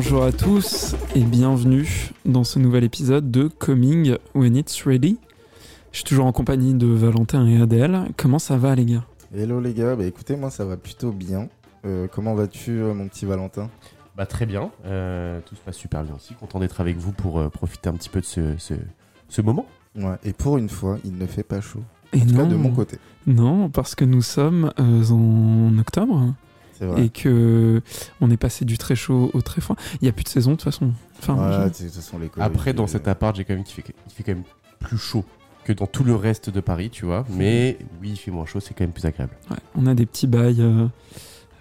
Bonjour à tous et bienvenue dans ce nouvel épisode de Coming When It's Ready. Je suis toujours en compagnie de Valentin et Adèle. Comment ça va les gars? Hello les gars, bah écoutez moi ça va plutôt bien. Euh, comment vas-tu euh, mon petit Valentin? Bah très bien, euh, tout se passe super bien aussi. Content d'être avec vous pour euh, profiter un petit peu de ce, ce, ce moment. Ouais, et pour une fois il ne fait pas chaud. Et En tout cas non, de mon côté. non, parce que nous sommes euh, en octobre vrai. et que on est passé du très chaud au très froid. Il n'y a plus de saison de toute façon. Enfin, je- les Après, dans cet appart, j'ai quand même kiffé. Il fait quand même plus chaud que dans tout le reste de Paris, tu vois. Mais oui, il fait moins chaud, c'est quand même plus agréable. ouais, on a des petits bails. euh,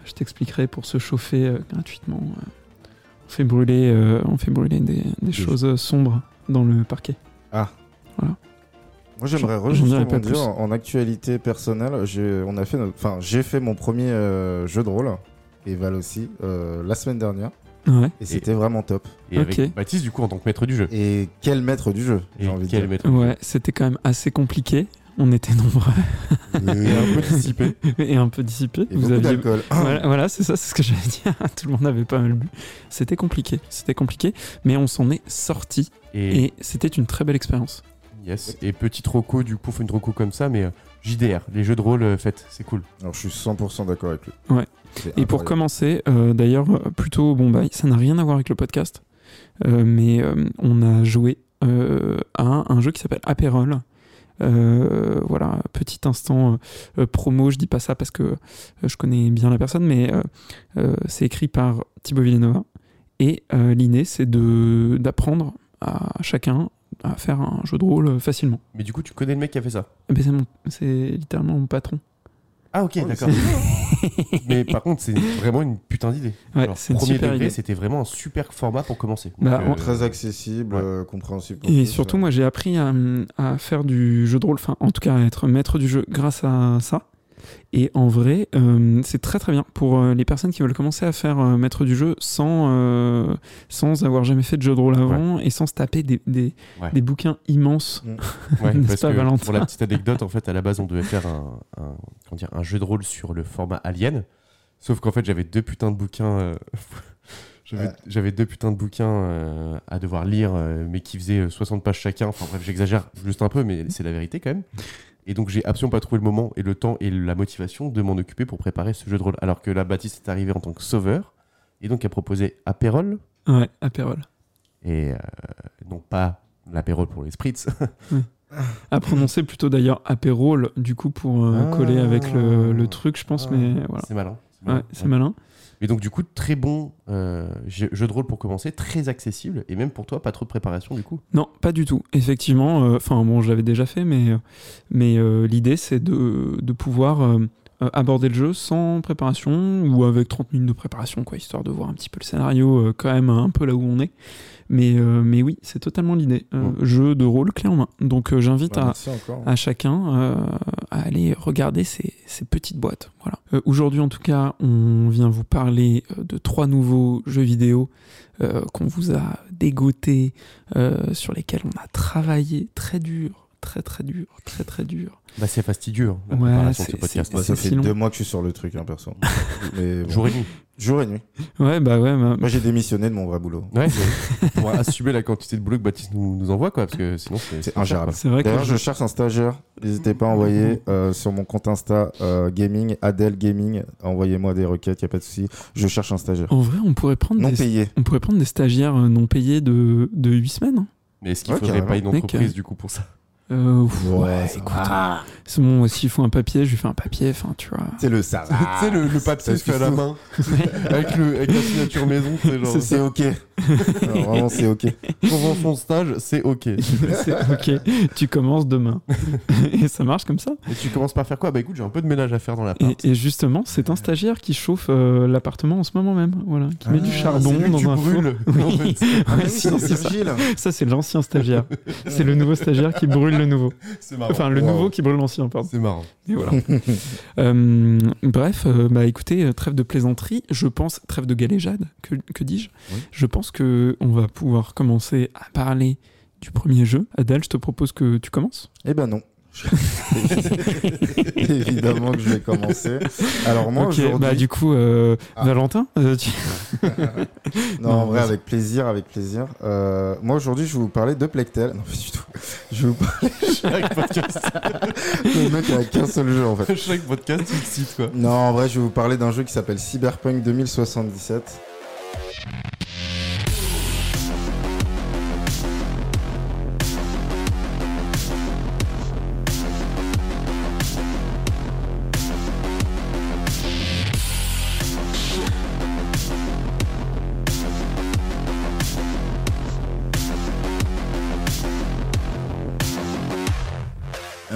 je t'expliquerai pour se chauffer euh, gratuitement. euh, on fait brûler, euh, on fait brûler des, des choses sombres dans le parquet. Moi j'aimerais J'en- re- j'en dirai justement pas dire plus. en, en actualité personnelle, j'ai on a fait enfin j'ai fait mon premier euh, jeu de rôle et Val aussi euh, la semaine dernière Ouais. et c'était vraiment top. Et avec Baptiste, du coup, en tant que maître du jeu. Et quel maître du jeu, Et j'ai envie de quel dire. maître du jeu. Ouais, c'était quand même assez compliqué. On était nombreux Et un peu dissipé. et un peu dissipés. Et beaucoup d'alcool. Voilà, voilà, c'est ça, c'est ce que j'allais dire. Tout le monde avait pas mal bu. C'était compliqué, c'était compliqué, mais on s'en est sorti Et, et c'était une très belle expérience. Yes. Et petite roco, du coup, faut une roco comme ça, mais euh, JDR, les jeux de rôle, euh, faites, c'est cool. Alors je suis 100% d'accord avec lui. Ouais. Et pour commencer, euh, d'ailleurs, plutôt bon bah, ça n'a rien à voir avec le podcast, euh, mais euh, on a joué euh, à un jeu qui s'appelle Aperol. Euh, voilà, petit instant euh, promo, je dis pas ça parce que euh, je connais bien la personne, mais euh, euh, c'est écrit par Thibaut Villeneuve. Et euh, l'idée, c'est de d'apprendre à chacun à faire un jeu de rôle euh, facilement. Mais du coup, tu connais le mec qui a fait ça ben, c'est mon- c'est littéralement mon patron. Ah, ok, Oh, d'accord. mais par contre, c'est vraiment une putain d'idée. Ouais, Alors, c'est une premier super degré, idée. c'était vraiment un super format pour commencer. Bah, Donc, euh, Très accessible, ouais. euh, compréhensible. pour Et tous, surtout, moi, j'ai appris à, à faire du jeu de rôle, enfin, en tout cas, à être maître du jeu grâce à ça. Et en vrai, euh, c'est très très bien pour euh, les personnes qui veulent commencer à faire euh, maître du jeu sans, euh, sans avoir jamais fait de jeu de rôle avant et sans se taper des, des, Ouais. des bouquins immenses. Ouais, N'est-ce parce pas, que Valentin pour la petite anecdote, en fait, à la base, on devait faire un, un- comment dire, un jeu de rôle sur le format Alien. Sauf qu'en fait, j'avais deux putains de bouquins. euh, j'avais deux putains de bouquins euh, à devoir lire, euh, mais qui faisaient euh, 60 pages chacun. Enfin bref, j'exagère juste un peu, mais c'est la vérité quand même. Et donc, j'ai absolument pas trouvé le moment et le temps et la motivation de m'en occuper pour préparer ce jeu de rôle. Alors que là, Baptiste est arrivé en tant que sauveur et donc a proposé Apérol Ouais, Aperol. et euh, non pas l'apérole pour les spritz. À prononcer plutôt d'ailleurs Aperol, du coup, pour euh, Ah. coller avec le, le truc, je pense, Ah, mais voilà. C'est malin. c'est Ouais, c'est malin. Et donc, du coup, très bon euh, jeu, de rôle pour commencer, très accessible. Et même pour toi, pas trop de préparation, du coup. Non, pas du tout. Effectivement, euh, enfin bon, je l'avais déjà fait, mais, euh, mais l'idée c'est de, de pouvoir aborder le jeu sans préparation ou avec 30 minutes de préparation, quoi, histoire de voir un petit peu le scénario quand même un peu là où on est. Mais, euh, mais oui, c'est totalement l'idée. Euh. Jeu de rôle clé en main. Donc euh, j'invite Bah, à, chacun à aller regarder ces, ces petites boîtes. Voilà. Aujourd'hui, en tout cas, on vient vous parler de trois nouveaux jeux vidéo qu'on vous a dégotés, sur lesquels on a travaillé très dur, très très dur, très très dur. Bah, c'est fastidieux, hein, la Ouais, préparation de ce c'est- podcast. Bah, c'est ça fait deux mois que je suis sur le truc, hein, perso. Mais bon. Jour et nuit. Jour et nuit. Ouais, bah ouais. bah- Moi, j'ai démissionné de mon vrai boulot. Ouais, pour assumer la quantité de boulot que Baptiste nous, nous envoie, quoi. Parce que sinon, c'est ingérable. c'est vrai que D'ailleurs, je cherche un stagiaire. N'hésitez pas à envoyer euh, sur mon compte Insta euh, gaming, Adèle Gaming. Envoyez-moi des requêtes, y a pas de souci. Je cherche un stagiaire. en vrai, on pourrait prendre Non des, payé. on pourrait prendre des stagiaires euh, non payés de, de 8 semaines. hein. Mais est-ce qu'il Ouais, faudrait pas une entreprise, du coup, pour ça? Euh, pff, Ouais, écoute, ah. c'est bon, s'il faut un papier, je lui fais un papier, enfin, tu vois. C'est le ça. sais, le, le papier fait à la main, avec, le, avec la signature maison, c'est genre. C'est C'est ok. Alors, vraiment, c'est ok. Convention de stage, c'est ok. C'est ok, tu commences demain. et ça marche comme ça. Et tu commences par faire quoi? Bah écoute, j'ai un peu de ménage à faire dans Et, l'appart. et justement, c'est un stagiaire qui chauffe euh, l'appartement en ce moment même. Voilà, qui met Ah, du c'est charbon C'est que dans tu un four. en Oui. Ah, Ouais, oui, c'est c'est. Ça, c'est l'ancien stagiaire. C'est le nouveau stagiaire qui brûle le nouveau. C'est marrant. Enfin, le Wow. nouveau qui brûle l'ancien, pardon. C'est marrant. Et voilà. Euh, bref, euh, bah écoutez, euh, trêve de plaisanterie, je pense, trêve de galéjade, que, que dis-je Oui. Je pense que on va pouvoir commencer à parler du premier jeu. Adèle, je te propose que tu commences. Eh ben non. Évidemment que je vais commencer. Alors moi Ok, aujourd'hui, bah du coup, euh, Ah. Valentin, euh, tu- non, Non, en vrai avec plaisir, avec plaisir. Euh, moi aujourd'hui, je vais vous parler de Plectel. Non, pas du tout. Je vais vous parler. Chaque podcast, Le mec a qu'un seul jeu en fait. chaque podcast, il cite quoi. Non, en vrai, je vais vous parler d'un jeu qui s'appelle Cyberpunk 2077.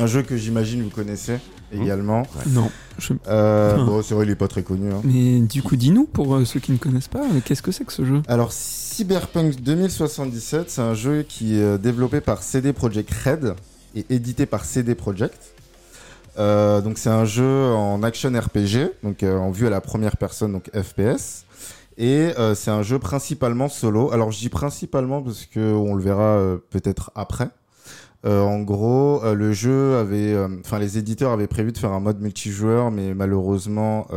Un jeu que j'imagine vous connaissez Mhm. également. non. je- Euh, bon, c'est vrai, il est pas très connu. hein. Mais du coup, dis-nous pour euh, ceux qui ne connaissent pas, qu'est-ce que c'est que ce jeu? Alors, Cyberpunk 2077, c'est un jeu qui est euh, développé par CD Projekt Red et édité par CD Projekt. Euh, donc, c'est un jeu en action RPG, donc euh, en vue à la première personne, donc FPS. Et euh, c'est un jeu principalement solo. Alors, je dis principalement parce que on le verra euh, peut-être après. Euh, en gros, euh, le jeu avait, euh, enfin, les éditeurs avaient prévu de faire un mode multijoueur, mais malheureusement,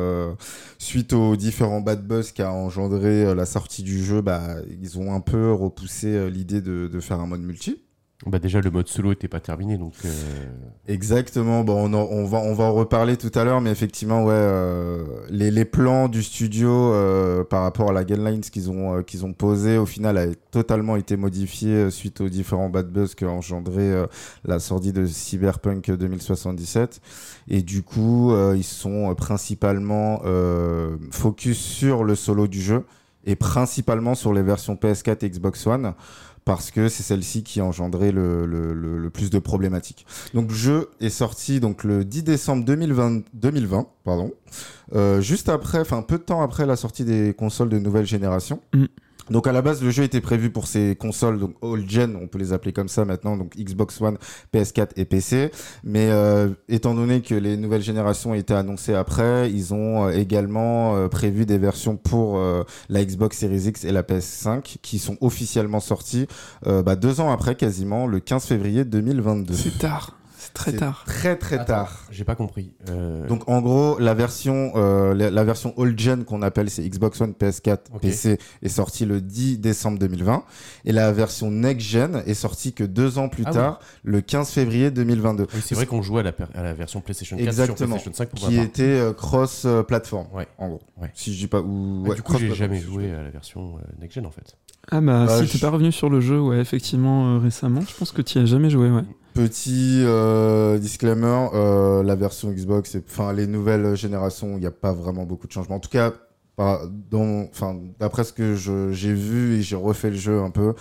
suite aux différents bad buzz qu'a engendré la sortie du jeu, bah, ils ont un peu repoussé l'idée de, de faire un mode multi. Bah déjà le mode solo était pas terminé donc euh, Exactement. Bon, on, va on va en reparler tout à l'heure, mais effectivement, ouais, euh, les, les plans du studio euh, par rapport à la guidelines qu'ils ont qu'ils ont posé, au final, a totalement été modifié suite aux différents bad buzz qu'a engendré la sortie de Cyberpunk 2077. Et du coup, ils sont principalement focus sur le solo du jeu et principalement sur les versions PS4 et Xbox One parce que c'est celle-ci qui a engendré le, plus de problématiques. Donc le jeu est sorti donc le 10 décembre 2020, 2020 pardon, euh, juste après, enfin peu de temps après la sortie des consoles de nouvelle génération. Mm. Donc à la base le jeu était prévu pour ces consoles donc all gen, on peut les appeler comme ça maintenant, donc Xbox One, PS4 et PC. Mais euh, étant donné que les nouvelles générations été annoncées après, ils ont euh, également euh, prévu des versions pour euh, la Xbox Series X et la PS5 qui sont officiellement sorties euh, bah, deux ans après quasiment, le 15 février 2022. C'est tard, très tard. Très très Attends, tard. J'ai pas compris. Euh, Donc en gros, la version, euh, la, la version old gen qu'on appelle c'est Xbox One, PS4, Ok. PC est sortie le 10 décembre 2020 et la version next gen est sortie que deux ans plus Ah tard, le 15 février 2022. oui, c'est vrai qu'on jouait à la, à la version PlayStation 4 Exactement. sur PlayStation 5 pour ma Qui était euh, cross euh, plateforme, Ouais. en gros. Ouais. Si je dis pas ou Ah, ouais, du coup, j'ai cross-platform, jamais joué à la version euh, next gen en fait. Ah bah Bah, si je- t'es pas revenu sur le jeu, ouais, effectivement, euh, récemment, je pense que tu as jamais joué, ouais. Petit euh, disclaimer, euh, la version Xbox, enfin les nouvelles générations, il n'y a pas vraiment beaucoup de changements. En tout cas, d'après ce que j'ai vu et j'ai refait le jeu un peu,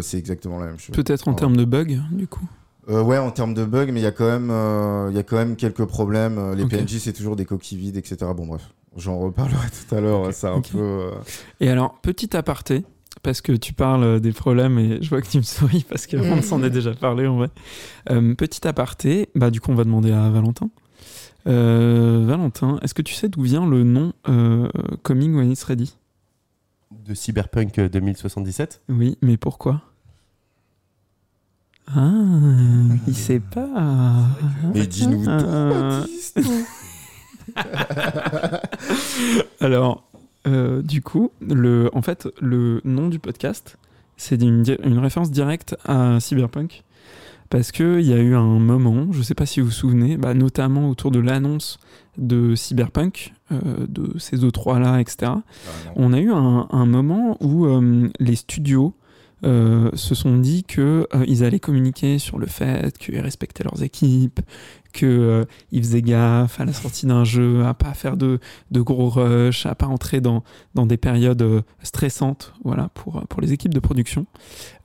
c'est exactement la même chose. Peut-être en termes de bugs, du coup. Euh, ouais, en termes de bugs, mais il y a quand même, euh, y a quand même quelques problèmes. Les Ok. PNJ, c'est toujours des coquilles vides, etc. Bon bref, j'en reparlerai tout à l'heure. C'est un peu. euh, Et alors, petit aparté, parce que tu parles euh, des problèmes et je vois que tu me souris parce qu'on s'en est déjà parlé en vrai. Euh, petit aparté, bah du coup on va demander à Valentin. Euh, Valentin, est-ce que tu sais d'où vient le nom euh, Coming When It's Ready? De Cyberpunk euh, 2077 Oui, mais pourquoi? Ah, il sait pas. Mais dis-nous tout, Ah. Baptiste. Alors, euh, du coup, le, en fait, le nom du podcast, c'est une, référence directe à Cyberpunk. Parce qu'il y a eu un moment, je ne sais pas si vous vous souvenez, bah, notamment autour de l'annonce de Cyberpunk, euh, de ces E3-là, etc. Ah. On a eu un, un moment où euh, les studios euh, se sont dit que euh, ils allaient communiquer sur le fait qu'ils respectaient leurs équipes, qu'ils faisaient gaffe à la sortie d'un jeu, à pas faire de, de gros rush, à pas entrer dans, des périodes euh, stressantes voilà, pour, les équipes de production.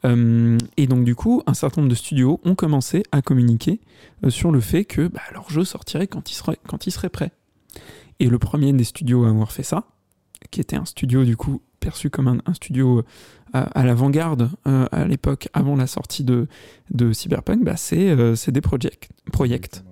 Euh, et donc du coup, un certain nombre de studios ont commencé à communiquer euh, sur le fait que bah, leur jeu sortirait quand il serait prêt. Et le premier des studios à avoir fait ça, qui était un studio du coup perçu comme un, un studio à, à l'avant-garde euh, à l'époque, avant la sortie de, de Cyberpunk, bah, c'est euh, Projekt. Project.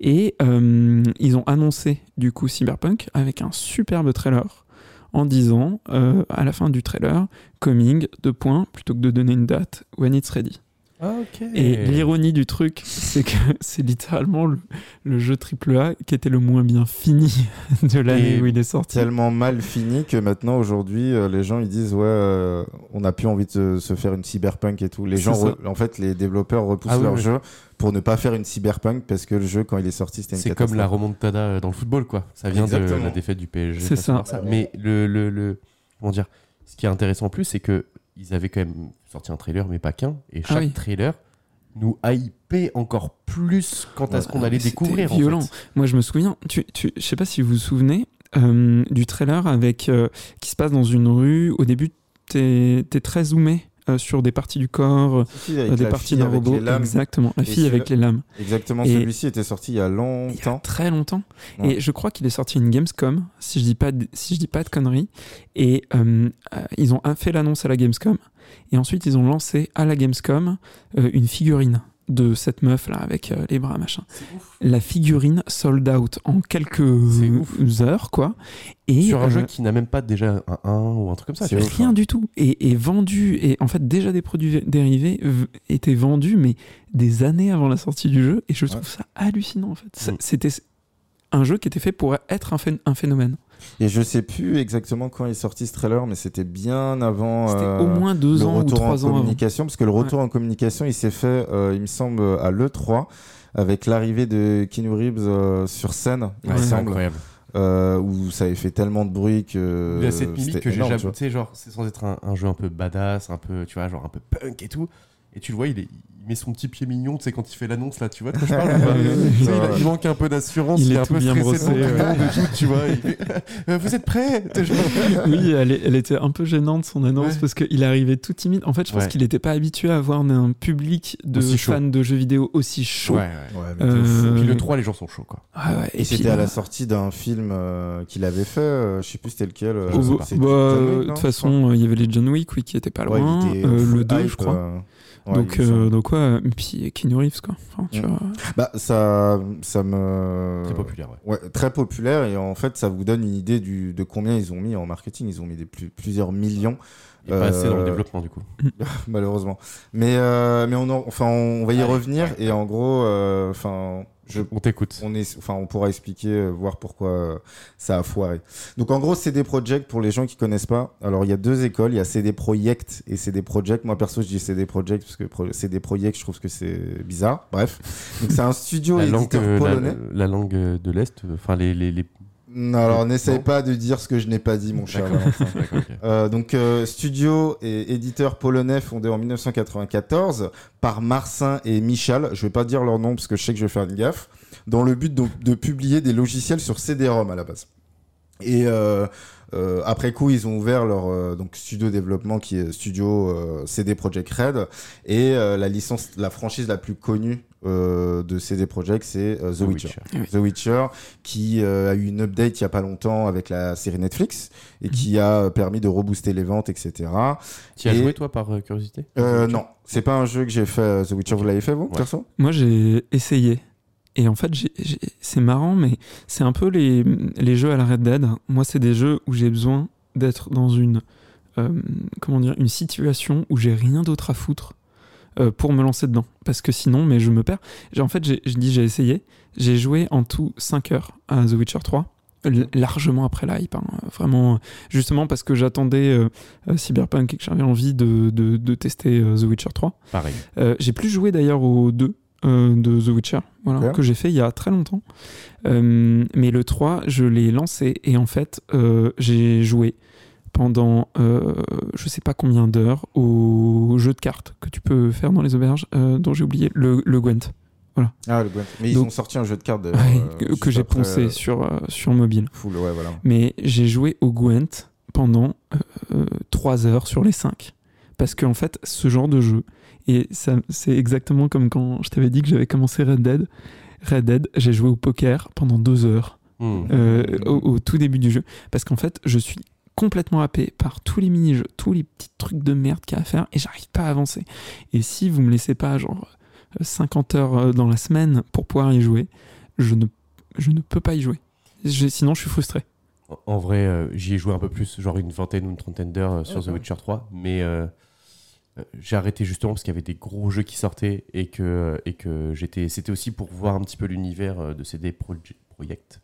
Et euh, ils ont annoncé du coup Cyberpunk avec un superbe trailer en disant euh, à la fin du trailer, coming, deux points, plutôt que de donner une date, when it's ready. Ah. Et l'ironie du truc, c'est que c'est littéralement le, le jeu AAA qui était le moins bien fini de l'année où il est sorti. Tellement mal fini que maintenant, aujourd'hui, euh, les gens ils disent Ouais, euh, on n'a plus envie de se faire une cyberpunk et tout. Les gens, en fait, les développeurs repoussent Ah oui, leur oui. jeu pour ne pas faire une cyberpunk parce que le jeu, quand il est sorti, c'était une C'est comme la remontada euh, dans le football, quoi. Ça vient de Exactement. la défaite du PSG. C'est ça. Mais le, le, le- comment dire Ce qui est intéressant en plus, c'est que ils avaient quand même sorti un trailer, mais pas qu'un. Et chaque Ah oui. trailer nous hypait encore plus quant à ce qu'on Ah, allait découvrir. en violent. fait. Moi, je me souviens, tu, tu, je sais pas si vous vous souvenez euh, du trailer avec euh, qui se passe dans une rue. Au début, t'es es très zoomé euh, sur des parties du corps, euh, des parties d'un robot. Exactement, la fille avec les lames. Exactement, celui-ci était sorti il y a Il y a longtemps. très longtemps. Ouais. Et je crois qu'il est sorti une Gamescom, si je dis pas de, si je dis pas de conneries. Et euh, ils ont fait l'annonce à la Gamescom. Et ensuite, ils ont lancé à la Gamescom une figurine de cette meuf là avec euh, les bras machin. La figurine sold out en quelques heures quoi. Et Sur un euh, jeu qui n'a même pas déjà un 1 ou un truc comme ça. C'est ouf, rien hein. du tout et, et vendu et en fait déjà des produits dérivés étaient vendus mais des années avant la sortie du jeu et je trouve ça hallucinant en fait. Mm. C'était un jeu qui était fait pour être un phénomène. Et je sais plus exactement quand il est sorti ce trailer, mais c'était bien avant. C'était euh, au moins deux le ans ou retour en trois ans avant. communication, parce que le retour en communication, il s'est fait, euh, il me semble, à l'E3, avec l'arrivée de Keanu Reeves euh, sur scène, il me Ouais, semble, incroyable. euh, où ça avait fait tellement de bruit que. Il y a cette mimique que j'ai jamais. tu sais, genre, c'est censé être un, un jeu un peu badass, un peu, tu vois, genre un peu punk et tout. Et tu le vois, il, est, il met son petit pied mignon, tu sais, quand il fait l'annonce, là, tu vois, de quoi je parle il, a- il manque un peu d'assurance, Il il, est est un tout peu bien stressé brossé, ouais. et tout, tu vois. fait, Vous êtes prêts? Oui, elle, est- elle était un peu gênante son annonce Ouais. parce qu'il arrivait tout timide. En fait, je pense Ouais. qu'il n'était pas habitué à avoir un public de fans de jeux vidéo aussi chaud. Ouais, ouais. Ouais, mais de Euh. Puis le 3, les gens sont chauds, quoi. Ouais, Et, c'était à la sortie d'un film euh, qu'il avait fait, euh, je sais plus c'était lequel. bah, de toute façon, il y avait les John Wick, oui, qui étaient pas loin. était le 2, hype, je crois. Ouais, donc, euh, donc, ouais, et puis Keanu Reeves, quoi. Enfin, tu Mm. vois. Bah, ça, ça me. Très populaire, ouais. Ouais, très populaire et en fait ça vous donne une idée du, de combien ils ont mis en marketing. Ils ont mis des plus, plusieurs millions Est pas assez dans le Euh, développement, du coup. malheureusement. Mais, euh, mais on, en- enfin, on va y Allez, revenir et en gros, euh, enfin, je, On t'écoute. on est, enfin, on pourra expliquer, euh, voir pourquoi euh, ça a foiré. Donc en gros, CD Projekt pour les gens qui connaissent pas. Alors il y a deux écoles, il y a CD Projekt et CD Projekt. Moi perso, je dis CD Projekt parce que Pro- CD Projekt, je trouve que c'est bizarre. Bref, donc c'est un studio La langue, éditeur euh, polonais. la, la langue de l'Est, enfin, les. les, les... Non, alors n'essaye pas de dire ce que je n'ai pas dit, mon cher. Euh, donc euh, studio et éditeur polonais fondé en 1994 par Marcin et Michal. Je vais pas dire leur nom parce que je sais que je vais faire une gaffe. Dans le but de, de publier des logiciels sur CD-ROM à la base. Et euh, euh, après coup, ils ont ouvert leur euh, donc studio développement qui est studio CD Projekt Red et la licence, la franchise la plus connue euh, de CD Projekt, c'est euh, The, The Witcher. Witcher. The Witcher, qui euh, a eu une update il y a pas longtemps avec la série Netflix et qui a permis de rebooster les ventes, etc. Tu y as Et- joué, toi, par euh, curiosité? Euh, non, c'est pas un jeu que j'ai fait. euh, The Witcher, vous l'avez fait vous, Ouais. perso Moi, j'ai essayé. Et en fait, c'est marrant, mais c'est un peu les, les jeux à la Red Dead. Moi, c'est des jeux où j'ai besoin d'être dans une, euh, comment dire, une situation où j'ai rien d'autre à foutre euh, pour me lancer dedans. Parce que sinon, mais je me perds. J'ai- En fait, j'ai- je dis j'ai essayé. J'ai joué en tout 5 heures à The Witcher 3. l- largement après la hype, hein. vraiment justement parce que j'attendais euh, euh, Cyberpunk et que j'avais envie de, de- de tester euh, The Witcher 3. Pareil. Euh, j'ai plus joué d'ailleurs aux deux euh, de The Witcher, voilà, que j'ai fait il y a très longtemps. Euh, mais le 3, je l'ai lancé et en fait, euh, j'ai joué pendant euh, je sais pas combien d'heures au jeu de cartes que tu peux faire dans les auberges, euh, dont j'ai oublié, le, le Gwent, Ah, le Gwent. Mais ils Donc- ont sorti un jeu de cartes Ouais, euh, que, j'ai poncé euh, sur, euh, sur mobile. Full, ouais, voilà. Mais j'ai joué au Gwent pendant 3 heures sur les 5. Parce qu'en fait, ce genre de jeu, et ça, c'est exactement comme quand je t'avais dit que j'avais commencé Red Dead. Red Dead, j'ai joué au poker pendant 2 heures Hmm. euh, au, au tout début du jeu. Parce qu'en fait, je suis complètement happé par tous les mini-jeux, tous les petits trucs de merde qu'il y a à faire et j'arrive pas à avancer. Et si vous me laissez pas genre euh, 50 heures euh, dans la semaine pour pouvoir y jouer, je ne, je ne peux pas y jouer. Je- sinon, je suis frustré. En- vrai, euh, j'y ai joué un peu plus, genre une vingtaine ou une trentaine d'heures euh, sur The Witcher 3, mais euh, euh, j'ai arrêté justement parce qu'il y avait des gros jeux qui sortaient et que, et que j'étais, c'était aussi pour voir un petit peu l'univers euh, de CD Proje- Projekt.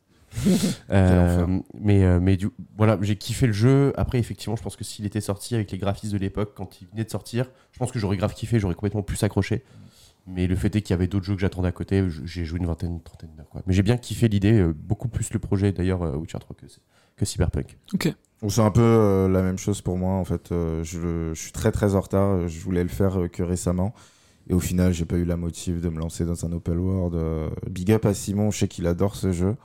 Euh, mais euh, mais du, voilà, j'ai kiffé le jeu. Après, effectivement, je pense que s'il était sorti avec les graphismes de l'époque, quand il venait de sortir, je pense que j'aurais grave kiffé, j'aurais complètement plus accroché. Mais le fait est qu'il y avait d'autres jeux que j'attendais à côté. J'ai joué une vingtaine, une trentaine d'heures. Mais j'ai bien kiffé l'idée, euh, beaucoup plus le projet d'ailleurs Witcher 3 que, que Cyberpunk. Bon, C'est un peu euh, la même chose pour moi en fait. Euh, je, je suis très très en retard. Je voulais le faire euh, que récemment. Et au final, j'ai pas eu la motive de me lancer dans un open world. Euh, big up à Simon, je sais qu'il adore ce jeu.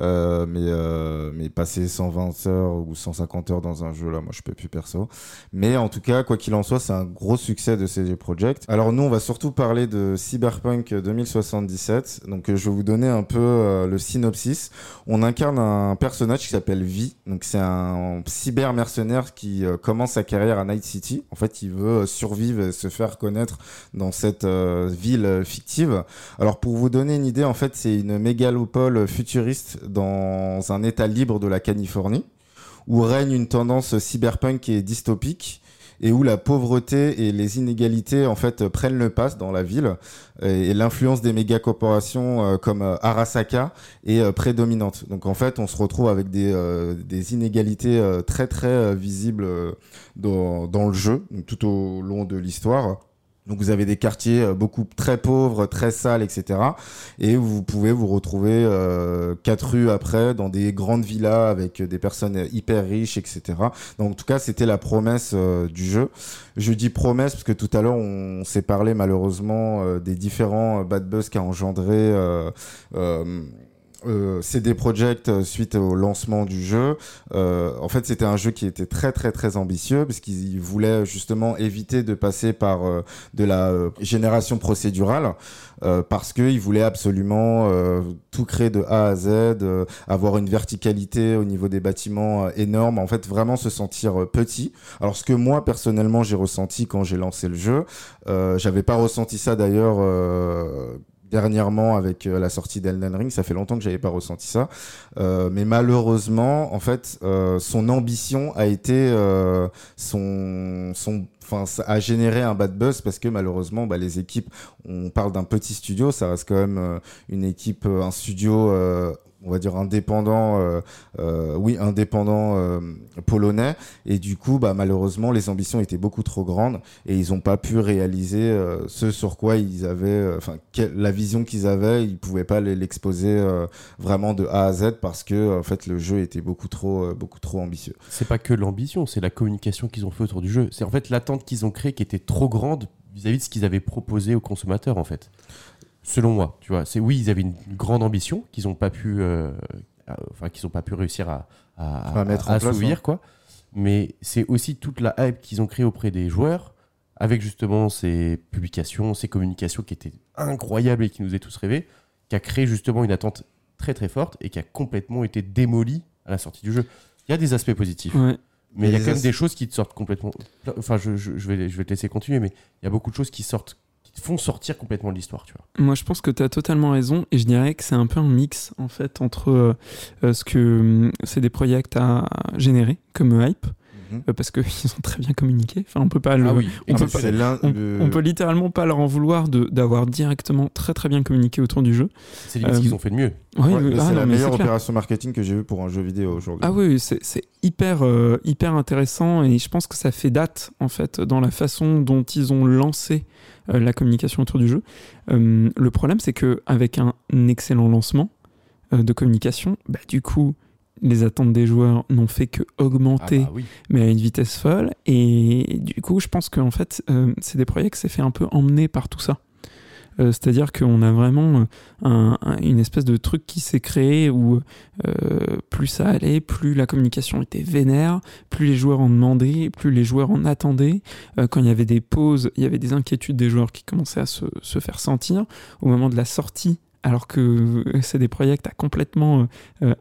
Euh, mais, euh, mais passer 120 heures ou 150 heures dans un jeu, là, moi, je peux plus perso. Mais en tout cas, quoi qu'il en soit, c'est un gros succès de CD Projekt. Alors nous, on va surtout parler de Cyberpunk 2077. Donc, euh, je vais vous donner un peu euh, le synopsis. On incarne un personnage qui s'appelle V. Donc, c'est un cyber mercenaire qui commence sa carrière à Night City. En fait, il veut survivre et se faire connaître dans cette ville fictive. Alors, pour vous donner une idée, en fait, c'est une mégalopole futuriste dans un état libre de la Californie où règne une tendance cyberpunk et dystopique et où la pauvreté et les inégalités en fait prennent le pas dans la ville et, l'influence des méga corporations euh, comme euh, Arasaka est euh, prédominante. Donc en fait, on se retrouve avec des, des inégalités très très visibles dans, dans le jeu, tout au long de l'histoire. Donc vous avez des quartiers euh, beaucoup très pauvres, très sales, etc. Et vous pouvez vous retrouver euh, quatre rues après dans des grandes villas avec des personnes hyper riches, etc. Donc en tout cas, c'était la promesse euh, du jeu. Je dis promesse parce que tout à l'heure, on s'est parlé malheureusement euh, des différents euh, bad buzz qu'a engendré euh, CD Projekt euh, suite au lancement du jeu. Euh, en fait, c'était un jeu qui était très très très ambitieux parce qu'ils voulaient justement éviter de passer par euh, de la euh, génération procédurale euh, parce qu'ils voulaient absolument tout créer de A à Z, avoir une verticalité au niveau des bâtiments énorme, en fait vraiment se sentir petit. Alors ce que moi personnellement j'ai ressenti quand j'ai lancé le jeu, j'avais pas ressenti ça d'ailleurs. Dernièrement avec euh, la sortie d'Elden Ring, ça fait longtemps que j'avais pas ressenti ça, Euh, mais malheureusement, en fait, euh, son ambition a été euh, son son enfin ça a généré un bad buzz parce que malheureusement bah, les équipes on parle d'un petit studio ça reste quand même euh, une équipe euh, un studio on va dire indépendant euh, euh, oui indépendant euh, polonais et du coup bah malheureusement les ambitions étaient beaucoup trop grandes et ils ont pas pu réaliser ce sur quoi ils avaient enfin la vision qu'ils avaient ils pouvaient pas l'exposer vraiment de A à Z parce que en fait le jeu était beaucoup trop beaucoup trop ambitieux C'est pas que l'ambition, c'est la communication qu'ils ont fait autour du jeu. C'est en fait l'attente qu'ils ont créée qui était trop grande vis-à-vis de ce qu'ils avaient proposé aux consommateurs en fait. Selon moi, tu vois, c'est oui, ils avaient une grande ambition qu'ils ont pas pu, euh, euh, enfin qu'ils ont pas pu réussir à, à, À mettre en place, assouvir, hein. quoi. Mais c'est aussi toute la hype qu'ils ont créée auprès des joueurs, avec justement ces publications, ces communications qui étaient incroyables et qui nous est tous rêvé, qui a créé justement une attente très très forte et qui a complètement été démolie à la sortie du jeu. Il y a des aspects positifs. Ouais. Mais il y a quand même des choses qui te sortent complètement. Enfin, je, je- je vais, je vais te laisser continuer, mais il y a beaucoup de choses qui sortent, qui te font sortir complètement de l'histoire, tu vois. Moi, je pense que tu as totalement raison et je dirais que c'est un peu un mix en fait entre euh, euh, ce que euh, c'est des projets à générer comme hype euh, parce qu'ils ont très bien communiqué. Enfin, on peut pas le, Ah oui, on peut pas- le- on peut littéralement pas leur en vouloir de- d'avoir directement très très bien communiqué autour du jeu. c'est limite ce euh, qu'ils ont fait de mieux. Ouais, Ouais, oui, c'est ah, la meilleure opération marketing que j'ai vue pour un jeu vidéo aujourd'hui. Ah oui, oui, c'est c'est hyper, euh, hyper intéressant et je pense que ça fait date en fait dans la façon dont ils ont lancé euh, la communication autour du jeu. Euh, le problème, c'est que avec un excellent lancement euh, de communication, bah, du coup, les attentes des joueurs n'ont fait que Ah augmenter, bah oui. mais à une vitesse folle. Et du coup, je pense qu'en fait, euh, c'est des projets qui s'est fait un peu emmener par tout ça. Euh, C'est-à-dire qu'on a vraiment euh, un- un- une espèce de truc qui s'est créé où euh, plus ça allait, plus la communication était vénère, plus les joueurs en demandaient, plus les joueurs en attendaient. Quand il y avait des pauses, il y avait des inquiétudes des joueurs qui commençaient à se, faire sentir. Au moment de la sortie, alors que des projets a complètement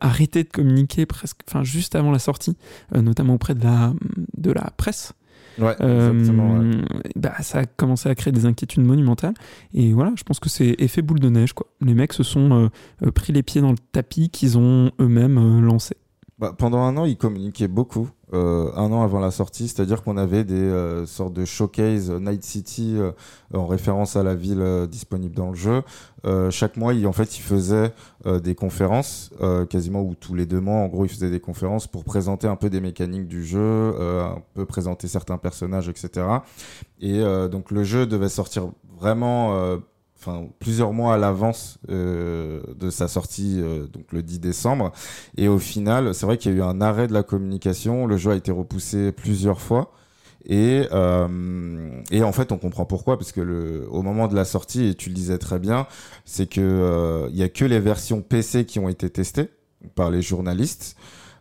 arrêté de communiquer presque, enfin juste avant la sortie, notamment auprès de la presse. Ouais, Euh, ouais. bah, ça a commencé à créer des inquiétudes monumentales. Et voilà, je pense que c'est effet boule de neige. Quoi. Les mecs se sont euh, euh, pris les pieds dans le tapis qu'ils ont eux-mêmes lancé. Bah, pendant un an, ils communiquaient beaucoup. Euh, un an avant la sortie, c'est-à-dire qu'on avait des euh, sortes de showcase euh, Night City euh, en référence à la ville euh, disponible dans le jeu. Euh, chaque mois, il, en fait, ils faisaient des conférences, quasiment ou tous les deux mois, en gros, ils faisaient des conférences pour présenter un peu des mécaniques du jeu, un peu présenter certains personnages, etc. Et donc le jeu devait sortir vraiment enfin plusieurs mois à l'avance euh, de sa sortie euh, donc le 10 décembre et au final c'est vrai qu'il y a eu un arrêt de la communication le jeu a été repoussé plusieurs fois et, euh, et en fait on comprend pourquoi parce que le, au moment de la sortie et tu le disais très bien c'est que euh, il y a que les versions PC qui ont été testées par les journalistes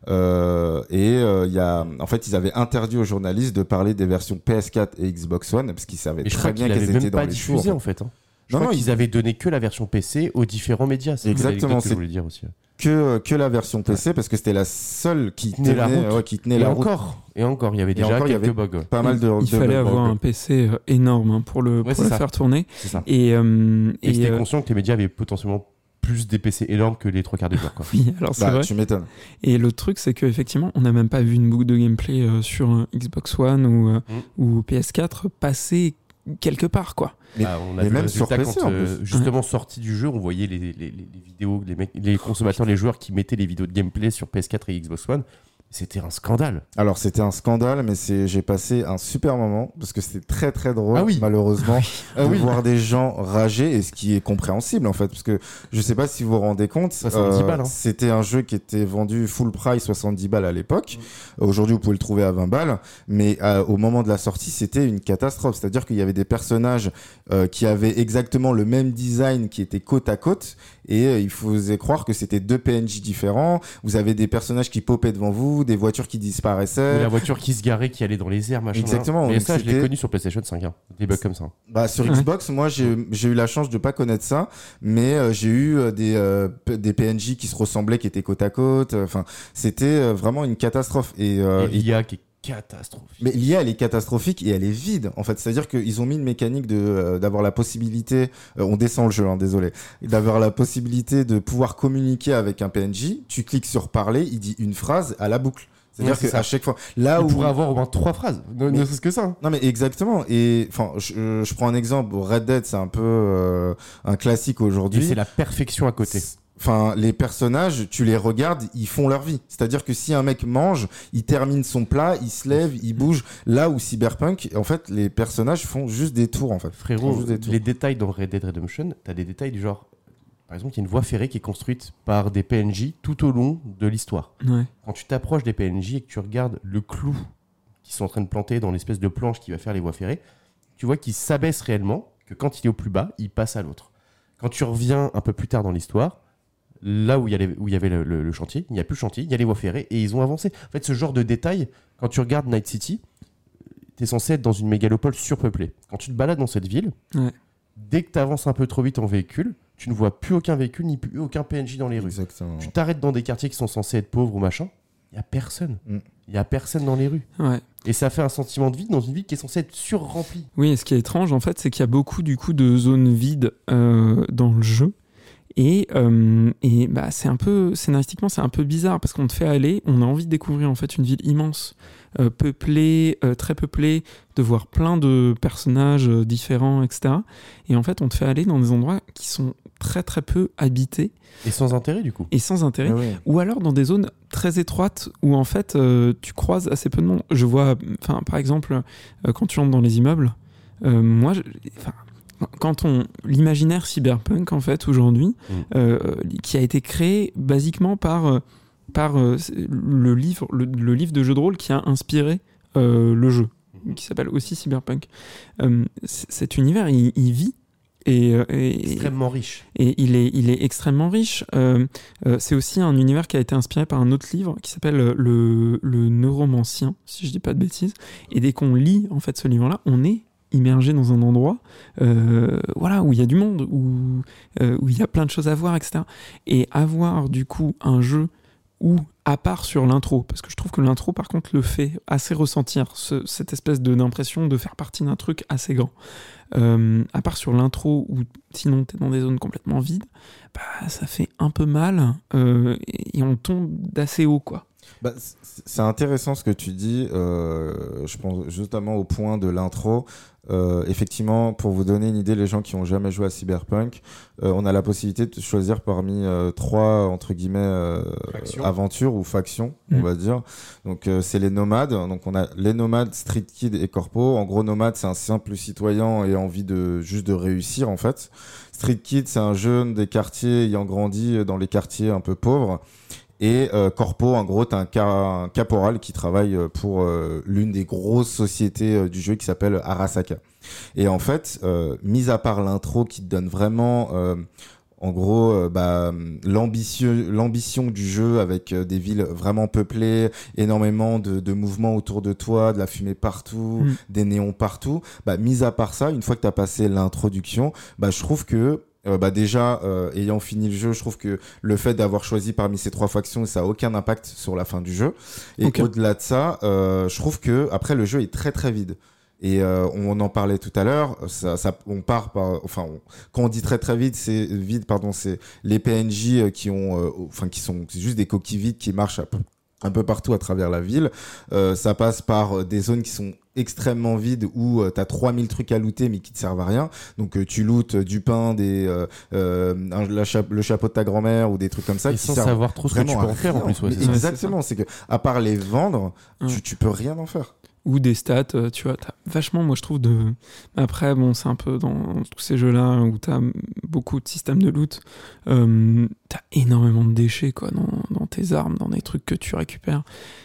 euh, et euh, il y a, en fait, ils avaient interdit aux journalistes de parler des versions PS4 et Xbox One parce qu'ils savaient Et très bien qu'elles étaient même dans pas les choux. en fait. hein. Je Non, crois non, qu'ils avaient donné que la version PC aux différents médias. C'est Exactement, l'anecdote que c'est- je voulais dire aussi. que que la version PC parce que c'était la seule qui Tenait la route. ouais, qui tenait Et la route. encore, et encore, il y avait déjà encore, il y quelques avait- bugs. Pas mal de. Il de fallait bugs. avoir un PC euh, énorme hein, pour le, Ouais, pour le faire tourner. C'est ça. Et, euh, Et, et, j'étais euh, conscient que les médias avaient potentiellement plus des PC énormes que les trois quarts des joueurs. Quoi. oui, alors c'est Bah, vrai. tu m'étonnes. Et l'autre truc, c'est qu'effectivement, on n'a même pas vu une boucle de gameplay euh, sur Xbox One ou, euh, Mm. ou PS4 passer quelque part, quoi. Mais- Bah, on a mais vu le même sur PC, quand, euh, justement sorti du jeu, on voyait les, les- les- les vidéos, les, mecs, les consommateurs, les joueurs qui mettaient les vidéos de gameplay sur PS4 et Xbox One. C'était un scandale. Alors c'était un scandale, mais c'est j'ai passé un super moment parce que c'était très très drôle. Ah oui. Malheureusement, Ah de oui. voir des gens rager et ce qui est compréhensible en fait, parce que je sais pas si vous vous rendez compte, 70 balles, hein. c'était un jeu qui était vendu full price 70 balles à l'époque. Aujourd'hui, vous pouvez le trouver à 20 balles, mais euh, au moment de la sortie, c'était une catastrophe. C'est-à-dire qu'il y avait des personnages euh, qui avaient exactement le même design, qui étaient côte à côte, et euh, il faisait croire que c'était deux PNJ différents. Vous avez des personnages qui popaient devant vous, des voitures qui Et disparaissaient. la voiture qui se garait, qui allait dans les airs, machin. Exactement, Mais donc ça, je l'ai connu sur PlayStation 5. hein. Des bugs comme ça. Bah sur. Xbox, moi j'ai j'ai eu la chance de pas connaître ça, mais euh, j'ai eu euh, des euh, des PNJ qui se ressemblaient, qui étaient côte à côte. Enfin, c'était euh, vraiment une catastrophe. Et, euh, et l'IA qui est catastrophique. Mais l'IA, elle est catastrophique et elle est vide. En fait, c'est-à-dire qu'ils ont mis une mécanique de euh, d'avoir la possibilité, euh, on descend le jeu, hein, désolé, d'avoir la possibilité de pouvoir communiquer avec un PNJ. Tu cliques sur parler, il dit une phrase à la boucle. C'est-à-dire Ouais, qu'à chaque fois, là Il où pourrait avoir au moins trois phrases. Ne, Mais- ne serait-ce que ça. hein. non mais exactement. Et enfin, je, je prends un exemple. Red Dead, c'est un peu euh, un classique Et aujourd'hui. c'est la perfection à côté. Enfin, les personnages, tu les regardes, ils font leur vie. C'est-à-dire que si un mec mange, il termine son plat, il se lève, il bouge. Là où Cyberpunk, en fait, les personnages font juste des tours, en fait. Frérot, Ils font juste des tours. les détails dans Red Dead Redemption, t'as des détails du genre. Par exemple, il y a une voie ferrée qui est construite par des PNJ tout au long de l'histoire. Ouais. Quand tu t'approches des PNJ et que tu regardes le clou qu'ils sont en train de planter dans l'espèce de planche qui va faire les voies ferrées, tu vois qu'il s'abaisse réellement, que quand il est au plus bas, il passe à l'autre. Quand tu reviens un peu plus tard dans l'histoire, là où il y, a les- où il y avait le, le- le chantier, il n'y a plus de chantier, il y a les voies ferrées et ils ont avancé. En fait, ce genre de détails, quand tu regardes Night City, tu es censé être dans une mégalopole surpeuplée. Quand tu te balades dans cette ville, Ouais. dès que tu avances un peu trop vite en véhicule, tu ne vois plus aucun véhicule ni plus aucun PNJ dans les rues. Exactement. Tu t'arrêtes dans des quartiers qui sont censés être pauvres ou machin, il y a personne. Mm. Il y a personne dans les rues. Ouais. Et ça fait un sentiment de vide dans une ville qui est censée être surremplie. Oui, et ce qui est étrange, en fait, c'est qu'il y a beaucoup du coup de zones vides euh, dans le jeu. Et, euh, et bah, c'est un peu, scénaristiquement, c'est un peu bizarre parce qu'on te fait aller, on a envie de découvrir en fait une ville immense, euh, peuplée, euh, très peuplée, de voir plein de personnages différents, etc. Et en fait, on te fait aller dans des endroits qui sont très très peu habités Et sans intérêt du coup. et sans intérêt. Ah ouais. Ou alors dans des zones très étroites où en fait tu croises assez peu de monde. Je vois, par exemple, quand tu entres dans les immeubles, moi, je- quand on l'imaginaire cyberpunk en fait aujourd'hui, Mm. euh, qui a été créé basiquement par euh, par euh, le livre le, le livre de jeu de rôle qui a inspiré euh, le jeu, qui s'appelle aussi cyberpunk. Euh, cet univers, il, il vit. Et, et- Extrêmement riche. et il est, il est extrêmement riche. C'est aussi un univers qui a été inspiré par un autre livre qui s'appelle le, le Neuromancien, si je dis pas de bêtises. Et dès qu'on lit en fait ce livre-là, on est immergé dans un endroit euh, voilà, où il y a du monde, où, euh, où il y a plein de choses à voir, etc. Et avoir du coup un jeu où, à part sur l'intro, parce que je trouve que l'intro par contre le fait assez ressentir, ce- cette espèce d'impression de faire partie d'un truc assez grand. Euh, à part sur l'intro où sinon t'es dans des zones complètement vides, bah, ça fait un peu mal et on tombe d'assez haut quoi. Bah, c'est intéressant ce que tu dis. euh, je pense justement au point de l'intro. Euh, effectivement, pour vous donner une idée, les gens qui ont jamais joué à Cyberpunk, euh, on a la possibilité de choisir parmi euh, trois entre guillemets euh, Factions. aventures ou factions, on Mm. va dire. Donc euh, c'est les nomades. Donc on a les nomades, Street Kid et Corpo. En gros, nomade c'est un simple citoyen et envie de juste de réussir en fait. Street Kid c'est un jeune des quartiers ayant grandi dans les quartiers un peu pauvres. Et euh, Corpo, en gros, t'as un, ca- un caporal qui travaille euh, pour euh, l'une des grosses sociétés euh, du jeu qui s'appelle Arasaka. Et en fait, euh, mis à part l'intro qui te donne vraiment, euh, en gros, bah, l'ambition du jeu avec des villes vraiment peuplées, énormément de, de mouvements autour de toi, de la fumée partout, Mm. des néons partout. Bah, mis à part ça, une fois que t'as passé l'introduction, bah, je trouve que euh, bah déjà, euh, ayant fini le jeu, je trouve que le fait d'avoir choisi parmi ces trois factions, ça a aucun impact sur la fin du jeu. Et Ok. au-delà de ça, euh, je trouve que après le jeu est très très vide. Et on en parlait tout à l'heure. Ça, ça, on part par, enfin, on- quand on dit très très vide, c'est vide, pardon, c'est les PNJ qui ont, enfin, qui sont juste des coquilles vides qui marchent un peu, un peu partout à travers la ville. Euh, ça passe par des zones qui sont extrêmement vides où euh, t'as 3000 trucs à looter mais qui te servent à rien. Donc euh, tu lootes euh, du pain, des, euh, la cha- le chapeau de ta grand-mère ou des trucs comme ça Et qui sans savoir trop ce que tu peux en faire en plus. ouais, Mais. Exactement, c'est que à part les vendre, Ouais. tu, tu peux rien en faire. Ou des stats, euh, tu vois, t'as vachement, moi je trouve, de... Après, bon, c'est un peu dans tous ces jeux-là où t'as beaucoup de systèmes de loot, euh, t'as énormément de déchets, quoi, dans, dans tes armes, dans des trucs que tu récupères.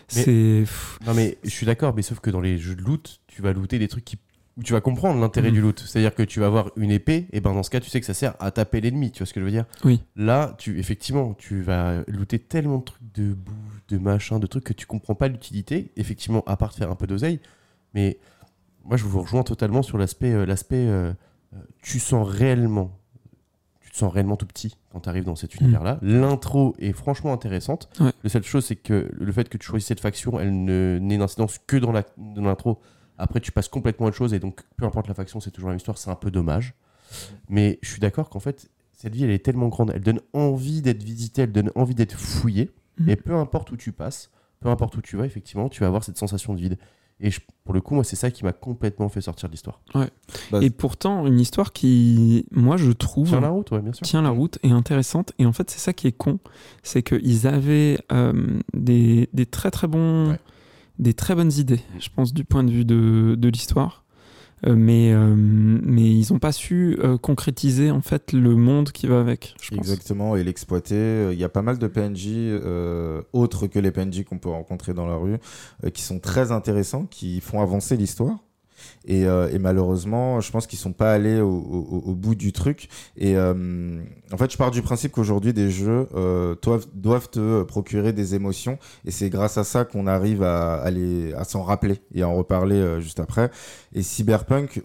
C'est... Non mais je suis d'accord, mais sauf que dans les jeux de loot, tu vas looter des trucs qui où tu vas comprendre l'intérêt du loot. C'est-à-dire que tu vas avoir une épée, et ben dans ce cas, tu sais que ça sert à taper l'ennemi. Tu vois ce que je veux dire? Oui. Là, tu effectivement, tu vas looter tellement de trucs de bouffe, de machin, de trucs que tu comprends pas l'utilité. Effectivement, à part de faire un peu d'oseille, mais moi je vous rejoins totalement sur l'aspect, euh, l'aspect, euh, euh, tu sens réellement, tu te sens réellement tout petit quand tu arrives dans cet univers-là. L'intro est franchement intéressante. Ouais. La seule chose, c'est que le fait que tu choisisses cette faction, elle ne- n'est d'incidence que dans la- dans l'intro. Après, tu passes complètement à autre chose et donc, peu importe la faction, c'est toujours la même histoire. C'est un peu dommage. Mais je suis d'accord qu'en fait, cette ville, elle est tellement grande. Elle donne envie d'être visitée, elle donne envie d'être fouillée. Mhm. Et peu importe où tu passes, peu importe où tu vas, effectivement, tu vas avoir cette sensation de vide. Et je- pour le coup, moi, c'est ça qui m'a complètement fait sortir de l'histoire. Bah, Et pourtant, une histoire qui, moi, je trouve, Sur la route, ouais, bien sûr. tient la route, est intéressante. Et en fait, c'est ça qui est con, c'est qu'ils avaient euh, des, des très très bons, Ouais. Des très bonnes idées, je pense, du point de vue de, l'histoire. Euh, mais, euh, mais ils n'ont pas su euh, concrétiser en fait le monde qui va avec. Exactement, et l'exploiter. Il y a pas mal de PNJ autres que les PNJ qu'on peut rencontrer dans la rue, qui sont très intéressants, qui font avancer l'histoire. Et, euh, et malheureusement, je pense qu'ils sont pas allés au, au- au bout du truc. Et euh, en fait, je pars du principe qu'aujourd'hui, des jeux euh, doivent, doivent te procurer des émotions. Et c'est grâce à ça qu'on arrive à, à, les- à s'en rappeler et à en reparler euh, juste après. Et Cyberpunk,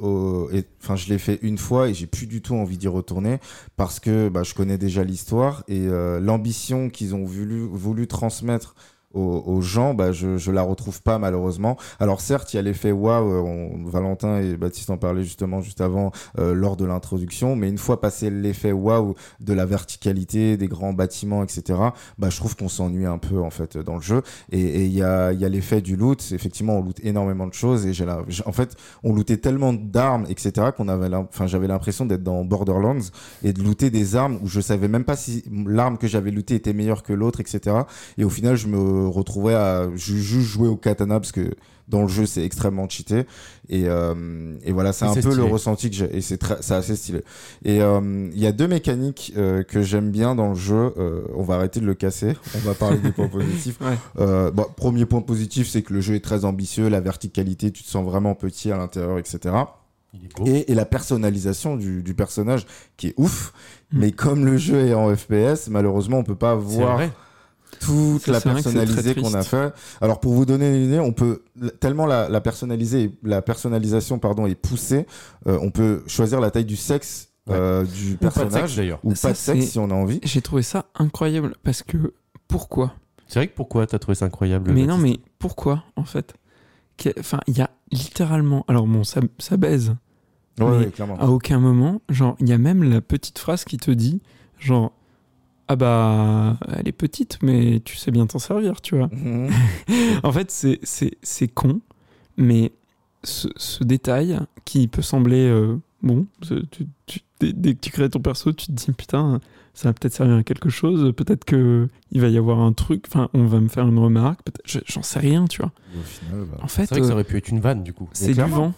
enfin, je l'ai fait une fois et j'ai plus du tout envie d'y retourner parce que bah, je connais déjà l'histoire et euh, l'ambition qu'ils ont voulu, voulu transmettre aux, aux gens, bah, je, je la retrouve pas malheureusement. Alors certes, il y a l'effet waouh, euh, Valentin et Baptiste en parlaient justement juste avant euh, lors de l'introduction, mais une fois passé l'effet waouh de la verticalité, des grands bâtiments, etc., bah, je trouve qu'on s'ennuie un peu en fait dans le jeu. Et il y a, y a l'effet du loot, effectivement, on loot énormément de choses et j'ai la- en fait, on lootait tellement d'armes, etc., qu'on avait, enfin, j'avais l'impression d'être dans Borderlands et de looter des armes où je savais même pas si l'arme que j'avais lootée était meilleure que l'autre, etc. Et au final, je me retrouvais à ju- juste jouer au katana parce que dans le jeu, c'est extrêmement cheaté. Et, euh, et voilà, c'est un peu le ressenti que j'ai. Et c'est très, c'est assez stylé. Et euh, il y a deux mécaniques euh, que j'aime bien dans le jeu. On va arrêter de le casser. On va parler des points positifs. Ouais. Bon, premier point positif, c'est que le jeu est très ambitieux. La verticalité, tu te sens vraiment petit à l'intérieur, etc. Et, et la personnalisation du, du personnage qui est ouf. Mm. Mais comme le jeu est en FPS, malheureusement, on peut pas voir vrai. Toute Ça, la personnalisée qu'on a fait. Alors pour vous donner une idée, on peut tellement la, la personnaliser, la personnalisation pardon est poussée, euh, on peut choisir la taille du sexe euh, du Ou pas de sexe personnage d'ailleurs. ou Ça, pas de sexe si on a envie. J'ai trouvé ça incroyable parce que pourquoi? C'est vrai que pourquoi t'as trouvé ça incroyable Mais non, mais pourquoi en fait? Que- Enfin, il y a littéralement. Alors bon, ça, ça baise. Ouais, Mais ouais, clairement. À aucun moment, genre, il y a même la petite phrase qui te dit, genre, ah bah, elle est petite, mais tu sais bien t'en servir, tu vois. Mhm. En fait, c'est- c'est c'est con, mais ce, ce détail qui peut sembler euh, bon, c'est- tu- tu- dès, dès que tu crées ton perso, tu te dis putain, ça va peut-être servir à quelque chose, peut-être que il va y avoir un truc, enfin, on va me faire une remarque, j'en sais rien, tu vois. Et au final, bah, En fait, C'est vrai que ça euh, aurait pu être une vanne du coup. c'est du vent.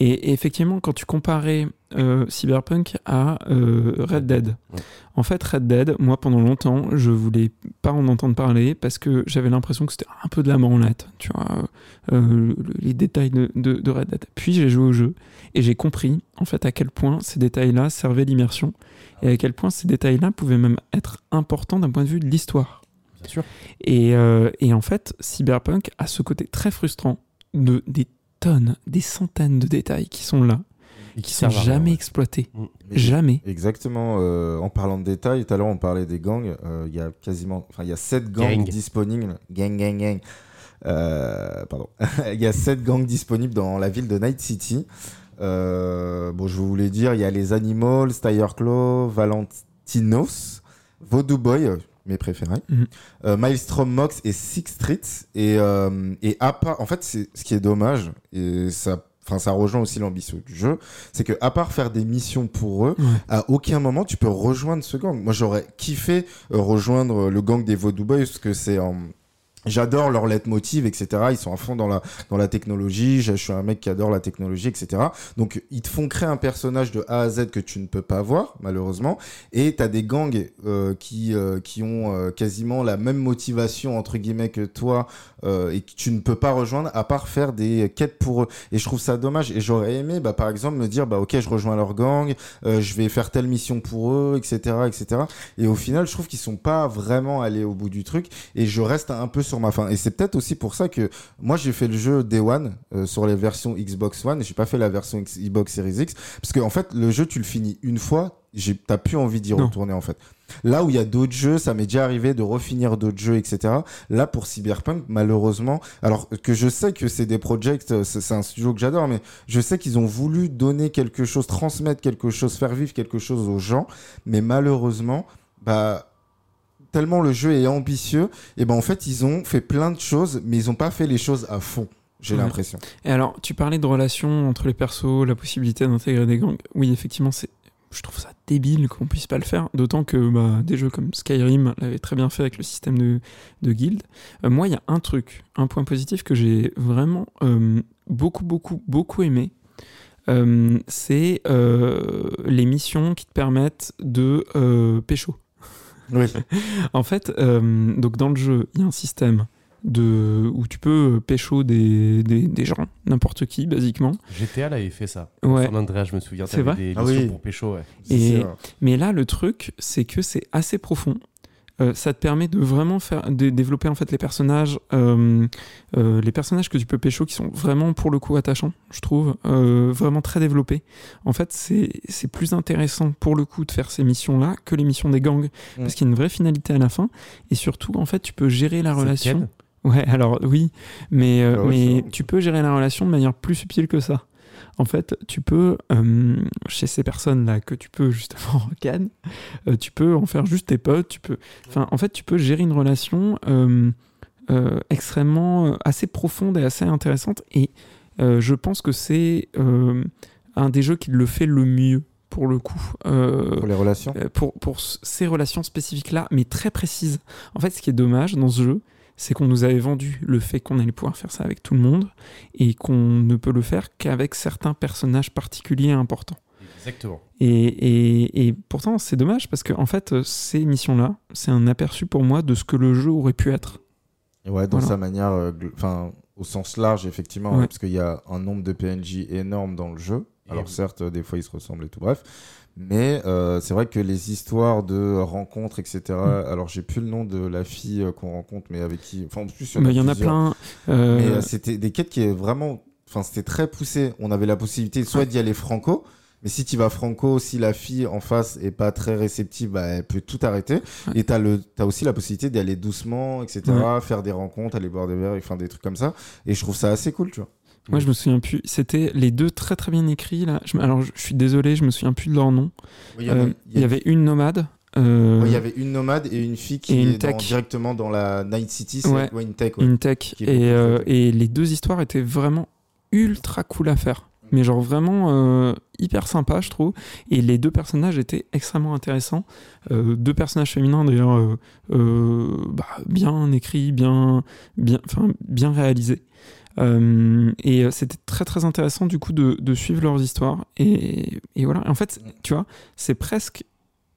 Et, et effectivement, quand tu comparais euh, Cyberpunk à euh, Red Dead, Ouais. en fait, Red Dead, moi pendant longtemps, je voulais pas en entendre parler parce que j'avais l'impression que c'était un peu de la branlette, tu vois, euh, le- les détails de, de- de Red Dead. Puis j'ai joué au jeu et j'ai compris en fait à quel point ces détails-là servaient l'immersion et à quel point ces détails-là pouvaient même être importants d'un point de vue de l'histoire. Bien sûr. Et, et en fait, Cyberpunk a ce côté très frustrant de des tonnes, des centaines de détails qui sont là, Et qui sont à rien, jamais ouais. exploités. mais- Jamais. Exactement. euh, en parlant de détails, tout à l'heure on parlait des gangs. euh, Il y a quasiment, enfin il y a sept gangs Gang. disponibles. Gang, gang, gang. Euh, pardon. Il y a sept gangs disponibles dans la ville de Night City. Euh, bon, je les dire. Il y a les Animals, Claw, Valentinos, Voodoo Boy, mes préférés, euh, Maelstrom Mox et Six Streets. Et, euh, et à part, en fait, c'est ce qui est dommage et ça. Enfin, ça rejoint aussi l'ambition du jeu, c'est que à part faire des missions pour eux, Ouais. à aucun moment tu peux rejoindre ce gang. Moi, j'aurais kiffé euh, rejoindre le gang des Voodoo Boys parce que c'est en J'adore leur leitmotiv, etc. Ils sont à fond dans la, dans la technologie. Je, suis un mec qui adore la technologie, etc. Donc, ils te font créer un personnage de A à Z que tu ne peux pas voir, malheureusement. Et tu as des gangs euh, qui, euh, qui ont euh, quasiment la même motivation, entre guillemets, que toi, et que tu ne peux pas rejoindre, à part faire des quêtes pour eux. Et je trouve ça dommage. Et j'aurais aimé, bah, par exemple, me dire, bah, ok, je rejoins leur gang, je vais faire telle mission pour eux, etc., etc. Et au final, je trouve qu'ils sont pas vraiment allés au bout du truc. Et je reste un peu sur ma fin. Et c'est peut-être aussi pour ça que moi, j'ai fait le jeu Day One euh, sur les versions Xbox One. et J'ai pas fait la version Xbox Series X. Parce que, en fait, le jeu, tu le finis une fois. T'as plus envie d'y retourner, en fait. Là où il y a d'autres jeux, ça m'est déjà arrivé de refinir d'autres jeux, etc. Là, pour Cyberpunk, malheureusement, alors que je sais que c'est des projects, euh, c'est un studio que j'adore, mais je sais qu'ils ont voulu donner quelque chose, transmettre quelque chose, faire vivre quelque chose aux gens, mais malheureusement, bah, tellement le jeu est ambitieux, et ben en fait, ils ont fait plein de choses, mais ils ont pas fait les choses à fond. J'ai Ouais. l'impression. Et alors, tu parlais de relations entre les persos, la possibilité d'intégrer des gangs. Oui, effectivement, c'est. Je trouve ça débile qu'on puisse pas le faire, d'autant que bah, des jeux comme Skyrim l'avaient très bien fait avec le système de, de guild. Euh, moi, il y a un truc, un point positif que j'ai vraiment euh, beaucoup, beaucoup, beaucoup aimé. Euh, c'est les missions qui te permettent de pécho. Oui. En fait, euh, donc dans le jeu, il y a un système de où tu peux pécho des, des, des gens, n'importe qui, basiquement. GTA l'avait fait ça. Ouais. San Andreas, je me souviens. C'est t'avais vrai des Ah oui. pour pécho, ouais. Et- euh, Mais là, le truc, c'est que c'est assez profond. Euh, ça te permet de vraiment faire de développer en fait les personnages euh, euh, les personnages que tu peux pécho qui sont vraiment pour le coup attachants je trouve euh, vraiment très développés. En fait c'est c'est plus intéressant pour le coup de faire ces missions là que les missions des gangs Mm. parce qu'il y a une vraie finalité à la fin. Et surtout en fait tu peux gérer la relation. Ken Ouais, alors oui, mais, euh, Ah ouais, mais tu peux gérer la relation de manière plus subtile que ça. En fait, tu peux, euh, chez ces personnes-là que tu peux justement canne, euh, tu peux en faire juste tes potes, tu peux, enfin, en fait, tu peux gérer une relation euh, extrêmement, assez profonde et assez intéressante. Et je pense que c'est un des jeux qui le fait le mieux pour le coup. Euh, pour les relations. pour, pour ces relations spécifiques-là, mais très précises. En fait, ce qui est dommage dans ce jeu, c'est qu'on nous avait vendu le fait qu'on allait pouvoir faire ça avec tout le monde et qu'on ne peut le faire qu'avec certains personnages particuliers et importants. Exactement. Et, et- et pourtant, c'est dommage parce que en fait, ces missions-là, c'est un aperçu pour moi de ce que le jeu aurait pu être. Ouais, dans Voilà. sa manière, euh, enfin, au sens large, effectivement, Ouais. parce qu'il y a un nombre de PNJ énorme dans le jeu. Alors certes, euh, des fois ils se ressemblent et tout, bref. Mais euh, c'est vrai que les histoires de rencontres, etc. Mm. Alors j'ai plus le nom de la fille euh, qu'on rencontre, mais avec qui. Enfin, en plus, il y en Mais a, il y en a plusieurs. plein. euh, Mais euh, c'était des quêtes qui est vraiment. Enfin, c'était très poussé. On avait la possibilité soit d'y aller franco. Mais si tu vas franco, si la fille en face est pas très réceptive, bah, elle peut tout arrêter. Ouais. Et t'as le, t'as aussi la possibilité d'y aller doucement, etc. Faire des rencontres, aller boire des verres, enfin des trucs comme ça. Et je trouve ça assez cool, tu vois. Moi, je me souviens plus. C'était les deux très très bien écrits là. Je alors, je je suis désolé, je me souviens plus de leur nom. Il y, Euh, il y avait une nomade euh, Il y avait une nomade et une fille qui Et une est dans- directement dans la Night City, c'est Ouais. ouais, une tech. ouais. une tech. Et, euh, et les deux histoires étaient vraiment ultra cool à faire. Mais genre vraiment hyper sympa, je trouve. Et les deux personnages étaient extrêmement intéressants. Deux personnages féminins, d'ailleurs, bah, bien écrits, bien, bien, bien réalisés. Euh, et euh, c'était très très intéressant du coup de, de suivre leurs histoires. Et, et voilà. En fait, tu vois, c'est presque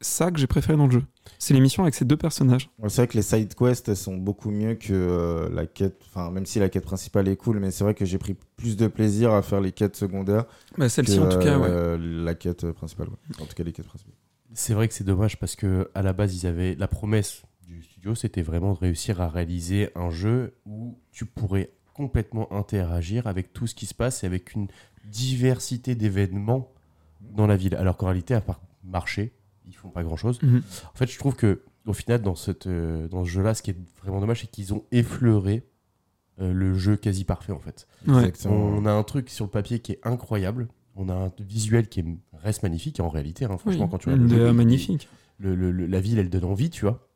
ça que j'ai préféré dans le jeu. C'est l'émission avec ces deux personnages. C'est vrai que les side quests elles sont beaucoup mieux que euh, la quête. Enfin, même si la quête principale est cool, mais c'est vrai que j'ai pris plus de plaisir à faire les quêtes secondaires. Bah, Celle-ci que, en tout cas, ouais. euh, La quête principale, ouais. En tout cas, les quêtes principales. C'est vrai que c'est dommage parce que à la base, ils avaient la promesse du studio, c'était vraiment de réussir à réaliser un jeu où tu pourrais complètement interagir avec tout ce qui se passe et avec une diversité d'événements dans la ville. Alors qu'en réalité, à part marcher, ils font pas grand chose. Mhm. En fait, je trouve que au final, dans, cette, euh, dans ce jeu-là, ce qui est vraiment dommage, c'est qu'ils ont effleuré euh, le jeu quasi parfait en fait. Ouais. On a un truc sur le papier qui est incroyable. On a un visuel qui est- reste magnifique en réalité. hein. Franchement, Oui, quand tu une le jeu, magnifique. le- le- le- la ville, elle donne envie, tu vois.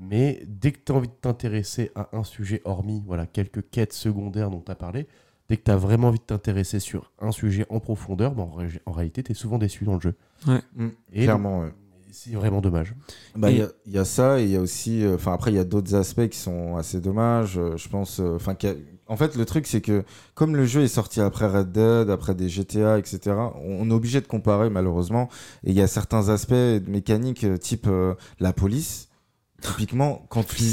Mais dès que tu as envie de t'intéresser à un sujet, hormis voilà, quelques quêtes secondaires dont tu as parlé, dès que tu as vraiment envie de t'intéresser sur un sujet en profondeur, ben, en, ré- en réalité, tu es souvent déçu dans le jeu. Mm, Et Clairement, ouais. c'est vraiment dommage. Bah, il Et- y a- il y, a ça et il y a aussi, euh, enfin après il y a d'autres aspects qui sont assez dommages. euh, je pense, euh, enfin en fait le truc c'est que comme le jeu est sorti après Red Dead, après des GTA, etc. On, on est obligé de comparer malheureusement. Et il y a certains aspects mécaniques euh, type euh, la police. Typiquement, quand tu,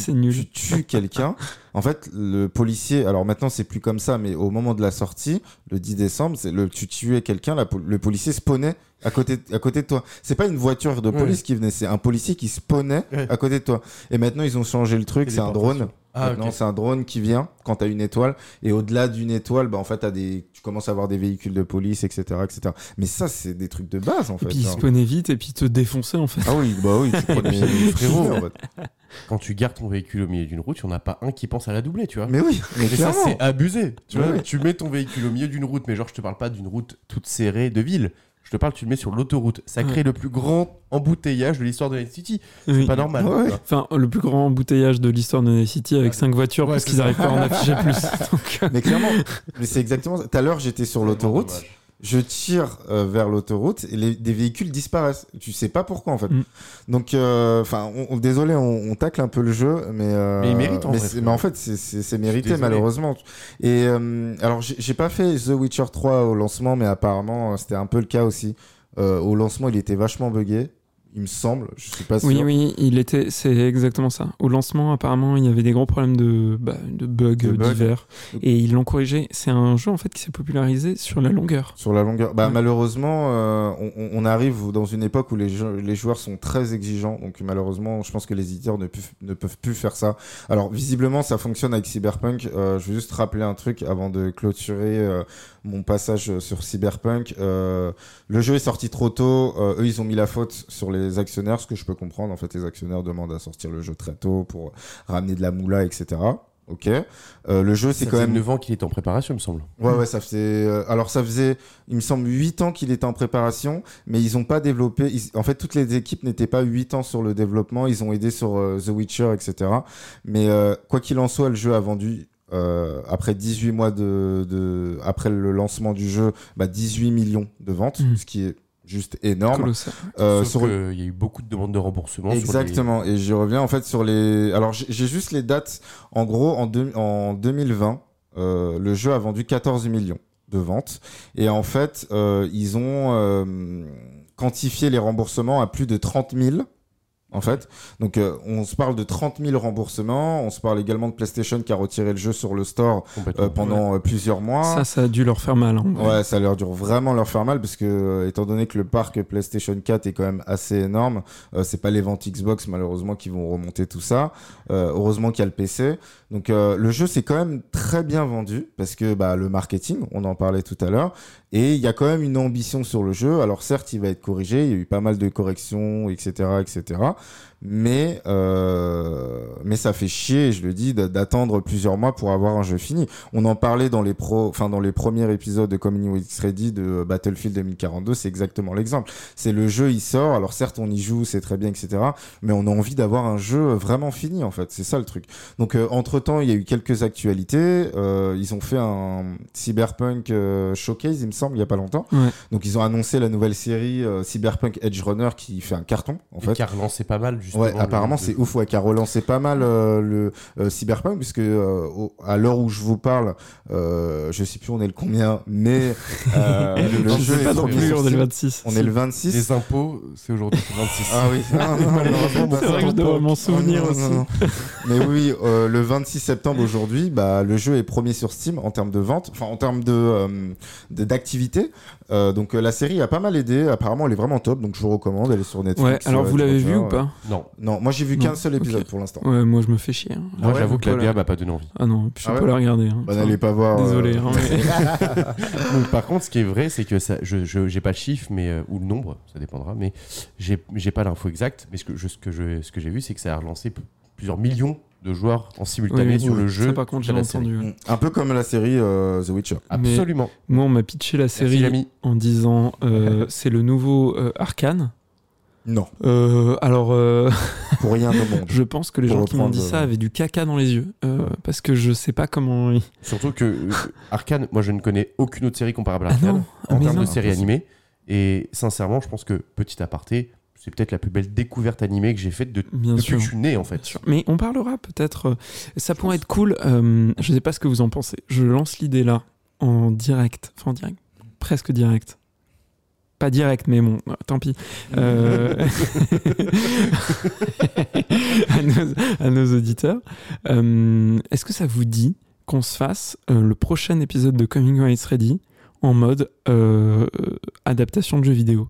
tues quelqu'un, en fait, le policier, alors maintenant c'est plus comme ça, mais au moment de la sortie, le 10 décembre, c'est le, tu tuais quelqu'un, le policier spawnait à côté, à côté de toi. C'est pas une voiture de Ouais. police qui venait, c'est un policier qui spawnait Ouais. à côté de toi. Et maintenant, ils ont changé le truc, c'est un drone. Ah, Maintenant, ok. c'est un drone qui vient quand t'as une étoile. Et au-delà d'une étoile, bah, en fait, t'as des, tu commences à avoir des véhicules de police, etc., etc. Mais ça, c'est des trucs de base, en Et fait. puis il genre. spawnait vite et puis te défonçait en fait. Ah oui, bah oui, tu prenais Et puis, frérot, en fait. Quand tu gardes ton véhicule au milieu d'une route, il n'y en a pas un qui pense à la doubler, tu vois. Mais oui, mais ça, c'est abusé. Tu vois, tu mets ton véhicule au milieu d'une route, mais genre, je te parle pas d'une route toute serrée de ville. Je te parle, tu le mets sur l'autoroute. Ça crée Ouais. le plus grand embouteillage de l'histoire de la City. Oui. C'est pas normal. Ouais. Enfin, le plus grand embouteillage de l'histoire de Night City avec Ouais. 5 voitures Ouais, parce c'est qu'ils n'arrivent pas à en afficher plus. Donc, euh, Mais clairement, mais c'est exactement ça. Tout à l'heure, j'étais sur l'autoroute. Je tire euh, vers l'autoroute et les, des véhicules disparaissent. Tu sais pas pourquoi en fait. Mm. Donc, euh, enfin, on, on- désolé, on, on tacle un peu le jeu, mais euh, Mais il mérite, en mais, vrai, mais en fait, c'est- c'est c'est mérité malheureusement. Et euh, alors, j'ai j'ai pas fait The Witcher 3 au lancement, mais apparemment, c'était un peu le cas aussi. Euh, au lancement, il était vachement buggé. Il me semble, je suis pas sûr. oui, oui, il était, c'est exactement ça. Au lancement, apparemment, il y avait des gros problèmes de, bah, de bugs De divers et ils l'ont corrigé. C'est un jeu en fait qui s'est popularisé sur la longueur. Sur la longueur. Bah, Ouais. malheureusement, euh, on, on- arrive dans une époque où les, jeux- les joueurs sont très exigeants. Donc, malheureusement, je pense que les éditeurs ne, peuvent- ne peuvent plus faire ça. Alors, visiblement, ça fonctionne avec Cyberpunk. Euh, je veux juste rappeler un truc avant de clôturer euh, mon passage sur Cyberpunk. Euh, le jeu est sorti trop tôt. Euh, eux, ils ont mis la faute sur les actionnaires, ce que je peux comprendre. En fait, les actionnaires demandent à sortir le jeu très tôt pour ramener de la moula, etc. Ok. Euh, le jeu, c'est Ça quand faisait même 9 ans qu'il était en préparation, il me semble. Ouais, ouais, ça faisait. euh, alors, ça faisait, il me semble, 8 ans qu'il était en préparation, mais ils ont pas développé. ils- En fait, toutes les équipes n'étaient pas 8 ans sur le développement. Ils ont aidé sur euh, The Witcher, etc. Mais euh, quoi qu'il en soit, le jeu a vendu. Euh, après 18 mois de, de après le lancement du jeu, bah 18 millions de ventes, Mhm. ce qui est juste énorme. Colossal. Euh, sur- qu'il y a eu beaucoup de demandes de remboursement. sur les- Exactement. Et j'y reviens en fait sur les. Alors j'ai juste les dates. En gros, en 2020, euh, le jeu a vendu 14 millions de ventes. Et en fait, euh, ils ont euh, quantifié les remboursements à plus de 30 000. En fait, donc euh, on se parle de 30 000 remboursements. On se parle également de PlayStation qui a retiré le jeu sur le store euh, pendant euh, plusieurs mois. Ça, ça a dû leur faire mal. hein. Ouais, ça leur dure vraiment leur faire mal parce que euh, étant donné que le parc PlayStation 4 est quand même assez énorme, euh, c'est pas les ventes Xbox malheureusement qui vont remonter tout ça. Euh, heureusement qu'il y a le PC. Donc euh, le jeu c'est quand même très bien vendu parce que bah le marketing, on en parlait tout à l'heure Et il y a quand même une ambition sur le jeu. Alors certes, il va être corrigé, il y a eu pas mal de corrections, etc., etc. Mais euh, mais ça fait chier, je le dis, d'attendre plusieurs mois pour avoir un jeu fini. On en parlait dans les pro, enfin dans les premiers épisodes de Community Ready de Battlefield 2042, c'est exactement l'exemple. C'est le jeu, il sort. Alors certes, on y joue, c'est très bien, etc. Mais on a envie d'avoir un jeu vraiment fini, en fait. C'est ça le truc. Donc entre temps, il y a eu quelques actualités. Euh, ils ont fait un Cyberpunk euh, showcase, il me il y a pas longtemps. Ouais. Donc ils ont annoncé la nouvelle série euh, Cyberpunk Edge Runner qui fait un carton, en Et fait. qui a relancé pas mal, justement. Ouais, apparemment le- c'est ouf, ouais, qui a relancé pas mal euh, le euh, Cyberpunk, puisque euh, au- à l'heure où je vous parle, euh, je sais plus on est le combien, mais euh, le Je jeu pas est non premier plus, on est le 26. On est le 26. Les impôts, c'est aujourd'hui le 26. Ah oui, Ah, non, C'est vrai que je devrais m'en souvenir aussi. Mais oui, euh, le 26 septembre aujourd'hui, bah, le jeu est premier sur Steam en termes de vente, enfin en termes de euh, Euh, donc euh, la série a pas mal aidé. Apparemment, elle est vraiment top, donc je vous recommande. Elle est sur Netflix. Ouais, alors euh, vous l'avez vu ou pas? Non. Non, moi j'ai vu qu'un seul épisode pour l'instant. Ouais, moi je me fais chier. hein. Moi, Ah ouais, j'avoue que la. DA m'a pas donné envie. Ah non, puis je Ah peux ouais la regarder. hein. Bah, n'allez pas voir. euh, Désolé. hein, mais- Donc, par contre, ce qui est vrai, c'est que ça, je, je- j'ai pas le chiffre, mais ou le nombre, ça dépendra, mais j'ai, j'ai pas l'info exacte. Mais ce que je, ce que je, ce que j'ai vu, c'est que ça a relancé plusieurs millions de joueurs en simultané Oui, sur oui. le jeu. Ça, par contre, j'ai série. entendu. Un peu comme la série euh, The Witcher. Mais- Absolument. Moi, on m'a pitché la série en disant euh, c'est le nouveau euh, Arcane. Non, Euh, alors, euh, pour rien au monde. je pense que les Pour gens qui m'ont dit ça avaient du caca dans les yeux. euh, parce que je sais pas comment. Surtout que euh, Arkane, moi, je ne connais aucune autre série comparable à Ah Arkane non, ah, en termes de série animée. Et sincèrement, je pense que petit aparté, c'est peut-être la plus belle découverte animée que j'ai faite de, Bien depuis sûr. que je suis né, en fait. Mais on parlera peut-être. euh, ça pourrait être cool. euh, je sais pas ce que vous en pensez. Je lance l'idée là en direct. Enfin, en direct. Presque direct. Pas direct, mais bon, euh, tant pis. Euh, à, nos, à nos auditeurs. Euh, Est-ce que ça vous dit qu'on se fasse euh, le prochain épisode de Coming When It's Ready en mode adaptation de jeux vidéo?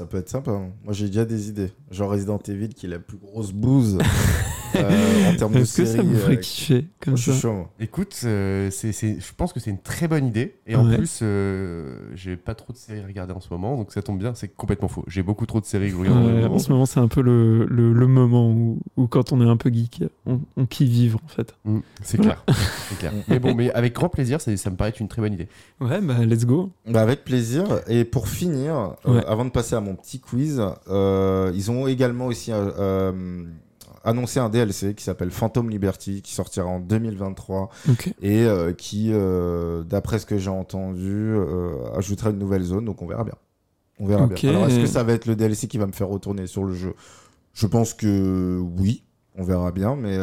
Ça peut être sympa. hein. Moi j'ai déjà des idées. Genre Resident Evil qui est la plus grosse bouse euh, en termes de Est-ce que série. ça me ferait euh, kiffer comme moi, je ça suis chaud. moi. Écoute, euh, c'est, c'est- je pense que c'est une très bonne idée. Et en plus, euh, j'ai pas trop de séries à regarder en ce moment, donc ça tombe bien, c'est complètement faux. J'ai beaucoup trop de séries que je regarde en ce en moment. ce moment, c'est un peu le, le, le moment où, où, quand on est un peu geek, on, on kiffe vivre en fait. Mm, c'est Voilà. clair. c'est clair. Mais bon, mais avec grand plaisir, ça, ça me paraît être une très bonne idée. Ouais, bah let's go. Bah, avec plaisir. Et pour finir, euh, avant de passer à mon petit quiz, euh, ils ont également aussi euh, euh, annoncé un DLC qui s'appelle Phantom Liberty qui sortira en 2023 Ok. et euh, qui, euh, d'après ce que j'ai entendu, euh, ajoutera une nouvelle zone. Donc on verra bien. On verra bien. Alors est-ce que ça va être le DLC qui va me faire retourner sur le jeu? Je pense que oui. On verra bien, mais,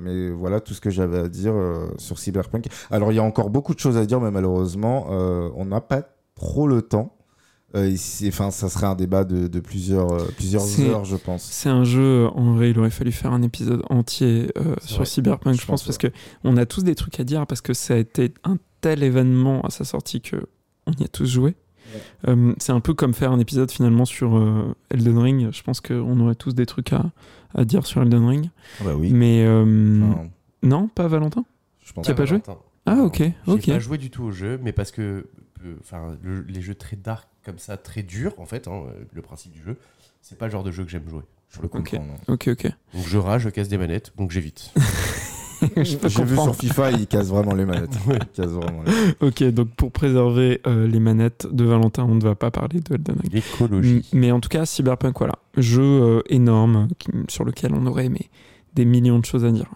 mais voilà tout ce que j'avais à dire sur Cyberpunk. Alors il y a encore beaucoup de choses à dire, mais malheureusement, on n'a pas trop le temps. Euh, enfin, ça serait un débat de, de plusieurs, euh, plusieurs heures, je pense. C'est un jeu, en vrai, il aurait fallu faire un épisode entier euh, sur vrai. Cyberpunk, je, Je pense, parce que on a tous des trucs à dire, parce que ça a été un tel événement à sa sortie que on y a tous joué. Euh, c'est un peu comme faire un épisode finalement sur euh, Elden Ring. Je pense qu'on aurait tous des trucs à, à dire sur Elden Ring. bah oui. Mais euh, Enfin, non, pas Valentin je pense Tu as pas joué. Ah, ok, J'ai ok. pas joué du tout au jeu, mais parce que euh, enfin, le- les jeux très dark comme ça, très durs, en fait, hein, euh, le principe du jeu, c'est pas le genre de jeu que j'aime jouer. Je le comprends. Ok, ok. Donc je rage, je casse des manettes, donc j'évite. J'ai vu sur FIFA, il casse vraiment les manettes. Il casse vraiment les- Ok, donc pour préserver euh, les manettes de Valentin, on ne va pas parler de Elden Ring. L'écologie. Mais en tout cas, Cyberpunk, voilà. Jeu euh, énorme qui- sur lequel on aurait aimé des millions de choses à dire.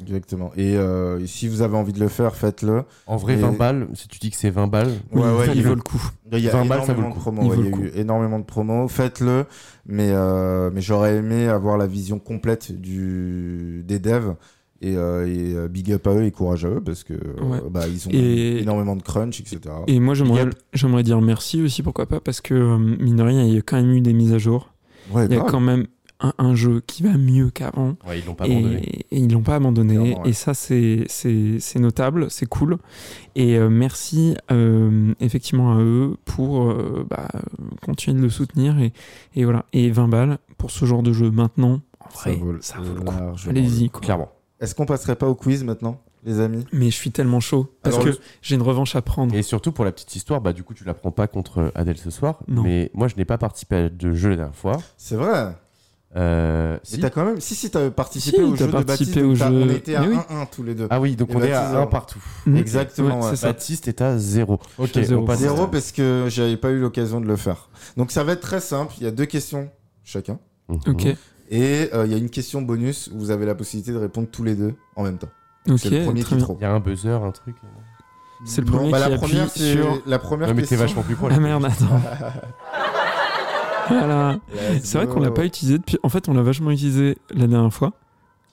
Exactement. Et euh, si vous avez envie de le faire, faites-le. En vrai, Et- 20 balles, si tu dis que c'est 20 balles, Ouais, ouais, ça il vaut vaut le coup. Il y a 20 balles, ça vaut le coup. promos. Il ouais, vaut Il y le a eu énormément de promos. Faites-le. Mais, euh, mais j'aurais aimé avoir la vision complète du, des devs. Et, euh, et, big up à eux et courage à eux parce que Ouais. bah, ils ont Et- énormément de crunch, etc. Et moi, j'aimerais, dire merci aussi, pourquoi pas, parce que, mine de rien, il y a quand même eu des mises à jour. Ouais, Il y a grave. quand même un, un jeu qui va mieux qu'avant. ouais, ils l'ont pas Et, abandonné. et ils l'ont pas abandonné. Clairement, ouais. Et ça, c'est, c'est, c'est notable, c'est cool. Et euh, merci euh, effectivement à eux pour euh, bah, continuer de le soutenir. Et, et voilà. Et 20 balles pour ce genre de jeu maintenant, en Ça vrai, vaut le- ça vaut le coup. Allez-y, quoi. Clairement. Est-ce qu'on passerait pas au quiz maintenant, les amis? Mais je suis tellement chaud parce Alors, que le- j'ai une revanche à prendre. Et surtout pour la petite histoire, bah du coup tu la prends pas contre Adèle ce soir. Non. Mais moi je n'ai pas participé à de jeu la dernière fois. C'est vrai? Euh, si. t'as quand même. Si, si, t'as participé Si, au t'as jeu de Baptiste. participé au t'as- jeu. On était à Mais oui. 1-1 tous les deux. Ah oui, donc Et on est Baptiste, à zéro. 1 partout. Mm. Exactement, Ouais. Baptiste est à 0. Ok, à zéro. on passe Zéro à- parce que j'avais pas eu l'occasion de le faire. Donc ça va être très simple. Il y a deux questions chacun. Mhm. Ok, Et euh, il y a une question bonus où vous avez la possibilité de répondre tous les deux en même temps. ok, c'est le premier qui trouve. Il y a un buzzer, un truc. C'est le Non, premier bah, qui la appuie première, sur- la première Ouais, mais t'es question. vachement plus proche. Ah merde, attends. voilà. C'est vrai qu'on l'a pas utilisé depuis. En fait, on l'a vachement utilisé la dernière fois.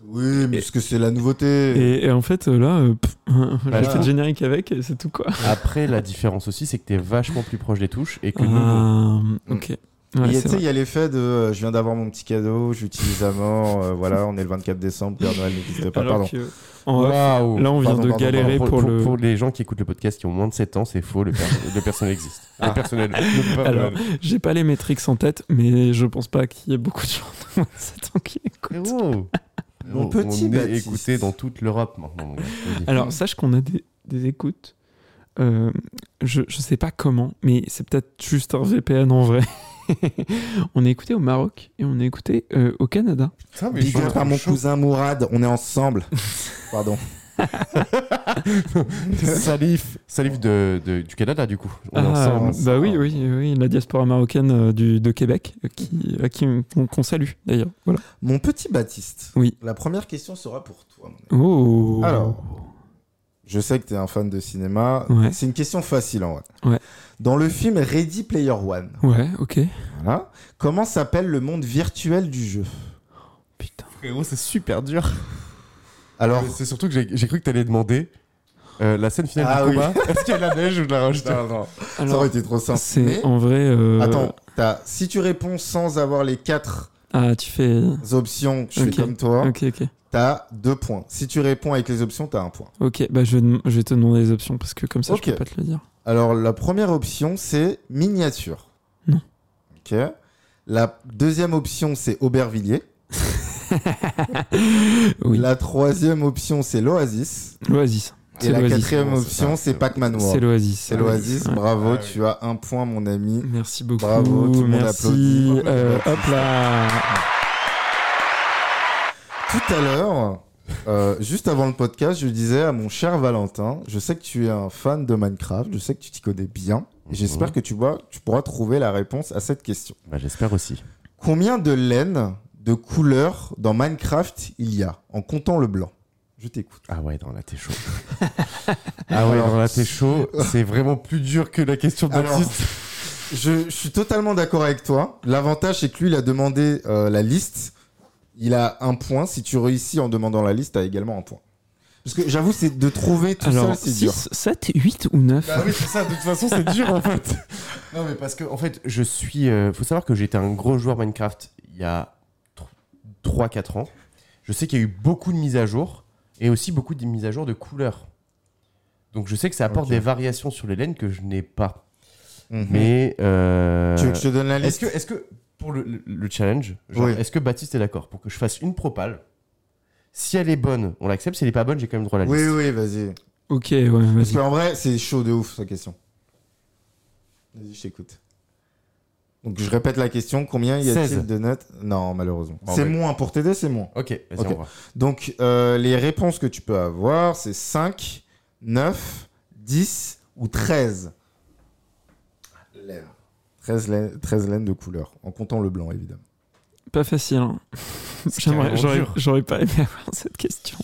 Oui, mais parce que c'est la nouveauté. Et, et en fait, euh, là, euh, j'ai fait le générique avec et c'est tout quoi. Après, la différence aussi, c'est que t'es vachement plus proche des touches et que nous, Ah, Mm. ok. Il Ouais, y a- c'est tu sais, il vrai. y a l'effet de euh, je viens d'avoir mon petit cadeau, j'utilise à mort, euh, voilà, on est le 24 décembre, Père Noël n'existe pas, Alors pardon. que, en là, on vient Pardon, de pardon, galérer pour, pour, pour- le. pour les gens qui écoutent le podcast qui ont moins de 7 ans, c'est faux, le, per- le personnel existe. Ah. Le personnel. le Alors, j'ai pas les métriques en tête, mais je pense pas qu'il y ait beaucoup de gens de moins de 7 ans qui écoutent. Frérot, Mon on- petit on est écouté dans toute l'Europe maintenant. Alors, sache qu'on a des, des écoutes. Euh, je, je sais pas comment, mais c'est peut-être juste un VPN en vrai. on est écouté au Maroc et on est écouté euh, au Canada. Putain, mais Big up à mon chaud. cousin Mourad, on est ensemble. Pardon. Salif, Salif de, de- du Canada, du coup. On est Ah, ensemble. bah oui, oui, oui, la diaspora marocaine euh, du, de Québec, euh, qui, à qui on- qu'on salue d'ailleurs. Voilà. Mon petit Baptiste. Oui. La première question sera pour toi. mon ami. Oh. Alors. Je sais que tu es un fan de cinéma. Ouais. C'est une question facile en vrai. Ouais. Dans le film Ready Player One, Ouais, ok. voilà, comment s'appelle le monde virtuel du jeu? Putain. Frérot, c'est super dur. Alors, C'est surtout que j'ai j'ai cru que t'allais demander euh, la scène finale Ah du oui. combat. Est-ce qu'il y a la neige ou de la rajouter non, non, ça Alors, aurait été trop simple. c'est Mais- en vrai. euh, Attends, t'as- si tu réponds sans avoir les quatre Ah, tu fais. options, je Ok. fais comme toi, Ok, ok. t'as deux points. Si tu réponds avec les options, t'as un point. Ok, bah je vais, dem- je vais te demander les options parce que comme ça, Ok. je peux pas te le dire. Alors, la première option, c'est miniature. Non. Ok. La deuxième option, c'est Aubervilliers. Oui. La troisième option, c'est l'Oasis. L'Oasis. Et C'est la l'Oasis. quatrième option, c'est Pac-Man C'est World. l'Oasis. C'est l'Oasis. Ouais. Bravo, Ah ouais. tu as un point, mon ami. Merci beaucoup. Bravo, tout le monde applaudit. Euh, hop là. Tout à l'heure, euh, juste avant le podcast, je disais à mon cher Valentin, je sais que tu es un fan de Minecraft, je sais que tu t'y connais bien, et j'espère Mhm. que tu, vois, tu pourras trouver la réponse à cette question. Bah, J'espère aussi. Combien de laines de couleurs dans Minecraft il y a, en comptant le blanc? Je t'écoute. Ah ouais, dans la t'es chaud. ah ouais, dans la t'es chaud, c'est vraiment plus dur que la question de Baptiste. Je, je suis totalement d'accord avec toi. L'avantage, c'est que lui, il a demandé euh, la liste. Il a un point. Si tu réussis en demandant la liste, tu as également un point. Parce que j'avoue, c'est de trouver tout Alors, seul, c'est dur. 6, 7, 8 ou 9 Bah oui, c'est ça, de toute façon, c'est dur en fait. Non, mais parce que, en fait, je suis. euh, faut savoir que j'étais un gros joueur Minecraft il y a 3-4 ans. Je sais qu'il y a eu beaucoup de mises à jour et aussi beaucoup de mises à jour de couleurs. Donc je sais que ça apporte Ok. des variations sur les laines que je n'ai pas. Mhm. Mais. euh, Tu veux que je te donne la Est-ce liste que, est que, pour le, le- le challenge, genre, Oui. est-ce que Baptiste est d'accord pour que je fasse une propale? Si elle est bonne, on l'accepte. Si elle est pas bonne, j'ai quand même droit à la Oui, liste. oui, vas-y. Ok, ouais, Parce vas-y. qu'en vrai, c'est chaud de ouf, sa question. Vas-y, je t'écoute. Donc, je répète la question. Combien y a-t-il 16. de notes? Non, malheureusement. C'est moins. Pour t'aider, c'est moins. Ok, vas-y, Ok. on va. Donc, euh, les réponses que tu peux avoir, c'est 5, 9, 10 ou 13. Laines. 13 laines, 13 laines de couleur, en comptant le blanc, évidemment. Pas facile. hein. C'est J'aurais dur. j'aurais pas aimé avoir cette question.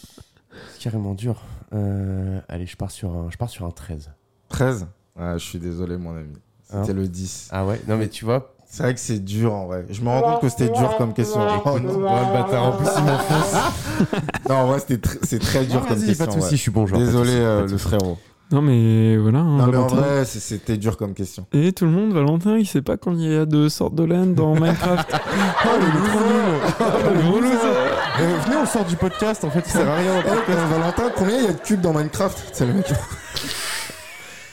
C'est carrément dur. Euh, allez, je pars, sur un, je pars sur un 13. 13 ah, Je suis désolé, mon ami. Hein C'était le 10. Ah ouais? Non, mais tu vois. C'est vrai que c'est dur, en vrai. Je me rends compte que c'était dur comme question. Oh, non. Ouais, le bâtard, en plus, il m'enfonce. non, en vrai, c'était tr- c'est très dur Non, comme vas-y, question. pas de soucis, ouais. je suis bon joueur. Désolé, euh, le frérot. Non, mais voilà. hein, Non, mais en vrai, c'était dur comme question. Et tout le monde, Valentin, il sait pas quand il y a deux sortes de laine dans Minecraft. Oh, le loser Le gros loser. Euh, Venez, on sort du podcast, en fait, ça sert à rien. Eh, Valentin, combien il y a de cubes dans Minecraft? C'est le mec.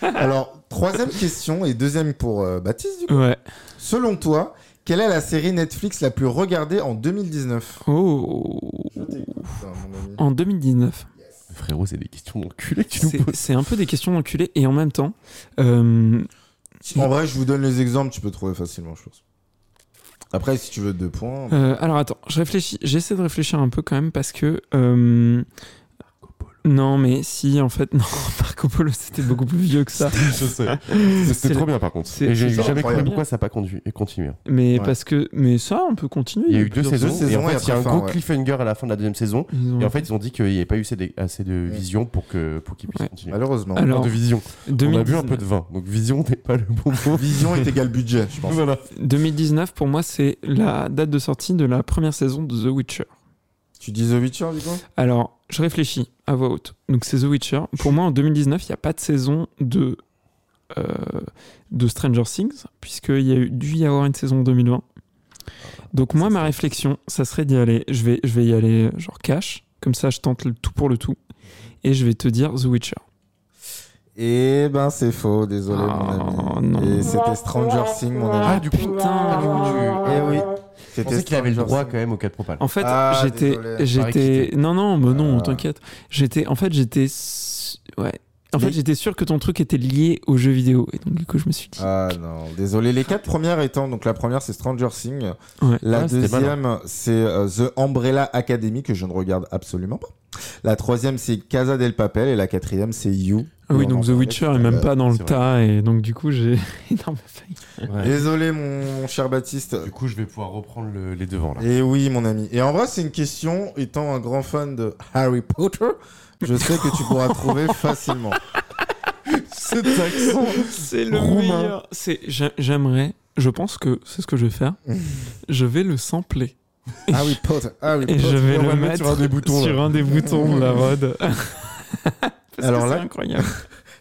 Alors, troisième question et deuxième pour euh, Baptiste, du coup. Ouais. Selon toi, quelle est la série Netflix la plus regardée en 2019 Oh. Ami. En 2019. Frérot, c'est des questions d'enculé que tu nous C'est poses. c'est un peu des questions d'enculé et en même temps, euh, En vrai, je vous donne les exemples, tu peux trouver facilement, je pense. Après, si tu veux deux points. euh, alors attends, je réfléchis, j'essaie de réfléchir un peu quand même parce que euh, non mais si en fait non Marco Polo c'était beaucoup plus vieux que ça. Je sais. C'était trop bien par contre. Et j'ai jamais compris pourquoi ça n'a pas conduit- continué. Mais Ouais. parce que mais ça on peut continuer. Il y a eu deux saisons, saisons et en et fait, il y a un après gros ouais. cliffhanger à la fin de la deuxième saison. Ont- Et en fait, ils ont dit qu'il n'y avait pas eu assez de, vision pour que pour qu'ils puissent Ouais. continuer. Malheureusement. Alors, de vision. On a bu 2019, un peu de vin, donc vision n'est pas le bon mot. Vision est égal budget, je pense. Voilà. 2019 pour moi c'est la date de sortie de la première saison de The Witcher. Tu dis The Witcher, du coup? Alors, je réfléchis à voix haute. Donc, c'est The Witcher. Pour moi, en 2019, il n'y a pas de saison de, euh, de Stranger Things, puisqu'il y a eu, dû y avoir une saison en 2020. Donc, moi, ma réflexion, ça serait d'y aller. Je vais, je vais y aller, genre, cash. Comme ça, je tente le tout pour le tout. Et je vais te dire The Witcher. Eh ben, c'est faux, désolé, Oh, mon ami. non. Et c'était Stranger Things, mon ami. Ah, du putain. du coup, tu- Eh oui. Je pensais qu'il avait le droit quand même aux 4 propales. En fait, Ah, j'étais, j'étais, non, non, mais non, Ah. t'inquiète. J'étais, en fait, j'étais, s- ouais. En fait, j'étais sûr que ton truc était lié aux jeux vidéo. Et donc, du coup, je me suis dit. Ah non, désolé. Les quatre premières étant, donc la première c'est Stranger Things, Ouais. la Ah, deuxième c'est euh, The Umbrella Academy que je ne regarde absolument pas. La troisième c'est Casa del Papel et la quatrième c'est You. Ah oui, donc The Witcher est même pas dans le vrai. tas, et donc du coup, j'ai énorme faille. Ouais. Désolé mon, mon cher Baptiste. Du coup, je vais pouvoir reprendre le- les devants là. Et oui mon ami. Et en vrai c'est une question, étant un grand fan de Harry Potter, je sais que tu pourras trouver facilement. Cet accent C'est le Roumain. meilleur. C'est, j'aimerais, je pense que c'est ce que je vais faire. je vais le sampler. Harry Potter, Harry Et Potter. je vais le le mettre sur un des boutons, là. sur un des boutons de la. Parce Alors que là- c'est incroyable.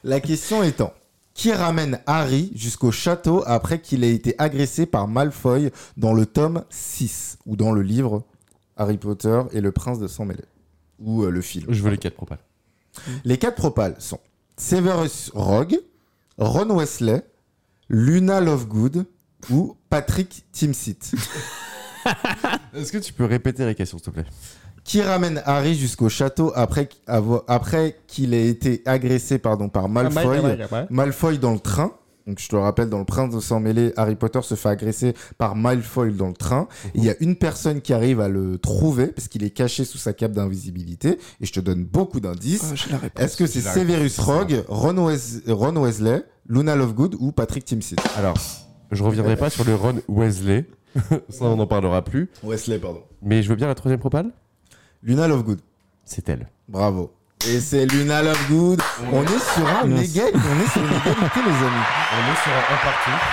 La question étant, qui ramène Harry jusqu'au château après qu'il ait été agressé par Malfoy dans le tome 6 ou dans le livre Harry Potter et le prince de sang mêlé? Ou euh, le film. Je veux les 4 propales. Les quatre propales sont Severus Rogue, Ron Wesley, Luna Lovegood ou Patrick Timsit. Est-ce que tu peux répéter les questions, s'il te plaît? Qui ramène Harry jusqu'au château après, qu'il ait été agressé pardon, par Malfoy Malfoy dans le train. Donc je te le rappelle, dans le Prince de sang mêlé, Harry Potter se fait agresser par Malfoy dans le train. Il y a une personne qui arrive à le trouver parce qu'il est caché sous sa cape d'invisibilité. Et je te donne beaucoup d'indices. Oh, réponse. Est-ce que c'est Severus Rogue, Ron, Wes- Ron Wesley, Luna Lovegood ou Patrick Timsit? Alors, je reviendrai pas sur le Ron Wesley. Ça, on n'en parlera plus. Wesley, pardon. Mais je veux bien la troisième propale? Luna Lovegood. C'est elle. Bravo. Et c'est Luna Lovegood. On est sur un Merci. égal, on est sur une égalité, les amis. On est sur un partout.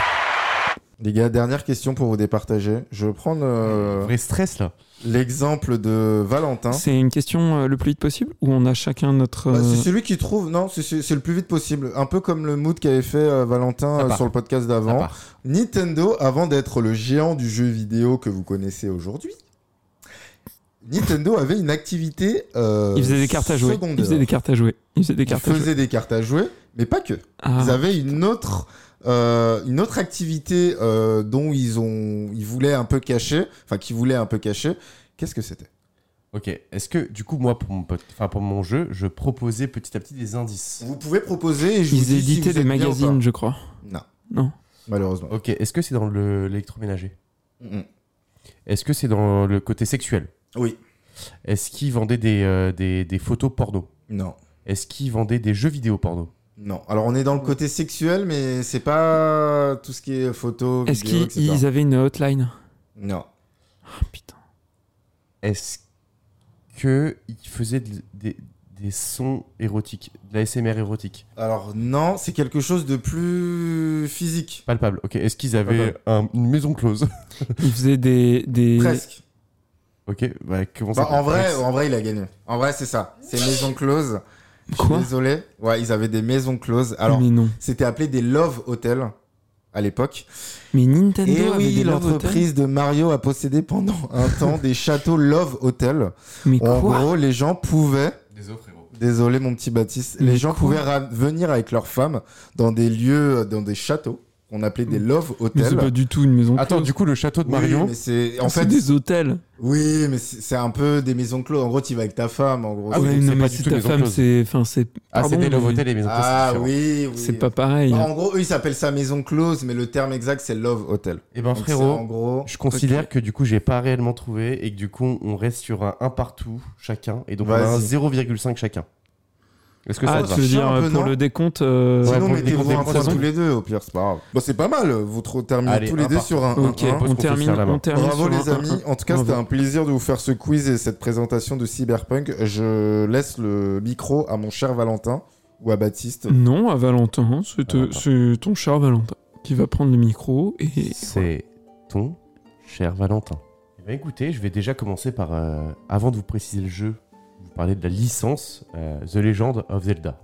Les gars, dernière question pour vous départager. Je vais prendre euh, Vrai stress là. l'exemple de Valentin. C'est une question euh, le plus vite possible ou on a chacun notre. Bah, euh, c'est celui qui trouve, non, c'est- le plus vite possible. Un peu comme le mood qu'avait fait euh, Valentin euh, sur le podcast d'avant. Nintendo, avant d'être le géant du jeu vidéo que vous connaissez aujourd'hui, Nintendo avait une activité euh, Il faisait des cartes à jouer. Secondaire. faisait des cartes à jouer. Des Ils cartes à jouer. faisaient des cartes à jouer, mais pas que. Ah. Ils avaient une autre, euh, une autre activité euh, dont ils ont, ils voulaient un peu cacher, enfin qui voulaient un peu cacher. Qu'est-ce que c'était? Ok. Est-ce que du coup, moi, pour mon, pot- enfin, pour mon jeu, je proposais petit à petit des indices? Vous pouvez proposer et je vous Ils dis si éditaient vous des magazines, je crois. Non, Non. malheureusement. Ok. Est-ce que c'est dans le- l'électroménager? Mm. Est-ce que c'est dans le côté sexuel? Oui. Est-ce qu'ils vendaient des, euh, des, des photos porno? Non. Est-ce qu'ils vendaient des jeux vidéo porno? Non. Alors on est dans le côté sexuel, mais c'est pas tout ce qui est photo, Est-ce vidéo, qu'ils etc. ils avaient une hotline? Non. Ah, Putain. Est-ce qu'ils faisaient de- des, des sons érotiques, de la SMR érotique? Alors non, c'est quelque chose de plus physique. Palpable. Ok. Est-ce qu'ils avaient un- une maison close? Ils faisaient des. des... Presque. Ok. Bah, comment ça Bah, en vrai, en vrai, il a gagné. En vrai, c'est ça. C'est maison close. Quoi Désolé. Ouais, ils avaient des maisons closes. Alors, Mais non. c'était appelé des Love Hotels à l'époque. Mais Nintendo Et avait oui, des Love Hotels l'entreprise de Mario a possédé pendant un temps des châteaux Love Hotel. Mais En quoi gros, les gens pouvaient Désolé, frérot. Désolé mon petit Baptiste. Mais les gens quoi pouvaient ra- venir avec leurs femmes dans des lieux, dans des châteaux qu'on appelait des Love Mais Hotels. c'est pas du tout une maison Attends, close. du coup, le château de Oui, Mario. mais c'est en C'est fait des hôtels. oui, mais c'est un peu des maisons closes. En gros, tu vas avec ta femme. En gros, Ah oui, non, c'est mais pas du c'est tout ta femme, c'est. Enfin, c'est. Ah, c'est des Love mais Hotel et maisons closes, ah oui, oui. C'est pas pareil. Bah, en gros, eux, ils s'appellent ça maison close, mais le terme exact, c'est Love Hotel. Eh ben, Donc, frérot, en gros. je considère que du coup, j'ai pas réellement trouvé et que du coup, on reste sur un 1 partout chacun et donc on a un Vas-y. 0,5 chacun. Est-ce que ça Ah, te tu va veux Ça, dire un euh, peu, pour non le décompte euh, Ouais, Sinon, pour le mettez-vous un point tous les deux, au pire, c'est pas grave. Bon, c'est pas mal. Vous tro- terminez Allez, tous les deux sur un. Ok, un, on termine, on termine Bravo sur les un- amis. un. En tout cas, c'était un plaisir de vous faire ce quiz et cette présentation de Cyberpunk. Je laisse le micro à mon cher Valentin ou à Baptiste. Non, à Valentin, c'est euh, ton cher Valentin qui va prendre le micro et. C'est ton cher Valentin. Eh ben, écoutez, je vais déjà commencer par, euh, avant de vous préciser le jeu, vous parler de la licence euh, The Legend of Zelda.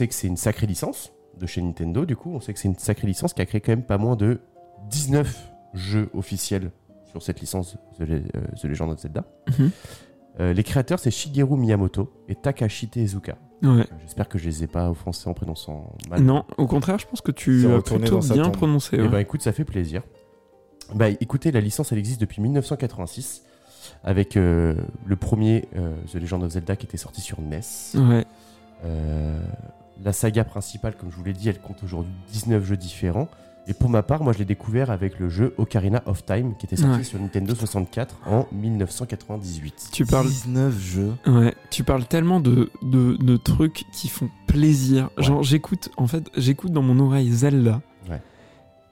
Sait que c'est une sacrée licence de chez Nintendo, du coup. On sait que c'est une sacrée licence qui a créé quand même pas moins de 19 jeux officiels sur cette licence The, Le- euh, The Legend of Zelda. Mhm. Euh, les créateurs, c'est Shigeru Miyamoto et Takashi Tezuka. Ouais. Euh, J'espère que je les ai pas offensés en prononçant mal. Non, au contraire, je pense que tu as plutôt bien tombe. prononcé. Eh ouais. ben écoute, ça fait plaisir. Bah écoutez, la licence elle existe depuis 1986 avec euh, le premier euh, The Legend of Zelda qui était sorti sur NES. Ouais. Euh, la saga principale, comme je vous l'ai dit, elle compte aujourd'hui 19 jeux différents. Et pour ma part, moi je l'ai découvert avec le jeu Ocarina of Time qui était sorti Ouais. sur Nintendo 64 en 1998. Tu parles, 19 jeux. ouais, tu parles tellement de, de, de trucs qui font plaisir. Ouais. Genre, j'écoute, en fait, j'écoute dans mon oreille Zelda. Ouais.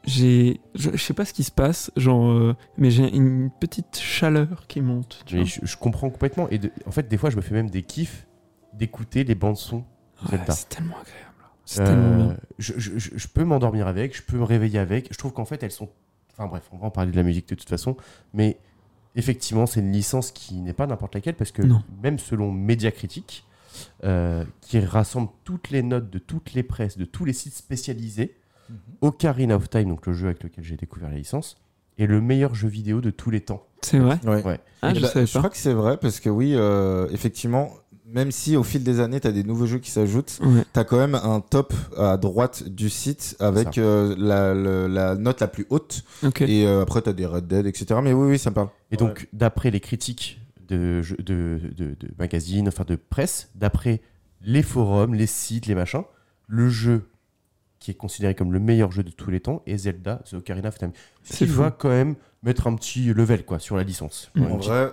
J'ai, je, je sais pas ce qui se passe, genre, euh, mais j'ai une petite chaleur qui monte. Tu Mais vois. je, je comprends complètement. Et de- en fait, des fois, je me fais même des kiffs d'écouter les bandes son Ouais, c'est tellement agréable. C'est Euh, tellement bien. je, je- je- je peux m'endormir avec, je peux me réveiller avec. Je trouve qu'en fait, elles sont. Enfin bref, on va en parler de la musique de toute façon. Mais effectivement, c'est une licence qui n'est pas n'importe laquelle parce que Non. même selon Mediacritic, euh, qui rassemble toutes les notes de toutes les presses, de tous les sites spécialisés, Ocarina of Time, donc le jeu avec lequel j'ai découvert la licence, est le meilleur jeu vidéo de tous les temps. C'est vrai Ouais. Ouais. Ah, je crois que c'est vrai parce que oui, euh, effectivement, même si au fil des années, tu as des nouveaux jeux qui s'ajoutent, Ouais. tu as quand même un top à droite du site avec euh, la, note la plus haute. Et euh, après, tu as des Red Dead, etc. Mais oui, oui, ça me parle. Et donc, d'après les critiques de, jeux- de, de, de magazines, enfin de presse, d'après les forums, les sites, les machins, le jeu qui est considéré comme le meilleur jeu de tous les temps est Zelda The Ocarina of Time. Ce C'est qui fou. va quand même mettre un petit level quoi, sur la licence. En vrai,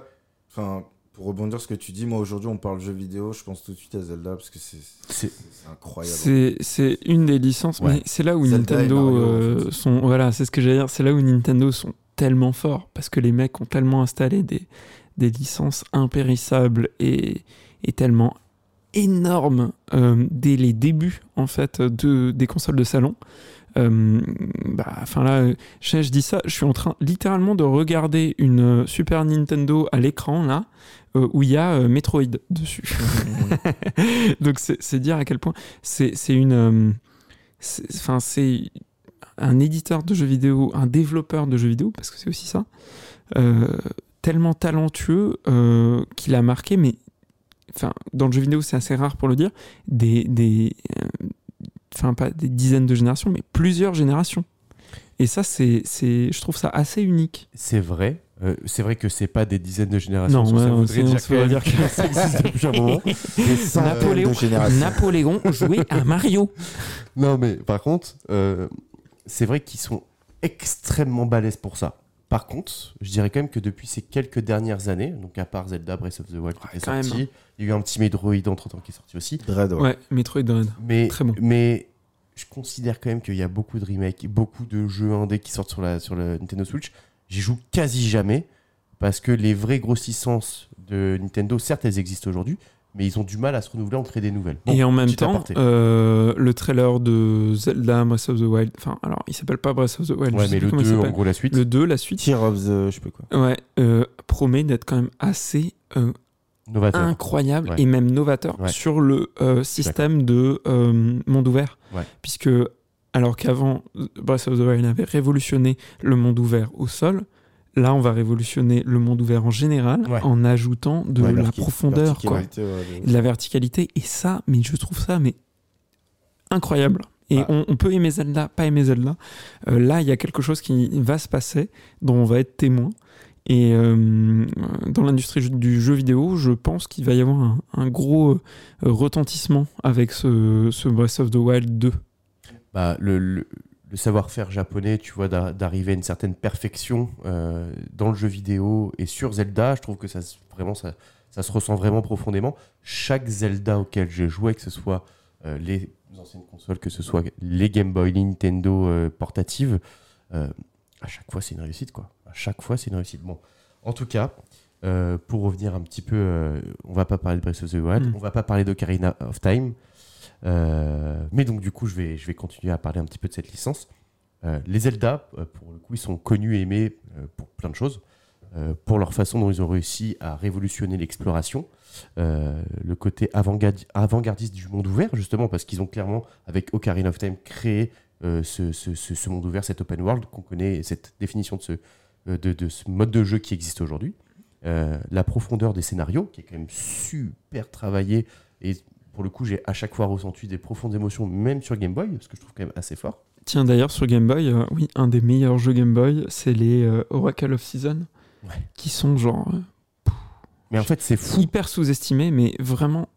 enfin, pour rebondir sur ce que tu dis, moi aujourd'hui, on parle jeux vidéo, je pense tout de suite à Zelda parce que c'est incroyable. C'est, une des licences, Ouais. mais c'est là où Zelda Nintendo Mario, en euh, fait. sont. Voilà, c'est ce que j'allais dire. C'est là où Nintendo sont tellement forts parce que les mecs ont tellement installé des, des licences impérissables et, et tellement énormes euh, dès les débuts en fait de, des consoles de salon. Euh, bah, enfin là, je, je dis ça, je suis en train littéralement de regarder une euh, Super Nintendo à l'écran là, euh, où il y a Metroid dessus. Donc c'est dire à quel point c'est une, enfin c'est un éditeur de jeux vidéo, un développeur de jeux vidéo parce que c'est aussi ça, tellement talentueux qu'il a marqué, mais enfin dans le jeu vidéo c'est assez rare pour le dire, des des euh, enfin pas des dizaines de générations, mais plusieurs générations. Et ça, c'est, c'est, je trouve ça assez unique. c'est vrai. Euh, c'est vrai que c'est pas des dizaines de générations. Non, ça voudrait dire voudrait dire que ça existe depuis un moment. Napoléon, jouait à Mario. Non, mais par contre, euh, c'est vrai qu'ils sont extrêmement balèzes pour ça. Par contre, je dirais quand même que depuis ces quelques dernières années, donc à part Zelda Breath of the Wild qui Ouais, est sorti, même, il y a eu un petit Metroid entre temps qui est sorti aussi. Dread, ouais. Ouais, Metroid Dread. Mais, Très bon. mais je considère quand même qu'il y a beaucoup de remakes, beaucoup de jeux indés qui sortent sur, la, sur le Nintendo Switch. J'y joue quasi jamais parce que les vraies grosses licences de Nintendo, certes, elles existent aujourd'hui, mais ils ont du mal à se renouveler, en créer des nouvelles. Bon, et en même temps, euh, le trailer de Zelda Breath of the Wild, enfin, alors il s'appelle pas Breath of the Wild, je ouais, sais mais le comment il 2, en gros, la suite. Le 2, la suite, Tear of the. Je sais pas quoi. ouais, euh, promet d'être quand même assez euh, Novateur. incroyable Ouais. et même novateur Ouais. sur le euh, système de euh, monde ouvert. Ouais. Puisque, alors qu'avant, Breath of the Wild avait révolutionné le monde ouvert au sol, là, on va révolutionner le monde ouvert en général en ajoutant de la profondeur, quoi. de la verticalité. Et ça, mais je trouve ça mais incroyable. Et on peut aimer Zelda, pas aimer Zelda. Euh, là, il y a quelque chose qui va se passer, dont on va être témoin. Et euh, dans l'industrie du jeu vidéo, je pense qu'il va y avoir un, gros euh, retentissement avec ce, Breath of the Wild 2. bah, le, savoir-faire japonais, tu vois, d'a- d'arriver à une certaine perfection euh, dans le jeu vidéo et sur Zelda, je trouve que ça, vraiment, ça, se ressent vraiment profondément. Chaque Zelda auquel j'ai joué, que ce soit les anciennes consoles, que ce soit les Game Boy, Nintendo portatives, à chaque fois c'est une réussite, quoi. Chaque fois c'est une réussite. Bon, en tout cas, euh, pour revenir un petit peu, euh, on va pas parler de Breath of the Wild, Mm. on va pas parler d'Ocarina of Time. Euh, mais donc du coup, je vais, je vais continuer à parler un petit peu de cette licence. Euh, les Zelda, pour le coup, ils sont connus et aimés pour plein de choses. Pour leur façon dont ils ont réussi à révolutionner l'exploration, le côté avant-gardi- avant-gardiste du monde ouvert, justement, parce qu'ils ont clairement, avec Ocarina of Time, créé ce, ce- monde ouvert, cet open world qu'on connaît, cette définition de ce, de, de ce mode de jeu qui existe aujourd'hui. Euh, la profondeur des scénarios, qui est quand même super travaillée, et pour le coup, j'ai à chaque fois ressenti des profondes émotions, même sur Game Boy, ce que je trouve quand même assez fort. Tiens, d'ailleurs, sur Game Boy, euh, oui, un des meilleurs jeux Game Boy, c'est les euh, Oracle of Season, Ouais. qui sont genre euh, Mais en fait, c'est fou. hyper sous-estimés, mais vraiment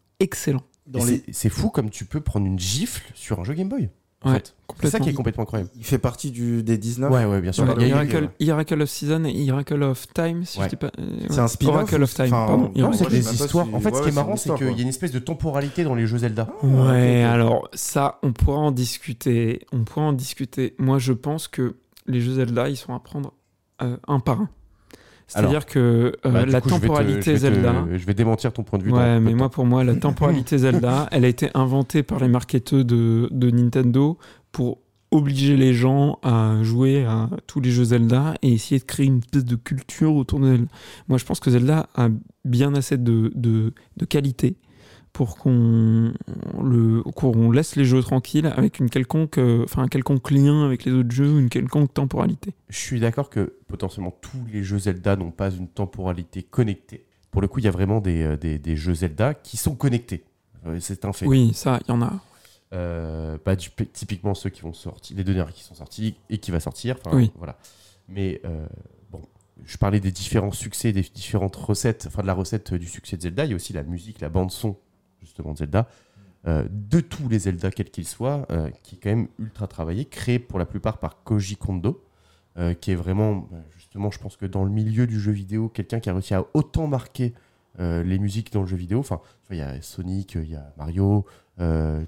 les- c'est- C'est fou comme tu peux prendre une gifle sur un jeu Game Boy. En Ouais, fait. C'est ça qui est complètement. incroyable. Il fait partie du, des 19. Ouais, ouais, bien sûr. Ouais, Il y a- Miracle of Season et Miracle of Time, si Ouais. je dis pas. euh, C'est un spin-off Oracle of Time, enfin, pardon. non, Non, Miracle c'est des histoires. En fait, ce qui est marrant, c'est qu'il y a une espèce de temporalité dans les jeux Zelda. Ouais, alors ça, on pourra en discuter. On pourra en discuter. Moi, je pense que les jeux Zelda, ils sont à prendre euh, un par un. C'est-à-dire que euh, Bah, la coup, je vais te- temporalité je vais te- Zelda. Je vais démentir ton point de vue. Ouais, mais moi, pour moi, la temporalité Zelda, elle a été inventée par les marketeurs de, de Nintendo pour obliger les gens à jouer à tous les jeux Zelda et essayer de créer une espèce de culture autour de Zelda. Moi, je pense que Zelda a bien assez de, de, de qualité pour qu'on le qu'on laisse les jeux tranquilles avec une quelconque euh, enfin un quelconque lien avec les autres jeux une quelconque temporalité Je suis d'accord que potentiellement tous les jeux Zelda n'ont pas une temporalité connectée. Pour le coup, il y a vraiment des, euh, des, des jeux Zelda qui sont connectés. Euh, C'est un fait. oui ça il y en a Euh, bah, du- typiquement ceux qui vont sortir, les deux derniers qui sont sortis et qui va sortir. Oui. Voilà. Mais euh, bon, je parlais des différents succès, des différentes recettes, enfin de la recette du succès de Zelda. Il y a aussi la musique, la bande son justement de Zelda. euh, de tous les Zelda, quels qu'ils soient, euh, qui est quand même ultra travaillé, créé pour la plupart par Koji Kondo, euh, qui est vraiment, bah, justement, je pense que dans le milieu du jeu vidéo, quelqu'un qui a réussi à autant marquer les musiques dans le jeu vidéo. Enfin, il y a Sonic, il y a Mario, il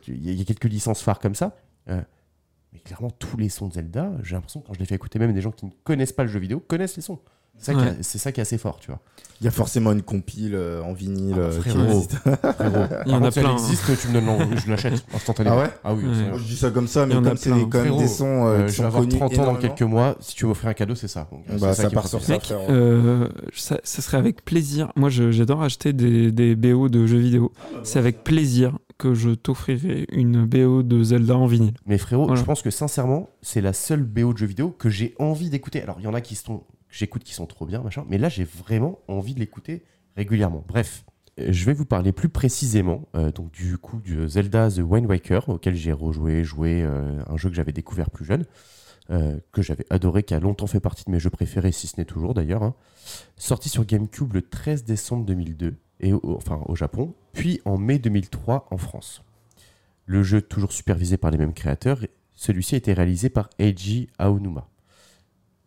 y, a- quelques licences phares comme ça. mais clairement, tous les sons de Zelda, j'ai l'impression, quand je les fais écouter, même des gens qui ne connaissent pas le jeu vidéo, connaissent les sons. C'est ça, qui Ouais. est- c'est ça qui est assez fort, tu vois. Il y a forcément une compile euh, en vinyle Ah euh, qui frérot. existe. Frérot. Il y en a si plein, Elle existe, tu me donnes je l'achète instantanément. Ah ouais Ah oui. Ouais. je dis ça comme ça, mais comme c'est quand même des sons euh, qui je sont vais avoir connus 30 ans dans quelques mois. Si tu veux m'offrir un cadeau, c'est ça. Donc, Bah, ça qui part sur plaisir. ça. Mec, euh, ça, ça serait avec plaisir. Moi, j'adore acheter des, des BO de jeux vidéo. C'est avec plaisir que je t'offrirai une BO de Zelda en vinyle. Mais frérot, Voilà. je pense que sincèrement, c'est la seule BO de jeu vidéo que j'ai envie d'écouter. Alors, il y en a qui sont, j'écoute qui sont trop bien, machin. Mais là, j'ai vraiment envie de l'écouter régulièrement. Bref, euh, je vais vous parler plus précisément euh, du coup du Zelda The Wind Waker, auquel j'ai rejoué, joué euh, un jeu que j'avais découvert plus jeune, que j'avais adoré, qui a longtemps fait partie de mes jeux préférés, si ce n'est toujours d'ailleurs. hein. Sorti sur GameCube le 13 décembre 2002, et enfin au Japon, puis en mai 2003 en France. Le jeu toujours supervisé par les mêmes créateurs, celui-ci a été réalisé par Eiji Aonuma.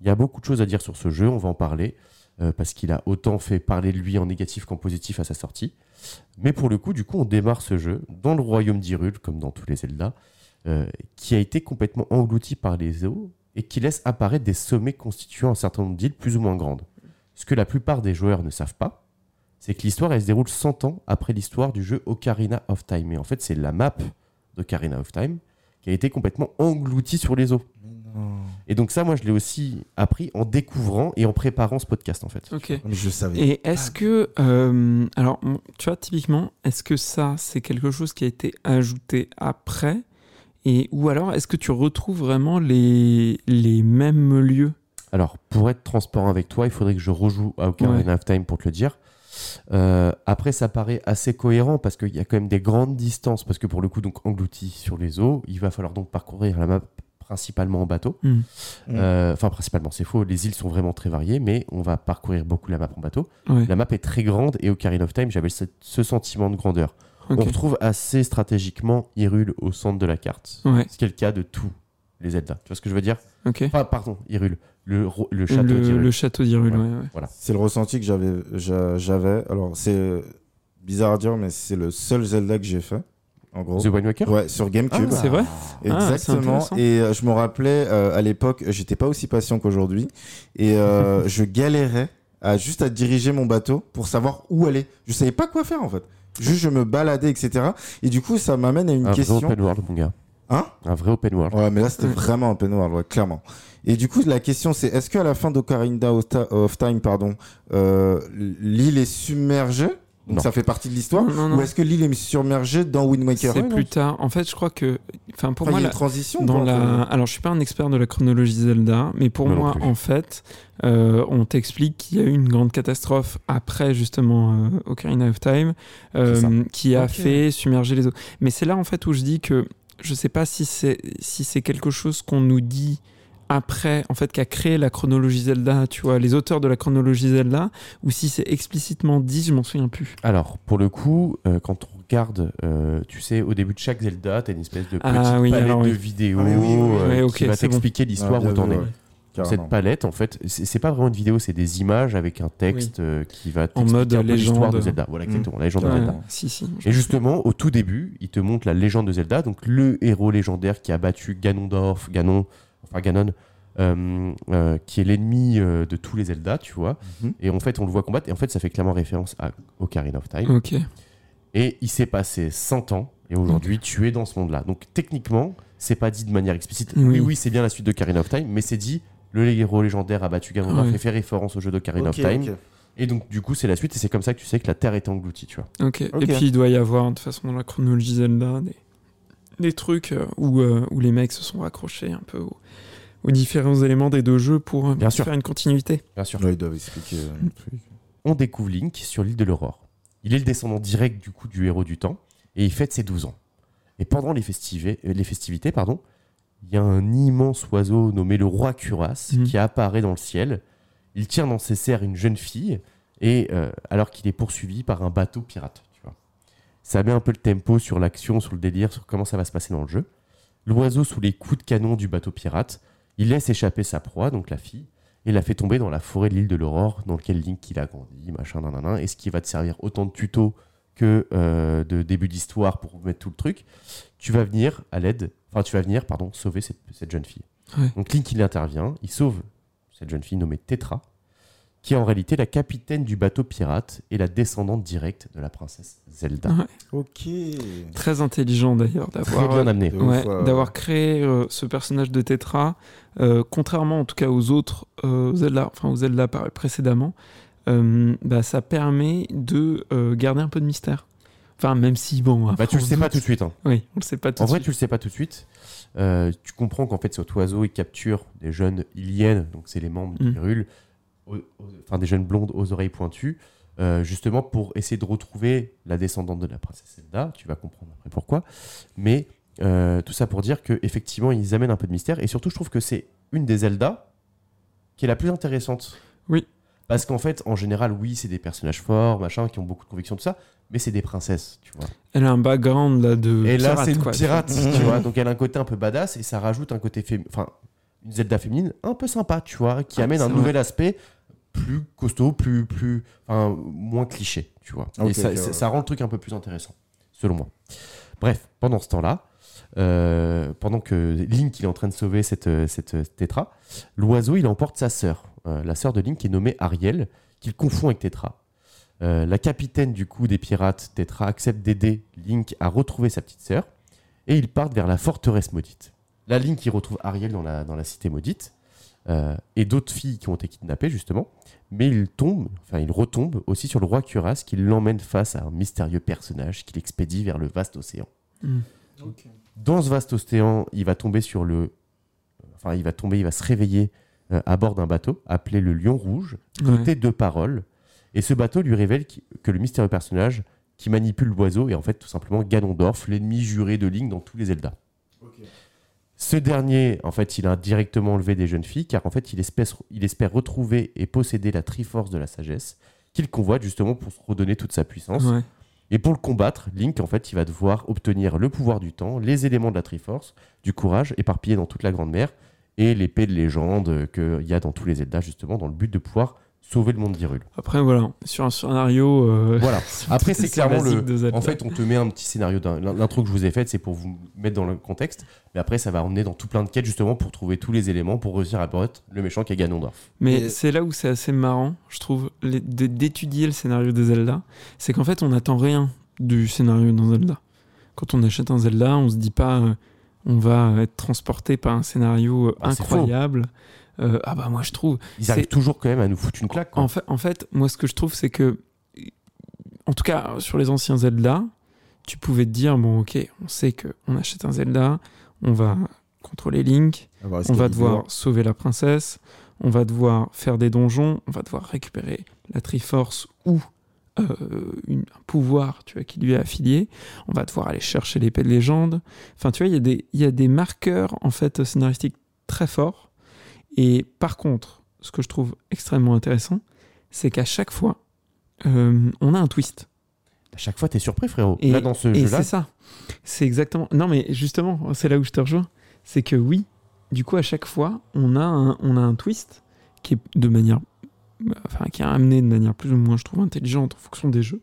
Il y a beaucoup de choses à dire sur ce jeu, on va en parler, euh, parce qu'il a autant fait parler de lui en négatif qu'en positif à sa sortie. Mais pour le coup, du coup, on démarre ce jeu dans le royaume d'Hyrule, comme dans tous les Zelda, euh, qui a été complètement englouti par les eaux et qui laisse apparaître des sommets constituant un certain nombre d'îles plus ou moins grandes. Ce que la plupart des joueurs ne savent pas, c'est que l'histoire, se déroule 100 ans après l'histoire du jeu Ocarina of Time. Et en fait, c'est la map d'Ocarina of Time qui a été complètement engloutie sur les eaux. Et donc ça, moi, je l'ai aussi appris en découvrant et en préparant ce podcast, en fait. Ok. Mais je savais. Et est-ce que, euh, alors, tu vois, typiquement, est-ce que ça, c'est quelque chose qui a été ajouté après? Et, Ou alors, est-ce que tu retrouves vraiment les, les mêmes lieux? Alors, pour être transparent avec toi, il faudrait que je rejoue à Ocarina of Time pour te le dire. Euh, après, ça paraît assez cohérent parce qu'il y a quand même des grandes distances. Parce que pour le coup, donc englouti sur les eaux, il va falloir donc parcourir la map principalement en bateau. Hmm. Euh, Enfin, principalement, c'est faux. Les îles sont vraiment très variées, mais on va parcourir beaucoup la map en bateau. Ouais. La map est très grande et Ocarina of Time, j'avais ce, ce sentiment de grandeur. Ok. On retrouve assez stratégiquement Hyrule au centre de la carte. Ouais. Ce qui est le cas de tous les Zelda. Tu vois ce que je veux dire? Ok. Enfin, pardon, Hyrule. Le, château le, d'Hyrule. le château d'Hyrule, Ouais. ouais, ouais. C'est le ressenti que j'avais. j'a- j'avais. Alors, c'est euh, bizarre à dire, mais c'est le seul Zelda que j'ai fait, en gros. The Wind Waker Ouais, sur GameCube. C'est vrai Ah, Exactement. et euh, je me rappelais euh, à l'époque, j'étais pas aussi patient qu'aujourd'hui, et euh, je galérais à juste à diriger mon bateau pour savoir où aller. Je savais pas quoi faire en fait. Juste je me baladais, etc. Et du coup, ça m'amène à une Un vrai question. open world, mon gars. Hein? Un vrai open world. Ouais, mais là c'était vraiment un open world, ouais, clairement. Et du coup, la question c'est est-ce qu'à la fin d'Ocarina of Time, pardon, euh, l'île est submergée? Donc Non. ça fait partie de l'histoire Non, non, non. Ou est-ce que l'île est submergée dans Wind Waker C'est plus tard. En fait, je crois que. Enfin, pour Enfin, moi, il y a la- une transition dans la. Alors, je suis pas un expert de la chronologie Zelda, mais pour Moi non moi, plus. en fait, euh, on t'explique qu'il y a eu une grande catastrophe après justement euh, Ocarina of Time, euh, qui a fait submerger les eaux. Mais c'est là en fait où je dis que je sais pas si c'est si c'est quelque chose qu'on nous dit après, en fait, qu'a créé la chronologie Zelda, tu vois, les auteurs de la chronologie Zelda, ou si c'est explicitement dit, je m'en souviens plus. Alors, pour le coup, euh, quand on regarde, euh, tu sais, au début de chaque Zelda, t'as une espèce de petite Ah oui, palette alors de oui. vidéos Ah oui, oui, oui, oui. euh, Ouais, ok, qui va bon. t'expliquer l'histoire Ah, où t'en es. ouais. Cette palette, en fait, c'est pas vraiment une vidéo, c'est des images avec un texte euh, qui va En mode l'histoire légende. de Zelda. Voilà, exactement, la légende de. Zelda. Ouais, si, si. Et me justement, au tout début, il te montre la légende de Zelda, donc le héros légendaire qui a battu Ganondorf, Ganon, enfin Ganon, euh, euh, qui est l'ennemi euh, de tous les Zelda, tu vois. Mhm. Et en fait, on le voit combattre, et en fait, ça fait clairement référence à Ocarina of Time. Et il s'est passé 100 ans, et aujourd'hui, tu es dans ce monde-là. Donc techniquement, c'est pas dit de manière explicite. Oui. Oui, oui, c'est bien la suite d'Ocarina of Time, mais c'est dit, le héros légendaire a battu Ganondorf Ouais. et fait référence au jeu d'Ocarina Ok, of Time. Et donc, du coup, c'est la suite, et c'est comme ça que tu sais que la Terre est engloutie, tu vois. Et puis il doit y avoir, de toute façon, dans la chronologie Zelda, des, des trucs euh, où, euh, où les mecs se sont raccrochés un peu aux, aux différents éléments des deux jeux pour euh, Bien sûr. faire une continuité. Bien sûr. Ouais, ils doivent expliquer le truc. on découvre Link sur l'île de l'Aurore. Il est le descendant direct du coup du héros du temps et il fête ses 12 ans. Et pendant les, festivi- les festivités, pardon, il y a un immense oiseau nommé le roi Cuirasse Mhm. qui apparaît dans le ciel. Il tient dans ses serres une jeune fille et euh, alors qu'il est poursuivi par un bateau pirate. Ça met un peu le tempo sur l'action, sur le délire, sur comment ça va se passer dans le jeu. L'oiseau sous les coups de canon du bateau pirate, il laisse échapper sa proie, donc la fille, et la fait tomber dans la forêt de l'île de l'Aurore, dans lequel Link il a grandi, machin, nanana, et ce qui va te servir autant de tutos que euh, de début d'histoire pour mettre tout le truc. Tu vas venir à l'aide, enfin tu vas venir, pardon, sauver cette, cette jeune fille. Ouais. Donc Link il intervient, il sauve cette jeune fille nommée Tetra, qui est en réalité la capitaine du bateau pirate et la descendante directe de la princesse Zelda. Ouais. Ok. Très intelligent d'ailleurs d'avoir bien amené. de ouais, ouf, ouais. d'avoir créé euh, ce personnage de Tetra, euh, contrairement en tout cas aux autres euh, Zelda, enfin aux Zelda précédemment, euh, bah, ça permet de euh, garder un peu de mystère. Enfin, même si bon. Bah tu le sais pas tout de suite. hein. Oui, on le sait pas tout En de vrai, suite. tu le sais pas tout de suite. Euh, tu comprends qu'en fait, cet oiseau, il capture des jeunes hyliennes, donc c'est les membres Mm. du Hyrule, enfin des jeunes blondes aux oreilles pointues, euh, justement pour essayer de retrouver la descendante de la princesse Zelda. Tu vas comprendre après pourquoi. Mais euh, tout ça pour dire que effectivement, ils amènent un peu de mystère. Et surtout, je trouve que c'est une des Zelda qui est la plus intéressante. Oui. Parce qu'en fait, en général, oui, c'est des personnages forts, machin, qui ont beaucoup de conviction, tout ça, mais c'est des princesses, tu vois. Elle a un background là de. Et là, c'est une quoi. pirate, tu vois. Donc, elle a un côté un peu badass et ça rajoute un côté féminin. Enfin, une Zelda féminine un peu sympa, tu vois, qui Ah, amène un nouvel aspect plus costaud, plus, plus, enfin, moins cliché, tu vois. Et ça, ok, ça- ouais. ça rend le truc un peu plus intéressant, selon moi. Bref, pendant ce temps-là, euh, pendant que Link il est en train de sauver cette, euh, cette euh, Tetra, l'oiseau il emporte sa sœur, euh, la sœur de Link qui est nommée Ariel, qu'il confond avec Tetra. Euh, la capitaine du coup des pirates, Tetra, accepte d'aider Link à retrouver sa petite sœur et ils partent vers la forteresse maudite. Là, Link il retrouve Ariel dans la, dans la cité maudite euh, et d'autres filles qui ont été kidnappées justement, mais il tombe, enfin il retombe aussi sur le roi Cuirass qui l'emmène face à un mystérieux personnage qui l'expédie vers le vaste océan. Hmm. Dans ce vaste océan, il va tomber sur le, enfin il va tomber, il va se réveiller euh, à bord d'un bateau appelé le Lion Rouge, doté de paroles. Et ce bateau lui révèle que le mystérieux personnage qui manipule l'oiseau est en fait tout simplement Ganondorf, l'ennemi juré de Link dans tous les Zelda. Ce dernier, en fait, il a directement enlevé des jeunes filles car en fait, il espère, il espère retrouver et posséder la Triforce de la sagesse qu'il convoite justement pour se redonner toute sa puissance. Ouais. Et pour le combattre, Link, en fait, il va devoir obtenir le pouvoir du temps, les éléments de la Triforce, du courage, éparpillés dans toute la Grande Mer, et l'épée de légende qu'il y a dans tous les Zelda, justement, dans le but de pouvoir sauver le monde d'Hyrule. Après, voilà, sur un scénario. euh, Voilà. Après, c'est clairement le. En fait, on te met un petit scénario. d'un- L'intro que je vous ai faite, c'est pour vous mettre dans le contexte. Mais après, ça va emmener dans tout plein de quêtes, justement, pour trouver tous les éléments pour réussir à battre le méchant qui est Ganondorf. Mais Et- c'est là où c'est assez marrant, je trouve, d'étudier le scénario de Zelda. C'est qu'en fait, on n'attend rien du scénario dans Zelda. Quand on achète un Zelda, on se dit pas, euh, on va être transporté par un scénario euh, Bah, c'est incroyable. Euh, ah bah moi je trouve. Ils arrivent toujours quand même à nous foutre une claque. quoi. En fait, en fait, moi ce que je trouve, c'est que, en tout cas sur les anciens Zelda, tu pouvais te dire bon ok, on sait que on achète un Zelda, on va contrôler Link, on va devoir sauver la princesse, on va devoir faire des donjons, on va devoir récupérer la Triforce ou euh, une- un pouvoir tu vois, qui lui est affilié, on va devoir aller chercher l'épée de légende. Enfin, tu vois, il y, a des- il y a des marqueurs en fait scénaristiques très forts. Et par contre, ce que je trouve extrêmement intéressant, c'est qu'à chaque fois, euh, on a un twist. À chaque fois, t'es surpris, frérot. Et, Là, dans ce jeu-là, c'est ça. C'est exactement. Non, mais justement, c'est là où je te rejoins. C'est que oui, du coup, à chaque fois, on a un, on a un twist qui est de manière. Enfin, qui est amené de manière plus ou moins, je trouve, intelligente en fonction des jeux.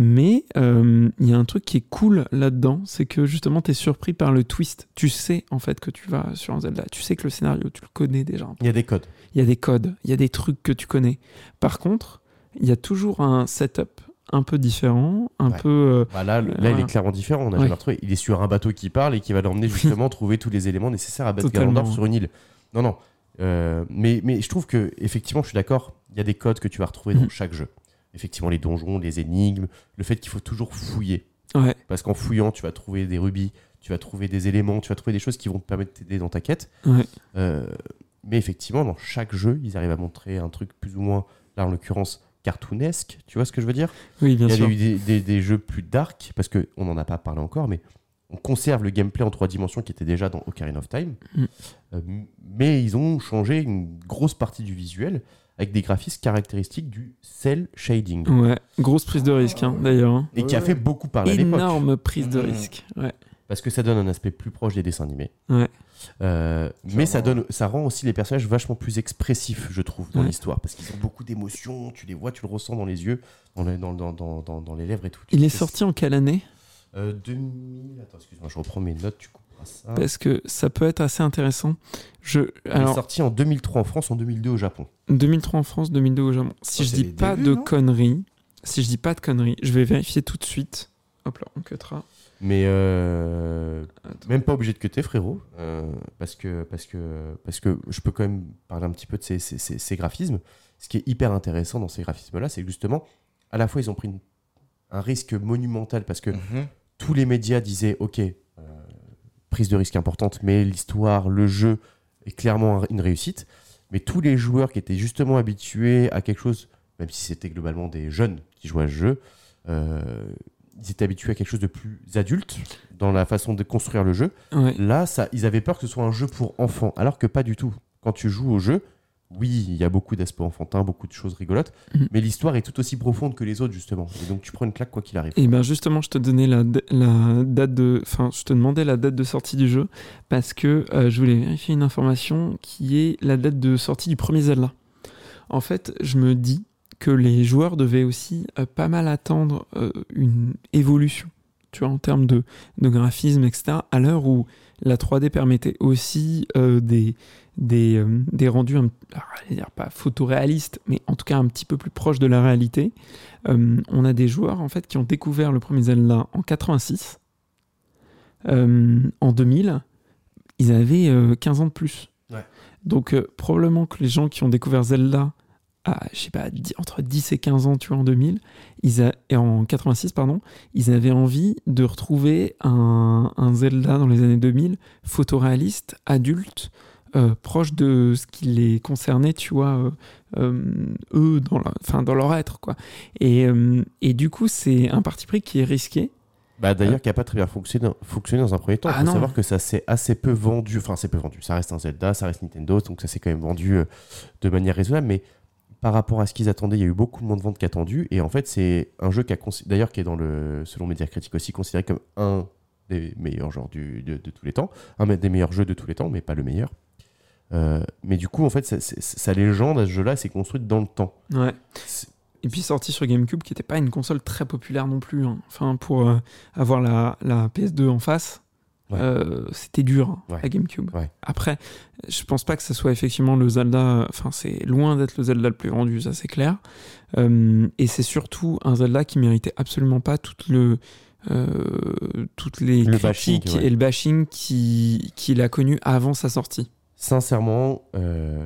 Mais euh, il y a un truc qui est cool là-dedans, c'est que justement, tu es surpris par le twist. Tu sais, en fait, que tu vas sur un Zelda. Tu sais que le scénario, tu le connais déjà il y a des codes. il y a des codes, il y a des trucs que tu connais. Par contre, il y a toujours un setup un peu différent, un Ouais. peu. euh, Bah là, là, il est clairement différent. On a Ouais. jamais retrouvé. Il est sur un bateau qui parle et qui va l'emmener justement trouver tous les éléments nécessaires à battre. Ganondorf sur une île. Non, non. Euh, mais, mais je trouve que effectivement, je suis d'accord. Il y a des codes que tu vas retrouver dans Mhm. chaque jeu. Effectivement, les donjons, les énigmes, le fait qu'il faut toujours fouiller. ouais, Parce qu'en fouillant, tu vas trouver des rubis, tu vas trouver des éléments, tu vas trouver des choses qui vont te permettre de t'aider dans ta quête. ouais. Euh, mais effectivement, dans chaque jeu, ils arrivent à montrer un truc plus ou moins, là en l'occurrence, cartoonesque. Tu vois ce que je veux dire? Oui, bien Il y sûr. a eu des, des- des jeux plus dark, parce qu'on n'en a pas parlé encore, mais on conserve le gameplay en trois dimensions qui était déjà dans Ocarina of Time. Mm. Euh, mais ils ont changé une grosse partie du visuel avec des graphismes caractéristiques du cell shading. Ouais, grosse prise de risque, hein, d'ailleurs. hein. Et qui a fait beaucoup parler à l'époque. Énorme prise de risque. Ouais. Parce que ça donne un aspect plus proche des dessins animés. Ouais. Euh, mais ça, donne, ça rend aussi les personnages vachement plus expressifs, je trouve, dans Ouais. l'histoire. Parce qu'ils ont beaucoup d'émotions, tu les vois, tu le ressens dans les yeux, dans, les- dans, dans, dans, dans- dans les lèvres et tout. Il est sorti en quelle année? Euh, 2000. Attends, excuse-moi, je reprends mes notes, tu couperas ça. Parce que ça peut être assez intéressant. Je, Il est sorti en 2003 en France, en 2002 au Japon. 2003 en France, 2002 au Japon. Si Oh, je dis pas débuts, de conneries, si je dis pas de conneries, je vais vérifier tout de suite. Hop là, on cutera. Mais euh, même pas obligé de cuter, frérot. euh, parce, que, parce, que, parce que je peux quand même parler un petit peu de ces, ces- ces- ces graphismes. Ce qui est hyper intéressant dans ces graphismes-là, c'est que justement, à la fois, ils ont pris une- un risque monumental parce que Mhm. tous les médias disaient ok, prise de risque importante, mais l'histoire, le jeu est clairement un- une réussite. Mais tous les joueurs qui étaient justement habitués à quelque chose, même si c'était globalement des jeunes qui jouaient à ce jeu, euh, ils étaient habitués à quelque chose de plus adulte dans la façon de construire le jeu. Ouais. Là, ça, ils avaient peur que ce soit un jeu pour enfants, alors que pas du tout. Quand tu joues au jeu, oui, il y a beaucoup d'aspects enfantins, beaucoup de choses rigolotes, Mhm. mais l'histoire est tout aussi profonde que les autres, justement. Et donc tu prends une claque quoi qu'il arrive. Et bien justement, je te donnais la, la date de, enfin, je te demandais la date de sortie du jeu parce que euh, je voulais vérifier une information qui est la date de sortie du premier Zelda. En fait, je me dis que les joueurs devaient aussi euh, pas mal attendre euh, une évolution, tu vois, en termes de, de graphisme, etc. À l'heure où la 3D permettait aussi des, des, euh, des rendus, alors, pas photoréalistes, mais en tout cas un petit peu plus proches de la réalité. Euh, on a des joueurs en fait qui ont découvert le premier Zelda en 86. Euh, en 2000, ils avaient euh, 15 ans de plus. Ouais. Donc euh, probablement que les gens qui ont découvert Zelda à, je sais pas, dix- entre 10 et 15 ans, tu vois, en 2000, ils a, et en 86, pardon, ils avaient envie de retrouver un, un Zelda dans les années 2000, photoréaliste, adulte, euh, proche de ce qui les concernait, tu vois, euh, euh, eux, dans, dans leur être, quoi. Et, et du coup, c'est un parti pris qui est risqué. Bah, D'ailleurs, qui n'a pas très bien fonctionné, fonctionné dans un premier temps. Il Ah faut non. savoir que ça s'est assez peu vendu. Enfin, c'est peu vendu. Ça reste un Zelda, ça reste Nintendo, donc ça s'est quand même vendu de manière raisonnable. Mais par rapport à ce qu'ils attendaient, il y a eu beaucoup moins de ventes qu'attendu. Et en fait, c'est un jeu qui a d'ailleurs qui est dans le, selon Média Critique aussi, considéré comme un des meilleurs genres du- de, de tous les temps, un des meilleurs jeux de tous les temps, mais pas le meilleur. Euh, mais du coup, en fait, ça- sa légende à ce jeu-là s'est construite dans le temps. Ouais. Et puis sorti sur GameCube, qui n'était pas une console très populaire non plus. hein. Enfin, pour euh, avoir la, la PS2 en face, Ouais. euh, c'était dur, hein, Ouais. la GameCube. Ouais. Après, je pense pas que ce soit effectivement le Zelda. Enfin, c'est loin d'être le Zelda le plus vendu, ça c'est clair. Et c'est surtout un Zelda qui méritait absolument pas le. toutes les Le critiques bashing, et le bashing qui- qu'il a connu avant sa sortie. Sincèrement, euh,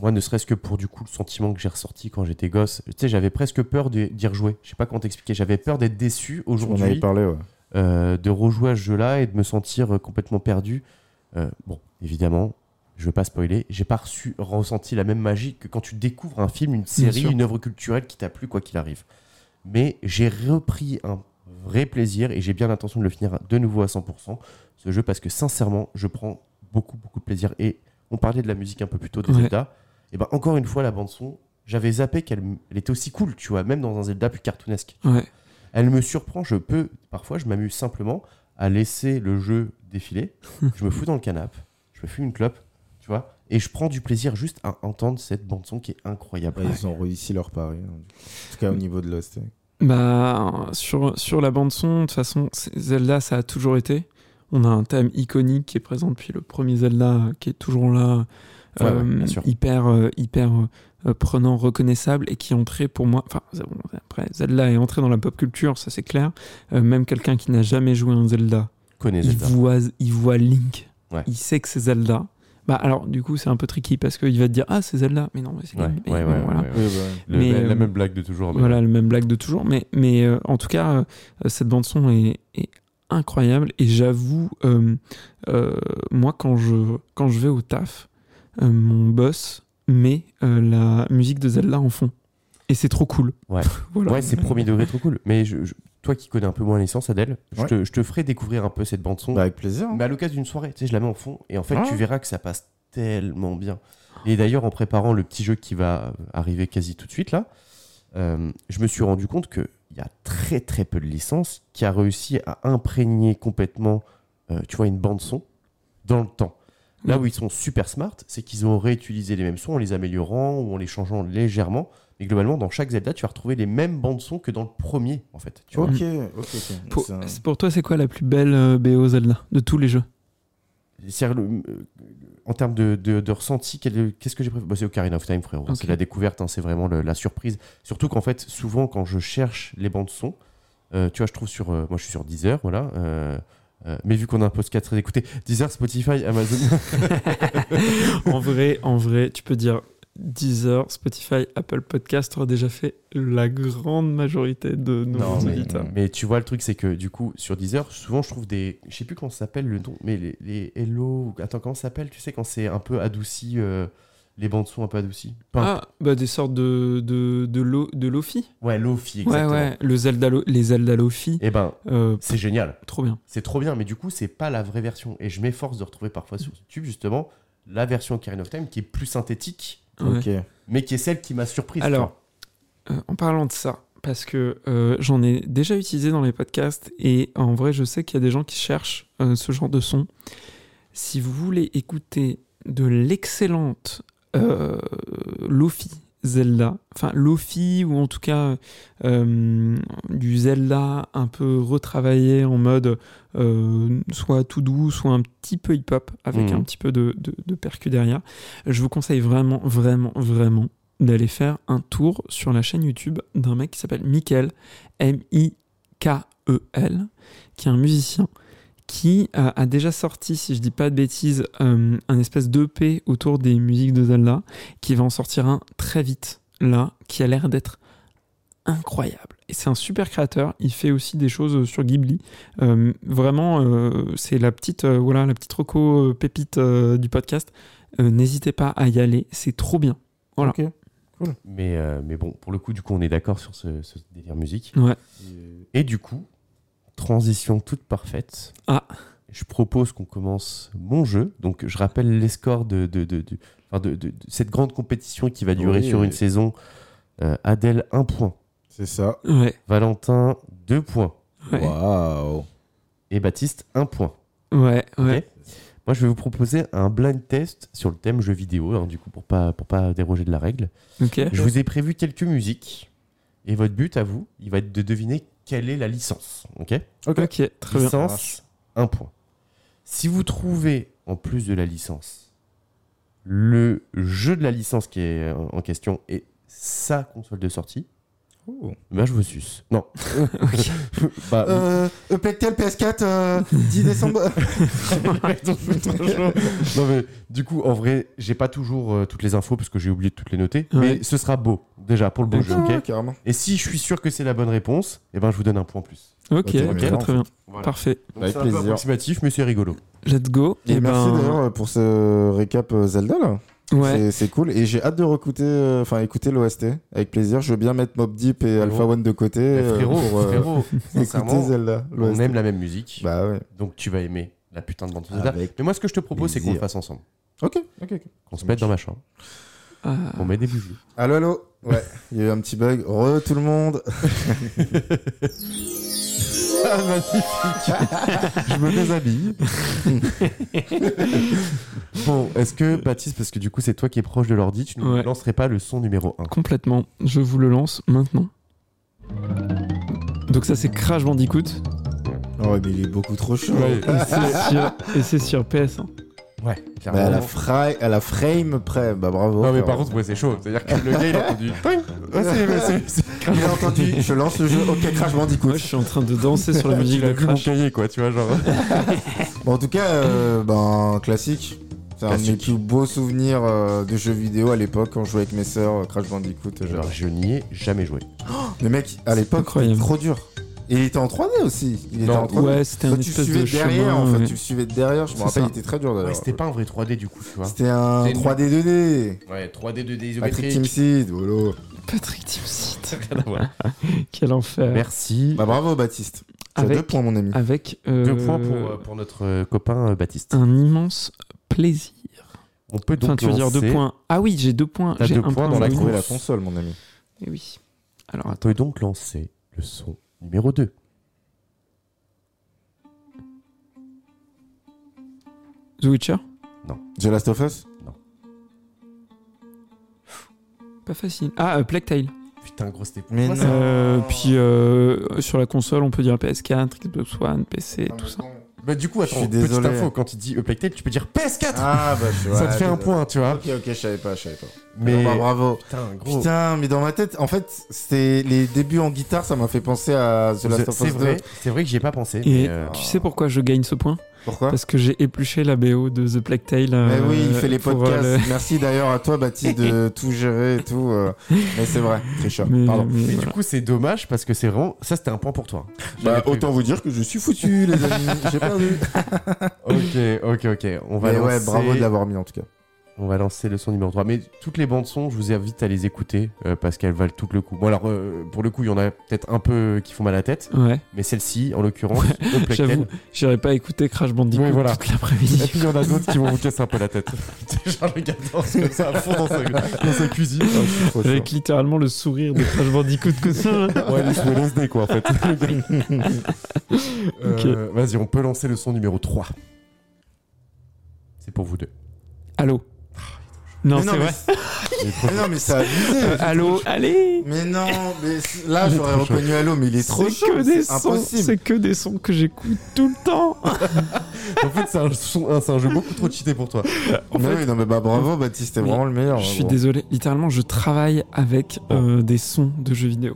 moi, ne serait-ce que pour du coup le sentiment que j'ai ressorti quand j'étais gosse, tu sais, j'avais presque peur d'y rejouer. Je sais pas comment t'expliquer. J'avais peur d'être déçu aujourd'hui, ouais. euh, de rejouer à ce jeu-là et de me sentir euh, complètement perdu. Euh, bon, évidemment, je veux pas spoiler. J'ai pas reçu, ressenti la même magie que quand tu découvres un film, une série, une œuvre culturelle qui t'a plu, quoi qu'il arrive. Mais j'ai repris un vrai plaisir et j'ai bien l'intention de le finir de nouveau à 100% ce jeu parce que sincèrement, je prends beaucoup beaucoup de plaisir et on parlait de la musique un peu plus tôt des Ouais. Zelda et ben encore une fois la bande son, j'avais zappé qu'elle elle était aussi cool, tu vois, même dans un Zelda plus cartoonesque. Ouais. Elle me surprend, je peux parfois je m'amuse simplement à laisser le jeu défiler, je me fous dans le canapé, je me fume une clope, tu vois, et je prends du plaisir juste à entendre cette bande son qui est incroyable. Ouais, Ils ont réussi leur pari. hein. En tout cas, au niveau de Lost. Bah, sur, sur la bande-son, de toute façon, Zelda, ça a toujours été. On a un thème iconique qui est présent depuis le premier Zelda, euh, qui est toujours là, Ouais, euh, sûr. hyper, euh, hyper euh, prenant, reconnaissable, et qui est entré pour moi. Enfin, bon, après, Zelda est entré dans la pop culture, ça c'est clair. Euh, même quelqu'un qui n'a jamais joué à un Zelda, Connais il Zelda. voit, il voit Link, Ouais. il sait que c'est Zelda. Bah alors, du coup, c'est un peu tricky parce qu'il va te dire Ah, c'est Zelda, mais non, mais c'est Ouais. Mais ouais, ouais, voilà. ouais, ouais. Oui, bah, Le- Mais, la, la euh, même blague de toujours. mais- Voilà, le même blague de toujours. Mais, mais euh, en tout cas, euh, cette bande-son est, est incroyable. Et j'avoue, euh, euh, moi, quand je, quand je vais au taf, euh, mon boss met euh, la musique de Zelda en fond. Et c'est trop cool. Ouais. voilà. Ouais, c'est premier degré trop cool. Mais je- je- toi qui connais un peu moins l'essence, Adèle, je, te, je te ferai découvrir un peu cette bande-son. bah, avec plaisir. hein. Mais à l'occasion d'une soirée, tu sais, je la mets en fond et en fait, Ah. tu verras que ça passe tellement bien. Et d'ailleurs, en préparant le petit jeu qui va arriver quasi tout de suite là, euh, je me suis rendu compte qu'il y a très très peu de licences qui a réussi à imprégner complètement, euh, tu vois, une bande son dans le temps. Là Mm. où ils sont super smart, c'est qu'ils ont réutilisé les mêmes sons en les améliorant ou en les changeant légèrement. Mais globalement, dans chaque Zelda, tu vas retrouver les mêmes bandes son que dans le premier, en fait. Tu vois Ok, ok, ok. Pour, un- toi, c'est quoi la plus belle euh, BO Zelda de tous les jeux? Le- euh, en termes de, de- de ressenti, qu'est-ce que j'ai préféré bah, C'est Ocarina of Time, frérot. Ok. C'est la découverte, hein, c'est vraiment le- la surprise. Surtout qu'en fait, souvent, quand je cherche les bandes son, euh, tu vois, je trouve sur. euh, moi, je suis sur Deezer, voilà. euh, mais vu qu'on a un podcast très écouté, Deezer, Spotify, Amazon. En vrai, en vrai, tu peux dire Deezer, Spotify, Apple Podcast aura déjà fait la grande majorité de nos Non, mais- tu vois, le truc, c'est que du coup, sur Deezer, souvent, je trouve des. Je sais plus comment ça s'appelle le nom, mais les, les Hello. Attends, comment ça s'appelle Tu sais, quand c'est un peu adouci, euh, les bandes son un peu adoucies? Enfin, Ah, bah des sortes de, de, de, lo- de Lofi. Ouais, Lofi, Ouais, exactement. ouais, le Zelda Lo- les Zelda Lofi. Et ben, euh, c'est génial. trop bien. C'est trop bien, mais du coup, c'est pas la vraie version. Et je m'efforce de retrouver parfois sur YouTube, justement, la version Ocarina of Time qui est plus synthétique, Ouais. Ok. mais qui est celle qui m'a surprise. Alors, euh, en parlant de ça, parce que euh, j'en ai déjà utilisé dans les podcasts et en vrai, je sais qu'il y a des gens qui cherchent euh, ce genre de son. Si vous voulez écouter de l'excellente Lofi Zelda, enfin Lofi ou en tout cas euh, du Zelda un peu retravaillé en mode euh, soit tout doux, soit un petit peu hip-hop avec Mhm. un petit peu de, de, de percu derrière. Je vous conseille vraiment, vraiment, vraiment d'aller faire un tour sur la chaîne YouTube d'un mec qui s'appelle Mikel, M-I-K-E-L, qui est un musicien qui euh, a déjà sorti, si je dis pas de bêtises, euh, un espèce d'EP autour des musiques de Zelda, qui va en sortir un très vite, là, qui a l'air d'être incroyable. Et c'est un super créateur, il fait aussi des choses sur Ghibli. Euh, vraiment, euh, c'est la petite, euh, voilà, la petite euh, pépite euh, du podcast. Euh, N'hésitez pas à y aller, c'est trop bien. Voilà. Ok. Mais, euh, mais bon, pour le coup, du coup, on est d'accord sur ce, ce délire musique. Ouais. Et du coup, transition toute parfaite. Ah. Je propose qu'on commence mon jeu. Donc, je rappelle les scores de, de, de, de- enfin, de- de- de cette grande compétition qui va durer Oui. sur une saison. Euh, Adèle, 1 point. C'est ça. Ouais, Valentin, 2 points. ouais, Waouh. Et Baptiste, 1 point. ouais, ouais. Moi, je vais vous proposer un blind test sur le thème jeu vidéo, hein, du coup, pour pas, pour pas déroger de la règle. Ok. Je vous ai prévu quelques musiques. Et votre but à vous, il va être de deviner quelle est la licence. Ok Ok, très bien. Licence, un point. Si vous trouvez, en plus de la licence, le jeu de la licence qui est en en question et sa console de sortie, Oh. ben je vous suce. Non. bah, Euh, euh, Plectel PS4, euh, 10 décembre. non mais du coup, en vrai, j'ai pas toujours euh, toutes les infos parce que j'ai oublié de toutes les noter. Ouais. Mais ce sera beau, déjà, pour le beau jeu, ok Ouais, carrément. Et si je suis sûr que c'est la bonne réponse, eh ben je vous donne un point en plus. Ok, très, bien. Voilà. Parfait. Donc, Avec c'est un peu plaisir. approximatif, mais c'est rigolo. Let's go. Et, Eh merci ben, d'ailleurs pour ce récap euh, Zelda là. Ouais. C'est- C'est cool. Et j'ai hâte de recouter, euh, enfin écouter l'OST avec plaisir. Je veux bien mettre Mob Deep et Alpha One de côté Mais euh, frérot, pour euh, frérot, écouter Zelda. on aime la même musique, Bah ouais. donc tu vas aimer la putain de bande Zelda. Mais moi, ce que je te propose, c'est qu'on le fasse ensemble. Ok, ok, ok. Qu'on se mette dans ma chambre, Ah, qu'on met des bougies. Allô, allô Ouais, il y a eu un petit bug. Re tout le monde. Ah, magnifique Je me déshabille. bon, est-ce que, Baptiste, parce que du coup, c'est toi qui es proche de l'ordi, tu ne Ouais. lancerais pas le son numéro 1 complètement. Je vous le lance maintenant. Donc ça c'est Crash Bandicoot. Oh, mais il est beaucoup trop chaud. Ouais. Et c'est sur, et c'est sur PS1. Ouais, Bah, à, la clairement. fra- à la frame près. Bah bravo. Non, mais par contre, ouais, c'est chaud. C'est-à-dire que le gars, il a entendu. Ouais, c'est- c'est- c'est- Il a entendu. Je lance le jeu. Ok, Crash Bandicoot. Moi je suis en train de danser sur la musique de vu mon Crash. cahier, quoi, tu vois, genre. Bon, en tout cas, euh, ben classique. C'est un de mes plus beaux souvenirs euh, de jeux vidéo à l'époque quand je jouais avec mes sœurs. euh, Crash Bandicoot. Alors, je n'y ai jamais joué. Le mec, à l'époque, trop dur. Et il était en 3D aussi. Il était Non, en 3D. Ouais, c'était un espèce de derrière, chemin. en fait. ouais. Tu le suivais de derrière. Je me rappelle, ça. il était très dur d'ailleurs. Ouais, c'était pas un vrai 3D, du coup, tu vois. C'était un C'était une- 3D 2D. Ouais, 3D, 2D Patrick isométrique. Timsit, voilà. Patrick Timsit. Quel enfer. Merci. Bah bravo Baptiste. Avec- deux points mon ami. Avec euh, Deux points pour, euh, pour notre euh, copain euh, Baptiste. un immense plaisir. On peut donc Enfin, tu veux dire deux points. Ah oui, j'ai deux points. T'as J'ai deux un points point dans la console mon ami. Eh oui. Alors, On peut donc lancer le son numéro 2. The Witcher? The Last of Us? Pas facile. Ah, euh, Plague Tale. Putain, gros, c'était Mais non. ça Euh, puis euh, sur la console, on peut dire PS4, Xbox One, PC, tout ça. Bah, du coup, Je attends, suis petite désolé. info, quand il dit A Plague Tale, tu peux dire PS4 Ah bah je Ça ouais, te fait un point, tu vois. Ok ok je savais pas, je savais pas. Mais Bon, bah, bravo. putain, gros. Putain, mais dans ma tête, en fait, c'était les débuts en guitare, ça m'a fait penser à The Last of C'est Us 2. vrai, c'est vrai que j'y ai pas pensé. Et mais, euh, tu sais pourquoi je gagne ce point Pourquoi? Parce que j'ai épluché la BO de The Plague Tale. Mais euh, oui, il fait les podcasts. euh, Merci d'ailleurs à toi, Baptiste, de tout gérer et tout. euh. Mais c'est vrai, tricheur. le- mais- Pardon. mais Mais du coup, c'est dommage parce que c'est vraiment. Ça, c'était un point pour toi. Bah, autant vous dire que je suis foutu, les amis. J'ai perdu. Ok, ok, ok. On va Mais ouais, bravo de l'avoir mis en tout cas. On va lancer le son numéro 3. Mais toutes les bandes son, je vous invite à les écouter euh, parce qu'elles valent tout le coup. Bon, alors, euh, pour le coup, il y en a peut-être un peu qui font mal à la tête. Ouais, Mais celle-ci, en l'occurrence, Ouais, au j'avoue, j'irais pas écouter Crash Bandicoot voilà. toute l'après-midi. Et puis il y en a d'autres qui vont vous casser un peu la tête. Genre le gars ça à fond dans sa, dans sa cuisine. Avec littéralement le sourire de Crash Bandicoot que ça. Ouais, il se met LSD quoi en fait. Euh, Vas-y, on peut lancer le son numéro 3. C'est pour vous deux. Allô? Non, Mais c'est non, vrai. mais Mais non, mais ça a abusé. Euh, allô, allez Mais non, mais là j'aurais reconnu Halo, mais il est trop C'est chaud. que des C'est sons, impossible. c'est que des sons que j'écoute tout le temps. En fait, c'est un, son- jeu beaucoup trop cheaté pour toi. En Mais fait, oui, non, mais bah bravo, Baptiste, t'es vraiment le meilleur. je suis bon. désolé, littéralement, je travaille avec euh, des sons de jeux vidéo.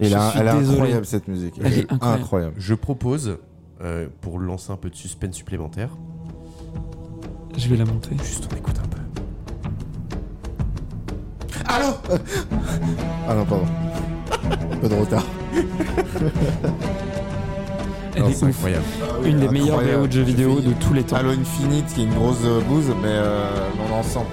Et là, elle est incroyable cette musique. Elle est incroyable. Je propose, euh, pour lancer un peu de suspense supplémentaire, Je vais la monter. juste on écoute un peu. Allô Ah non, pardon. Un peu de retard. Elle Non, est ouf. incroyable. Une des meilleures Incroyable. BO de jeux vidéo de tous les temps. Halo Infinite qui est une grosse euh, bouse, mais euh, dans l'ensemble.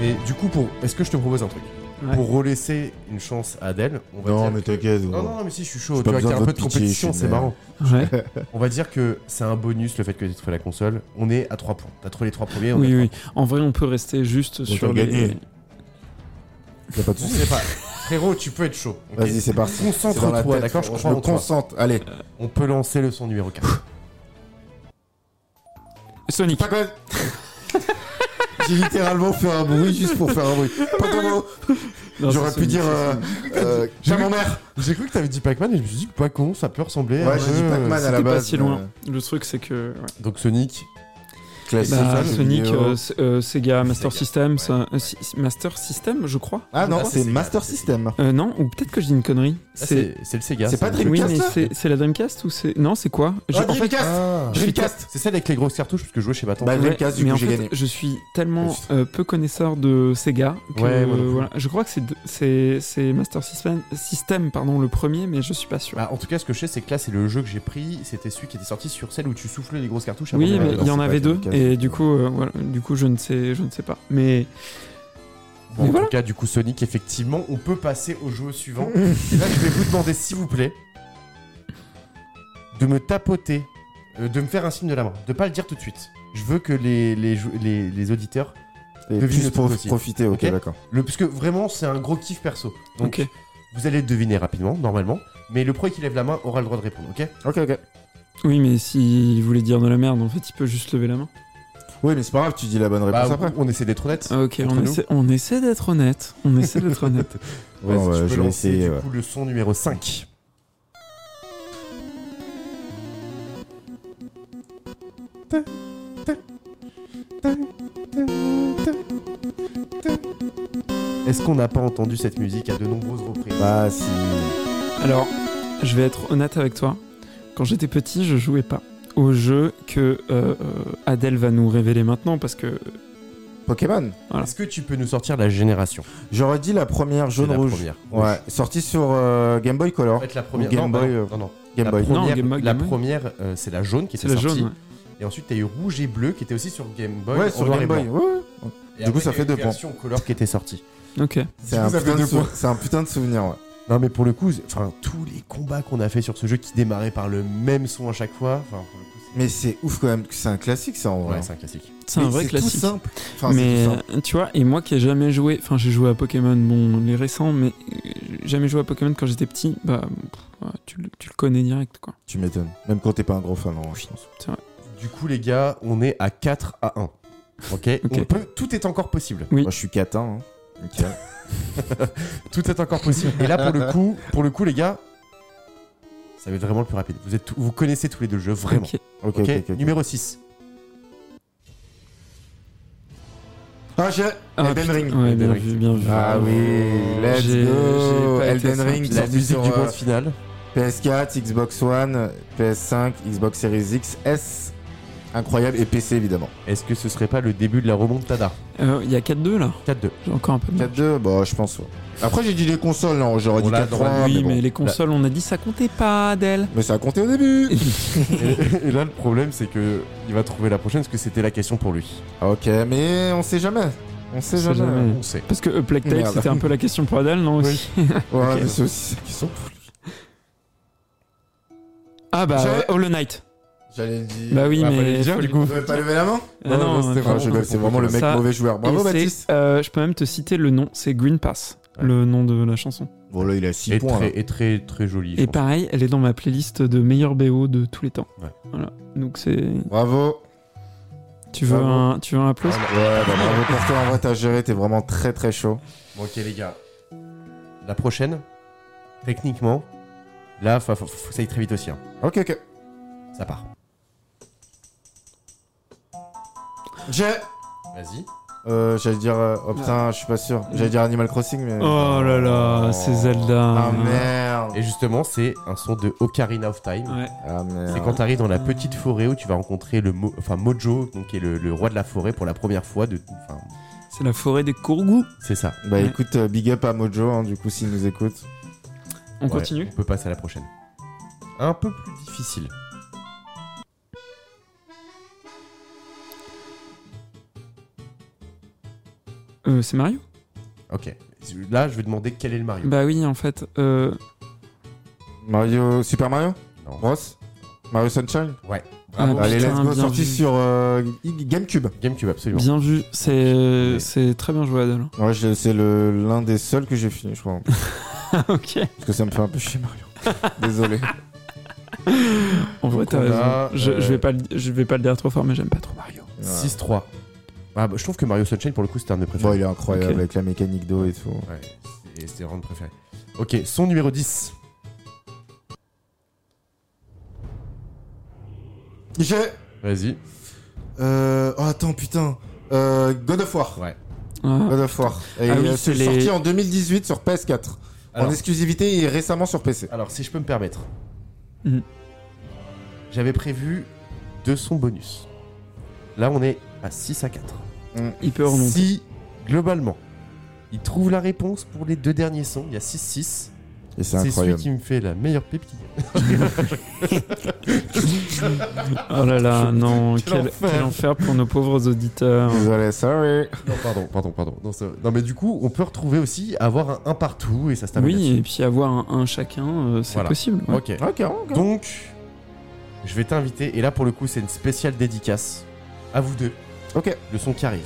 Mais du coup, pour, est-ce que je te propose un truc? Ouais. Pour relaisser une chance à Adèle, on va Non, dire mais que- t'inquiète. Non, non, mais si, je suis chaud. J'ai Tu pas vois qu'il y a un peu de de votre pitié, compétition, je suis c'est une marrant. Ouais. On va dire que c'est un bonus le fait que tu aies trouvé la console. On est à 3 points. T'as trouvé les 3 premiers. on Oui, oui. En vrai, on peut rester juste Donc, sur t'as les... gagné. Y a pas de soucis. sait pas. Frérot, tu peux être chaud. ok Vas-y, c'est parti. C'est dans la Concentre-toi, tête, d'accord Je crois me en toi. concentre. Allez. On peut lancer le son numéro 4. Sonic. Pas quoi J'ai littéralement fait un bruit juste pour faire un bruit. Pas comment Non, J'aurais c'est pu Sonic, dire. c'est Euh, Sonic. euh, Tiens, mon mère J'ai cru que t'avais dit Pac-Man et je me suis dit que pas con, ça peut ressembler. Ouais, à un j'ai dit jeu, Pac-Man euh, à la C'était pas base. si loin. Le truc, c'est que... ouais. Donc Sonic, Classique. Bah, jeu Sonic, euh, euh, Sega Master Sega, System, ouais. ça- euh, Master System, je crois. Ah non, Ah, c'est c'est Master System. Euh, non, ou peut-être que je dis une connerie. Ah, C'est le Sega. c'est pas jeu. oui, Dreamcast, mais c'est la Dreamcast ou c'est non, c'est quoi Ah, en fait, Dreamcast Ah, Dreamcast. C'est celle avec les grosses cartouches parce que je jouais chez Batman. Bah, Ouais, Dreamcast, du coup, j'ai gagné. je suis tellement euh, peu connaisseur de Sega que Ouais, non euh, voilà. je crois que c'est Master System, System pardon le premier, mais je suis pas sûr. Bah, en tout cas, ce que je sais, c'est que là, c'est le jeu que j'ai pris. C'était celui qui était sorti sur celle où tu souffles les grosses cartouches. oui, mais non, il y en avait deux Dreamcast. Et du coup euh, voilà, du coup je ne sais je ne sais pas. Mais Bon, Mais en voilà. tout cas, du coup, Sonic, effectivement, on peut passer au jeu suivant. et là, je vais vous demander, s'il vous plaît, de me tapoter, euh, de me faire un signe de la main, de pas le dire tout de suite. Je veux que les, les, les, les auditeurs. Et Devine plus le pour truc aussi. profiter, ok, d'accord. Le, parce que vraiment, c'est un gros kiff perso. Donc, vous allez le deviner rapidement, normalement. Mais le premier qui lève la main aura le droit de répondre, ok Ok, ok. Oui, mais s'il voulait dire de la merde, en fait, il peut juste lever la main. Oui, mais c'est pas grave, tu dis la bonne réponse Bah, après. On essaie d'être honnête. Ah, ok, on nous. essaie, on essaie d'être honnête. On essaie d'être honnête. Bon, tu peux je vais lancer, essayer. du ouais. coup, le son numéro 5. Est-ce qu'on n'a pas entendu cette musique à de nombreuses reprises Bah, si. Alors, je vais être honnête avec toi. Quand j'étais petit, je jouais pas au jeu que euh, Adèle va nous révéler maintenant parce que Pokémon. voilà. Est-ce que tu peux nous sortir la génération? J'aurais dit la première la jaune-rouge. première. Ouais, sortie sur euh, Game Boy En Color. fait, la première. Game non, Boy, non, euh, non, non. Game la Boy. Première, Non, Game Boy, la première, euh, c'est la jaune qui c'est était la sortie. jaune. ouais. Et ensuite, t'as eu rouge et bleu qui était aussi sur Game Boy. Ouais, sur Game et Boy. blanc. Ouais, ouais. Et Du coup, ça fait une deux points. version color qui était sortie. Ok. C'est un, sou- un putain de souvenir, ouais. Non, mais pour le coup, enfin, tous les combats qu'on a fait sur ce jeu qui démarraient par le même son à chaque fois. Enfin, pour le coup, c'est- Mais c'est ouf quand même, que c'est un classique ça en vrai. ouais, c'est un classique. C'est un Mais vrai Tout classique. simple. Enfin, mais c'est tout simple. euh, tu vois, et moi qui ai jamais joué, enfin j'ai joué à Pokémon, bon les récents, mais euh, jamais joué à Pokémon quand j'étais petit, bah tu, le- tu le connais direct quoi. Tu m'étonnes. Même quand t'es pas un gros fan, en je pense. C'est vrai. Du coup, les gars, on est à 4 à 1. Ok, Ok. On peut, Tout est encore possible. Oui. Moi, je suis catin. Hein. Nickel. Tout est encore possible. Et là, pour le coup, pour le coup, les gars, ça va être vraiment le plus rapide. Vous, êtes, vous connaissez tous les deux le jeu, vraiment. Ok. Ok, Ok, ok, ok. ok. Numéro 6. Ah, j'ai. Ah, Elden putain, Ring. Ouais, Elden bien Ring. vu, bien vu. Ah oui, let's J'ai- go. j'ai pas été Elden simple. Ring, La sorti musique sur, du euh, boss final. PS4, Xbox One, PS5, Xbox Series X, S. Incroyable. Et PC évidemment. Est-ce que ce serait pas le début de la remontada Euh, Il y a 4-2 là 4-2. J'ai encore un peu de mal. 4-2, bah je pense. ouais. Après, j'ai dit les consoles, non, j'aurais On dit l'a 4-3. droit, oui, mais, bon. mais les consoles, on a dit ça comptait pas, Adèle. Mais ça a compté au début. et, et là, le problème, c'est que il va trouver la prochaine parce que c'était la question pour lui. ok, mais on sait jamais. On sait jamais. jamais. On sait. Parce que A Plague Tale, c'était un peu la question pour Adèle, non aussi Ouais, Ok. mais c'est aussi ça qui sont pour lui. Ah bah, Hollow Knight. J'allais le dire. Bah oui, Ah, fallait mais. le dire, du coup. Vous pouvez pas lever la main Non, non, non, je rigole, c'est vraiment le mec Ça- mauvais joueur. Bravo Et c'est- Baptiste. euh, je peux même te citer le nom, c'est Green Pass, Ouais. le nom de la chanson. Bon là, il a 6 Et points. très, et très, très joli. Et pareil, elle est dans ma playlist de meilleurs BO de tous les temps. Ouais. Voilà. Donc c'est. Bravo. Tu veux Bravo. un, tu veux un applause Ouais, bah, bravo pour toi. En vrai, t'as géré. T'es vraiment très très chaud. Bon, ok, les gars. La prochaine, techniquement, là, faut, faut- faut que ça aille très vite aussi. hein. Ok, ok. Ça part. J'ai. Vas-y. Euh, j'allais dire. euh, Oh putain, je suis pas sûr. J'allais dire Animal Crossing, mais. Oh là là, c'est Zelda. Ah merde. Et justement, c'est un son de Ocarina of Time. Ouais. Ah merde. C'est quand tu arrives dans la petite forêt où tu vas rencontrer le Mo- enfin, Mojo, donc, qui est le, le roi de la forêt pour la première fois. De, enfin, C'est la forêt des Kourgou. c'est ça. Bah Ouais. écoute, euh, big up à Mojo, hein, du coup, s'il nous écoute. On Ouais, continue On peut passer à la prochaine. Un peu plus difficile. Euh, C'est Mario Ok. Là, je vais demander quel est le Mario. Bah oui, en fait. Euh... Mario. Super Mario? Non. Bros? Mario Sunshine? Ouais. Ah. Allez, putain, let's go. Sorti vu. sur euh, GameCube. GameCube, absolument. Bien vu, c'est c'est très bien joué Adèle. Ouais, c'est le- l'un des seuls que j'ai fini, je crois. ok. Parce que ça me fait un peu chier, Mario. Désolé. En vrai, t'as on raison. a, Je, euh, je vais pas le, je vais pas le dire trop fort, mais j'aime pas trop Mario. 6-3. Ah, bah, je trouve que Mario Sunshine, pour le coup, c'était un de mes Bon, préférés. il est incroyable avec la mécanique d'eau et tout. Ouais, c'est- c'était vraiment mon préféré. Ok, son numéro 10. J'ai. Vas-y. Euh... Oh, attends, putain. Euh, God of War. Ouais. Ah, God of War. Et Ah oui, euh, c'est c'est les- sorti en 2018 sur PS4. en exclusivité et récemment sur PC. alors, si je peux me permettre. Mhm. J'avais prévu deux sons bonus. Là, on est à 6 à 4. Il peut remonter. Si, globalement, il trouve la réponse pour les deux derniers sons, il y a 6-6. Et c'est C'est celui incroyable. qui me fait la meilleure gagne. Oh là là, non, Quel quel, enfer. quel enfer pour nos pauvres auditeurs. Désolé, sorry. Non, pardon, pardon, pardon. Non, mais du coup, on peut retrouver aussi, avoir un, un partout et ça se termine Oui, là-dessus. et puis avoir un, un chacun, euh, c'est Voilà. possible. ouais. Ok. Ok, ok. Donc, je vais t'inviter, et là pour le coup, c'est une spéciale dédicace à vous deux. Ok. Le son qui arrive.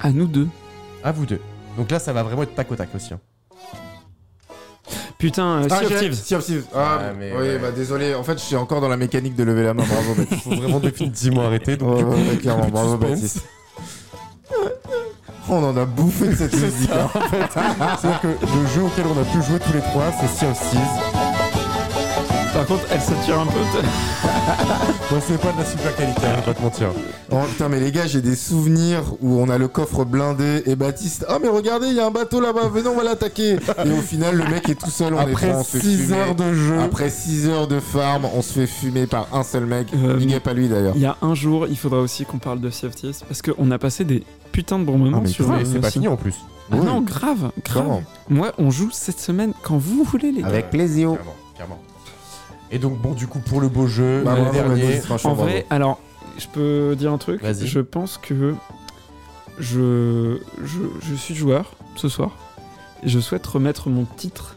À nous deux. À vous deux. Donc là, ça va vraiment être tac au tac aussi. hein. Putain, euh, Ah, Sea of Thieves. Sea of Thieves. Ah, Ah, mais oui, ouais. bah désolé. En fait, je suis encore dans la mécanique de lever la main. Bravo, Baptiste. Faut vraiment définitivement arrêter. Donc, Ouais, ouais, ouais, clairement. Bravo, suspense. Baptiste. On en a bouffé de cette musique. hein. C'est-à-dire que le jeu auquel on a pu jouer tous les trois, c'est Sea of Thieves. Par contre, elle sature un peu. Moi, c'est pas de la super qualité, hein, je vais pas te mentir. Oh putain, mais les gars, j'ai des souvenirs où on a le coffre blindé et Baptiste. Ah, mais regardez, il y a un bateau là-bas, venez, on va l'attaquer. Et au final, le mec est tout seul, on est Après trois, on se fait 6 fumer. heures de jeu. Après 6 heures de farm, on se fait fumer par un seul mec. Euh, Big up à lui d'ailleurs. Il y a un jour, il faudra aussi qu'on parle de Sea of Thieves parce qu'on a passé des putains de bons moments Ah, sur. euh, c'est pas fini en plus. Ah Oui. non, grave, grave. Moi, on joue cette semaine quand vous voulez, les gars. Avec plaisir. Clairement, clairement. Et donc, bon, du coup, pour le beau jeu, Bah, bravo, franchement, En vrai, alors, je peux dire un truc. Vas-y. Je pense que je, je, je suis joueur ce soir et je souhaite remettre mon titre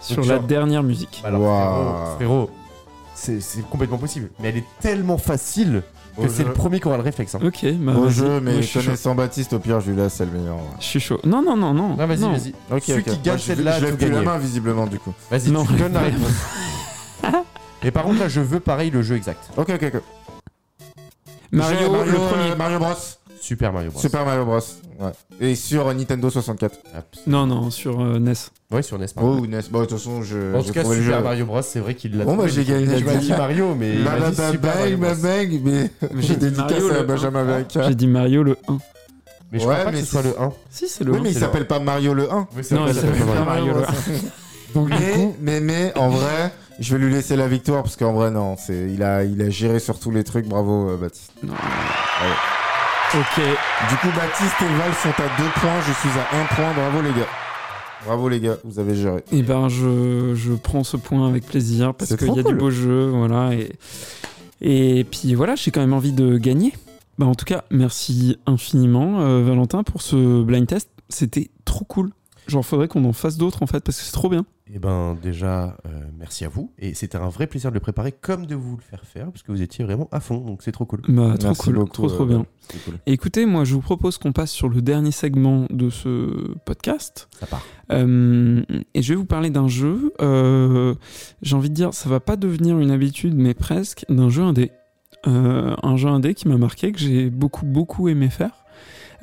sur Donc, la genre- dernière musique. Bah Alors, Waouh. frérot, frérot, c'est c'est complètement possible. Mais elle est tellement facile que Au c'est jeu. le premier qui aura le réflexe. hein. Ok, bah Au vas-y. jeu, Moi, mais je suis chaud. connaissant Baptiste, au pire, Julas, c'est le meilleur. ouais. Je suis chaud. Non, non, non, non. Non, vas-y, non. vas-y. Ok, Celui qui gagne Moi, je- celle-là, Je a lève tout plus la gagné. main, visiblement, du coup. Vas-y, Non. tu donnes la réponse. Et par contre, là, je veux pareil le jeu exact. Ok, ok, ok. Mario, J'ai le premier. euh, Mario Bros. Super Mario Bros. Super Mario Bros. Ouais. Et sur Nintendo 64. Abs- Non, non, sur euh, NES. Ouais, sur NES. par Oh, NES. Bon, de toute façon, je. En j'ai tout cas, trouvé le Super jeu. Mario Bros, c'est vrai qu'il l'a Bon, bah, trouvé. j'ai gagné. Je m'as dit Mario, mais il Bah, m'a bah, dit bah, Super Mario bang, bah, Bros. bang, mais j'ai dédicace Mario, à le Benjamin Verka. J'ai dit Mario le 1. Mais je Ouais, crois pas mais que ce soit c'est- le 1. Si, c'est le Oui, 1. mais il c'est s'appelle pas Mario le 1. Oui, c'est Non, vrai, il s'appelle pas Mario. Mario le 1. Donc, mais, mais, mais, en vrai, je vais lui laisser la victoire parce qu'en vrai, non, c'est, il a, il a géré sur tous les trucs. Bravo, euh, Baptiste. Non. Ok. Du coup, Baptiste et Val sont à deux points. Je suis à un point. Bravo, les gars. Bravo, les gars. Vous avez géré. Eh ben, je, je prends ce point avec plaisir parce qu'il y a cool. du beau jeu, voilà. Et, et puis voilà, j'ai quand même envie de gagner. Bah, en tout cas, merci infiniment, euh, Valentin, pour ce blind test. C'était trop cool. Genre, faudrait qu'on en fasse d'autres en fait parce que c'est trop bien. Eh ben déjà, euh, merci à vous. Et c'était un vrai plaisir de le préparer comme de vous le faire faire, parce que vous étiez vraiment à fond, donc c'est trop cool. Bah, trop Merci cool, beaucoup, trop trop euh, bien. Cool. Écoutez, moi, je vous propose qu'on passe sur le dernier segment de ce podcast. Ça part. Euh, et je vais vous parler d'un jeu. euh, J'ai envie de dire, ça va pas devenir une habitude, mais presque, d'un jeu indé. euh, un jeu indé qui m'a marqué, que j'ai beaucoup beaucoup aimé faire.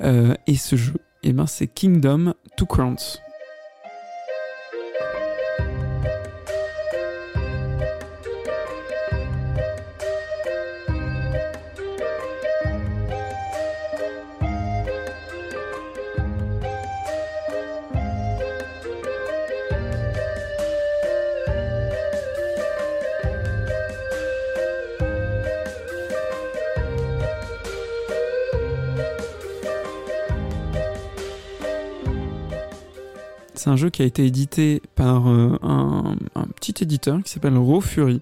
Euh, et ce jeu, eh ben, c'est Kingdom Two Crowns. C'est un jeu qui a été édité par euh, un, petit éditeur qui s'appelle Raw Fury,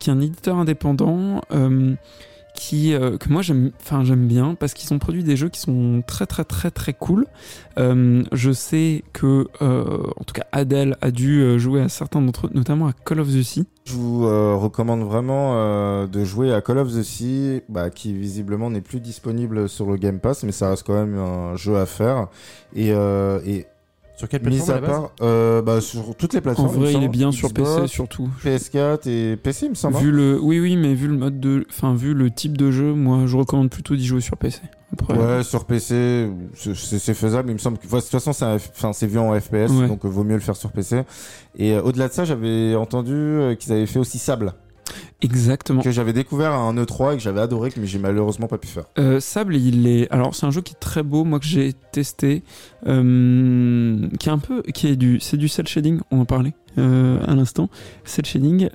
qui est un éditeur indépendant euh, qui, euh, que moi j'aime enfin, j'aime bien parce qu'ils ont produit des jeux qui sont très très très très cool. Je sais que, en tout cas, Adèle a dû jouer à certains d'entre eux, notamment à Call of the Sea. Je vous recommande vraiment de jouer à Call of the Sea, bah, qui visiblement n'est plus disponible sur le Game Pass, mais ça reste quand même un jeu à faire. Et Sur quelle mis plateforme à à la base part, euh, bah, sur toutes les En plateformes. vrai, me il est bien sur PC surtout. PS4 et PC, il me semble. Vu le, oui, oui, mais vu le mode de, enfin, vu le type de jeu, moi, je recommande plutôt d'y jouer sur PC. Après, Ouais, sur PC, c'est- faisable. Il me semble que, de toute façon, c'est enfin, c'est vu en FPS, Ouais. donc euh, vaut mieux le faire sur PC. Et euh, au-delà de ça, j'avais entendu euh, qu'ils avaient fait aussi Sable, exactement. que j'avais découvert à un E3 et que j'avais adoré, mais j'ai malheureusement pas pu faire. Euh, Sable, il est. Alors, c'est un jeu qui est très beau, moi que j'ai testé, euh, qui est un peu, qui est du, c'est du cel shading. On en parlait euh, à l'instant. Cel shading.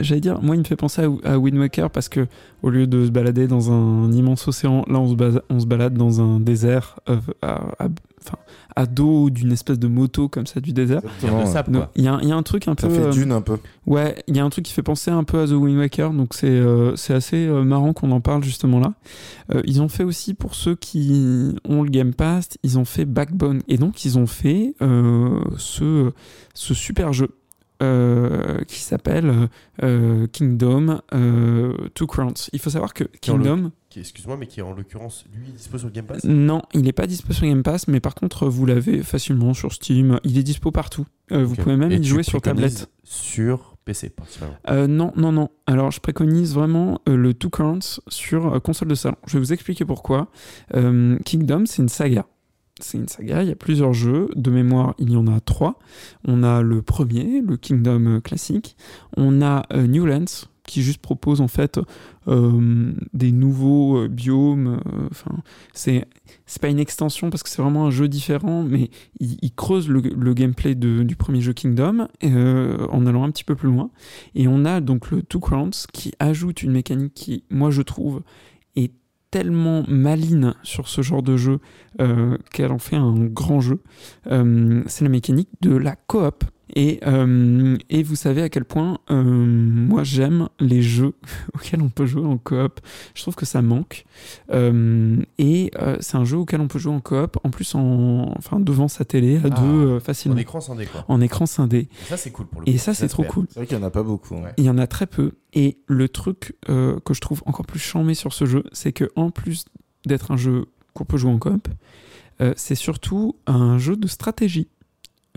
J'allais dire, moi, il me fait penser à, à Wind Waker parce que au lieu de se balader dans un immense océan, là, on se, base- on se balade dans un désert, à, à- enfin, à dos d'une espèce de moto comme ça du désert. Il y a de sable, Donc, quoi. Il y, a- il y a un truc un Ça peu. fait euh, Dune un peu. Ouais, il y a un truc qui fait penser un peu à The Wind Waker, donc c'est euh, c'est assez euh, marrant qu'on en parle justement là. Euh, ils ont fait aussi pour ceux qui ont le Game Pass, ils ont fait Backbone et donc ils ont fait euh, ce ce super jeu euh, qui s'appelle euh, Kingdom euh, Two Crowns. Il faut savoir que Kingdom, Qui- Excuse-moi, mais qui est en l'occurrence, lui, dispo sur Game Pass. non, il n'est pas dispo sur Game Pass, mais par contre vous l'avez facilement sur Steam. Il est dispo partout. Euh, Vous pouvez même Et y jouer sur tablette. Sur PC. Euh, non, non, non. Alors, je préconise vraiment euh, le Two Crowns sur euh, console de salon. Je vais vous expliquer pourquoi. Kingdom, c'est une saga. C'est une saga, il y a plusieurs jeux. De mémoire, il y en a trois. On a le premier, le Kingdom classique. On a Newlands, qui juste propose en fait euh, des nouveaux euh, biomes. euh, Enfin, c'est c'est pas une extension parce que c'est vraiment un jeu différent, mais il, creuse le, gameplay du premier jeu Kingdom en allant un petit peu plus loin. Et on a donc le Two Crowns qui ajoute une mécanique qui, moi je trouve, est tellement maline sur ce genre de jeu qu'elle en fait un grand jeu. C'est la mécanique de la coop. Et, euh, et vous savez à quel point euh, moi j'aime les jeux auxquels on peut jouer en coop. Je trouve que ça manque. Euh, et euh, c'est un jeu auquel on peut jouer en coop, en plus en, enfin, devant sa télé à Ah, deux euh, En facilement. écran scindé, quoi. En écran scindé. Et ça, c'est cool pour le Et coup. ça, c'est trop cool. C'est vrai qu'il y en a pas beaucoup. hein. Ouais. Il y en a très peu. Et le truc euh, que je trouve encore plus charmé sur ce jeu, c'est que en plus d'être un jeu qu'on peut jouer en coop, euh, c'est surtout un jeu de stratégie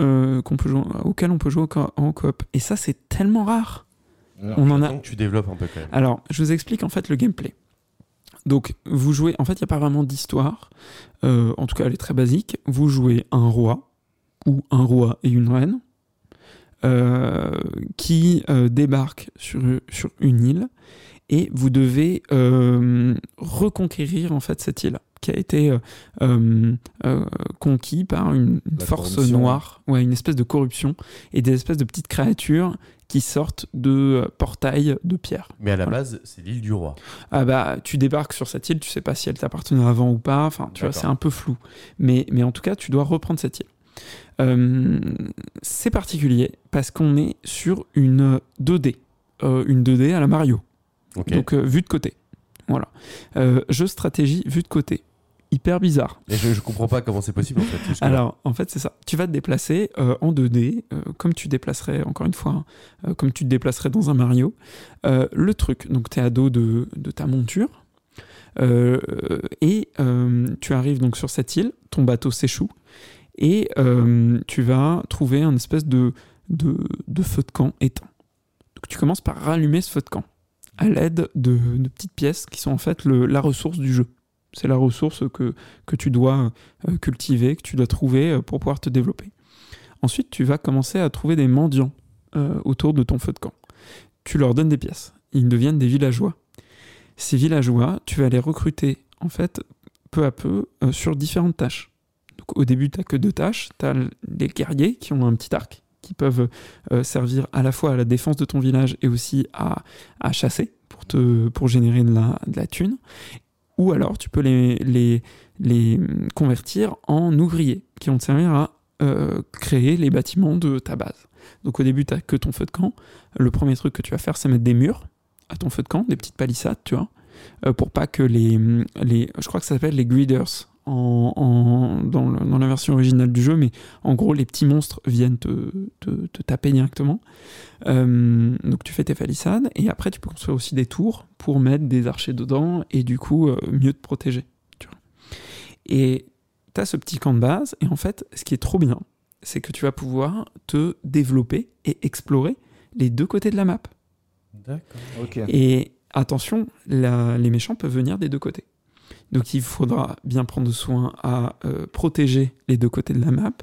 euh, qu'on peut jouer, auquel on peut jouer en co- en coop. Et ça, c'est tellement rare. On en a. Que tu développes un peu quand même. Alors, je vous explique en fait le gameplay. Donc, vous jouez. En fait, il n'y a pas vraiment d'histoire. Euh, en tout cas, elle est très basique. Vous jouez un roi ou un roi et une reine euh, qui euh, débarquent sur, sur une île et vous devez reconquérir en fait cette île qui a été euh, euh, euh, conquis par une, force noire, ouais, une espèce de corruption et des espèces de petites créatures qui sortent de portails de pierre. Mais à la Voilà. base, c'est l'île du roi. Ah bah tu débarques sur cette île, tu sais pas si elle t'appartenait avant ou pas, enfin tu vois c'est un peu flou. Mais, mais en tout cas tu dois reprendre cette île. Euh, c'est particulier parce qu'on est sur une 2D, euh, une 2D à la Mario, donc euh, vue de côté. Voilà. Jeu stratégie vue de côté. Hyper bizarre. Et je, je comprends pas comment c'est possible en fait. Alors, en fait, c'est ça. Tu vas te déplacer euh, en 2D, euh, comme tu déplacerais, encore une fois, hein, euh, comme tu te déplacerais dans un Mario. Le truc, donc tu es à dos de, de ta monture, et tu arrives donc sur cette île, ton bateau s'échoue, et tu vas trouver un espèce de, de, de feu de camp éteint. Donc tu commences par rallumer ce feu de camp. à l'aide de, de petites pièces qui sont en fait le- la ressource du jeu. C'est la ressource que, tu dois euh, cultiver, que tu dois trouver euh, pour pouvoir te développer. Ensuite, tu vas commencer à trouver des mendiants euh, autour de ton feu de camp. Tu leur donnes des pièces. Ils deviennent des villageois. Ces villageois, tu vas les recruter en fait peu à peu sur différentes tâches. Au début, tu n'as que deux tâches. Tu as les guerriers qui ont un petit arc, qui peuvent servir à la fois à la défense de ton village et aussi à, chasser pour, générer la, de la thune. Ou alors, tu peux les, convertir en ouvriers qui vont te servir à euh, créer les bâtiments de ta base. Donc au début, tu n'as que ton feu de camp. Le premier truc que tu vas faire, c'est mettre des murs à ton feu de camp, des petites palissades, tu vois, euh, pour pas que les, les... Je crois que ça s'appelle les greeders en, en- dans, le- dans la version originale du jeu, mais en gros, les petits monstres viennent te, te, te taper directement. Euh, donc tu fais tes palissades, et après, tu peux construire aussi des tours pour mettre des archers dedans, et du coup, euh, mieux te protéger. Tu vois. Et tu as ce petit camp de base, et en fait, ce qui est trop bien, c'est que tu vas pouvoir te développer et explorer les deux côtés de la map. D'accord. Et attention, la- les méchants peuvent venir des deux côtés. Donc il faudra bien prendre soin à euh, protéger les deux côtés de la map,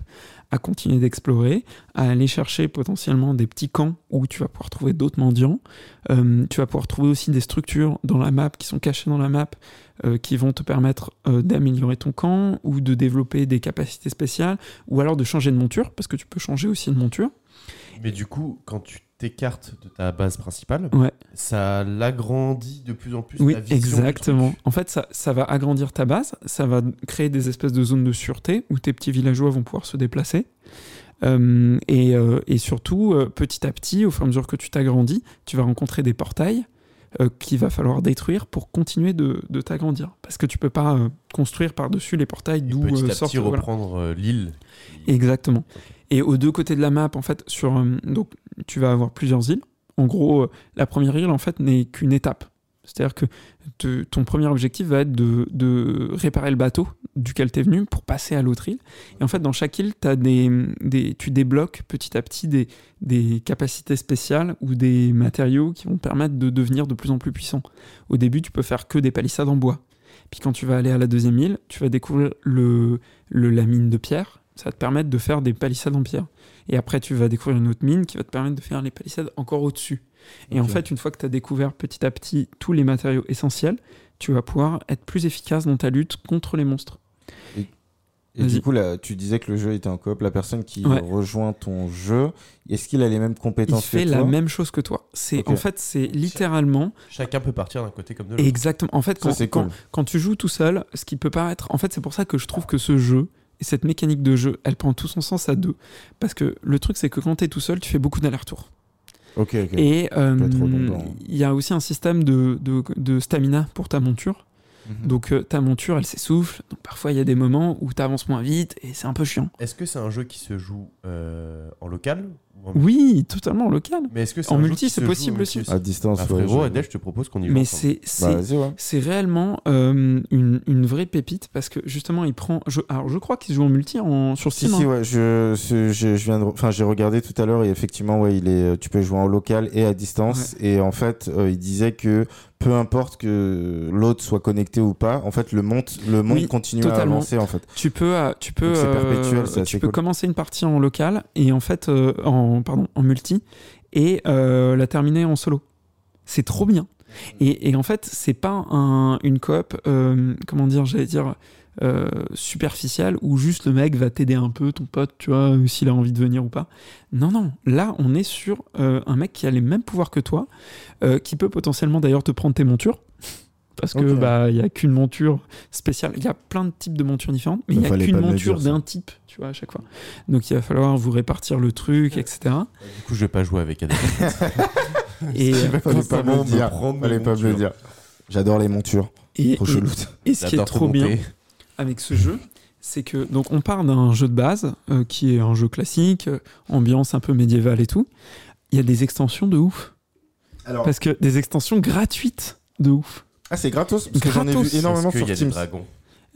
à continuer d'explorer, à aller chercher potentiellement des petits camps où tu vas pouvoir trouver d'autres mendiants. Euh, tu vas pouvoir trouver aussi des structures dans la map qui sont cachées dans la map euh, qui vont te permettre d'améliorer ton camp ou de développer des capacités spéciales ou alors de changer de monture parce que tu peux changer aussi de monture. Mais du coup, quand tu t'écartes de ta base principale, Ouais. ça l'agrandit de plus en plus Oui, la vision du exactement. En fait, ça, ça va agrandir ta base, ça va créer des espèces de zones de sûreté où tes petits villageois vont pouvoir se déplacer. Euh, et, euh, et surtout, euh, petit à petit, au fur et à mesure que tu t'agrandis, tu vas rencontrer des portails qu'il va falloir détruire pour continuer de, de t'agrandir. Parce que tu peux pas construire par-dessus les portails d'où petit euh, à petit reprendre l'île. Exactement. Et aux deux côtés de la map, en fait, sur, euh, donc, tu vas avoir plusieurs îles. En gros, euh, la première île, en fait, n'est qu'une étape. C'est-à-dire que ton premier objectif va être de, réparer le bateau duquel tu es venu pour passer à l'autre île. Et en fait, dans chaque île, des, des, tu débloques petit à petit des, des capacités spéciales ou des matériaux qui vont te permettre de devenir de plus en plus puissant. Au début, tu peux faire que des palissades en bois. Puis quand tu vas aller à la deuxième île, tu vas découvrir le, le, la mine de pierre. Ça va te permettre de faire des palissades en pierre. Et après, tu vas découvrir une autre mine qui va te permettre de faire les palissades encore au-dessus. Et en Ok. fait, une fois que tu as découvert petit à petit tous les matériaux essentiels, tu vas pouvoir être plus efficace dans ta lutte contre les monstres. Et Vas-y. du coup, là, tu disais que le jeu était en coop. La personne qui Ouais. rejoint ton jeu, est-ce qu'il a les mêmes Il compétences fait que la toi même chose que toi. C'est Ok. en fait, c'est littéralement Chacun peut partir d'un côté comme de l'autre. exactement. En fait, Ça, quand, c'est quand, cool. quand tu joues tout seul, ce qui peut paraître, en fait, c'est pour ça que je trouve que ce jeu et cette mécanique de jeu, elle prend tout son sens à deux. Parce que le truc, c'est que quand tu es tout seul, tu fais beaucoup d'allers-retours. Ok, ok. Et euh, il y a aussi un système de, de, de stamina pour ta monture. Mhm. Donc euh, ta monture, elle s'essouffle. Donc parfois, il y a des moments où tu avances moins vite et c'est un peu chiant. Est-ce que c'est un jeu qui se joue euh, en local. Oui, totalement en local. Mais est-ce que c'est En multi, c'est possible en aussi. multi À distance, Bah, ouais, frérot, Adèle, je te propose qu'on y joue Mais c'est c'est- Bah, ouais. réellement euh, une, une vraie pépite parce que justement, il prend. Je, alors, je crois qu'il se joue en multi en, sur Si, Steam. si, hein. ouais, je, je, je viens de, enfin, j'ai regardé tout à l'heure et effectivement, ouais, il est, tu peux jouer en local et à distance. Et en fait, euh, il disait que peu importe que l'autre soit connecté ou pas, en fait, le monde, le monde Oui, continue à totalement. avancer, en fait. Tu peux, euh, tu peux, Donc euh, tu cool. commencer une partie en local et en fait euh, en pardon en multi et euh, la terminer en solo. C'est trop bien. Et, en fait, c'est pas un- une coop, euh, comment dire, j'allais dire euh, superficielle où juste le mec va t'aider un peu, ton pote, tu vois, s'il a envie de venir ou pas. Non, non. Là, on est sur un mec qui a les mêmes pouvoirs que toi, qui peut potentiellement d'ailleurs te prendre tes montures. Parce que Ok. bah il y a qu'une monture spéciale. Il y a plein de types de montures différentes, mais il y a qu'une monture d'un type, tu vois, à chaque fois. Donc il va falloir vous répartir le truc, etc. Du coup, je vais pas jouer avec Adèle. Et, Fallait pas me dire. Fallait pas me dire. J'adore les montures. et, Trop chelou. et ce qui est trop bien avec ce jeu, c'est que donc on part d'un jeu de base euh, qui est un jeu classique, euh, ambiance un peu médiévale et tout. Il y a des extensions de ouf, Alors, parce que des extensions gratuites de ouf. Ah, c'est gratos parce que j'en ai Gratos. vu énormément sur y a des Teams. dragons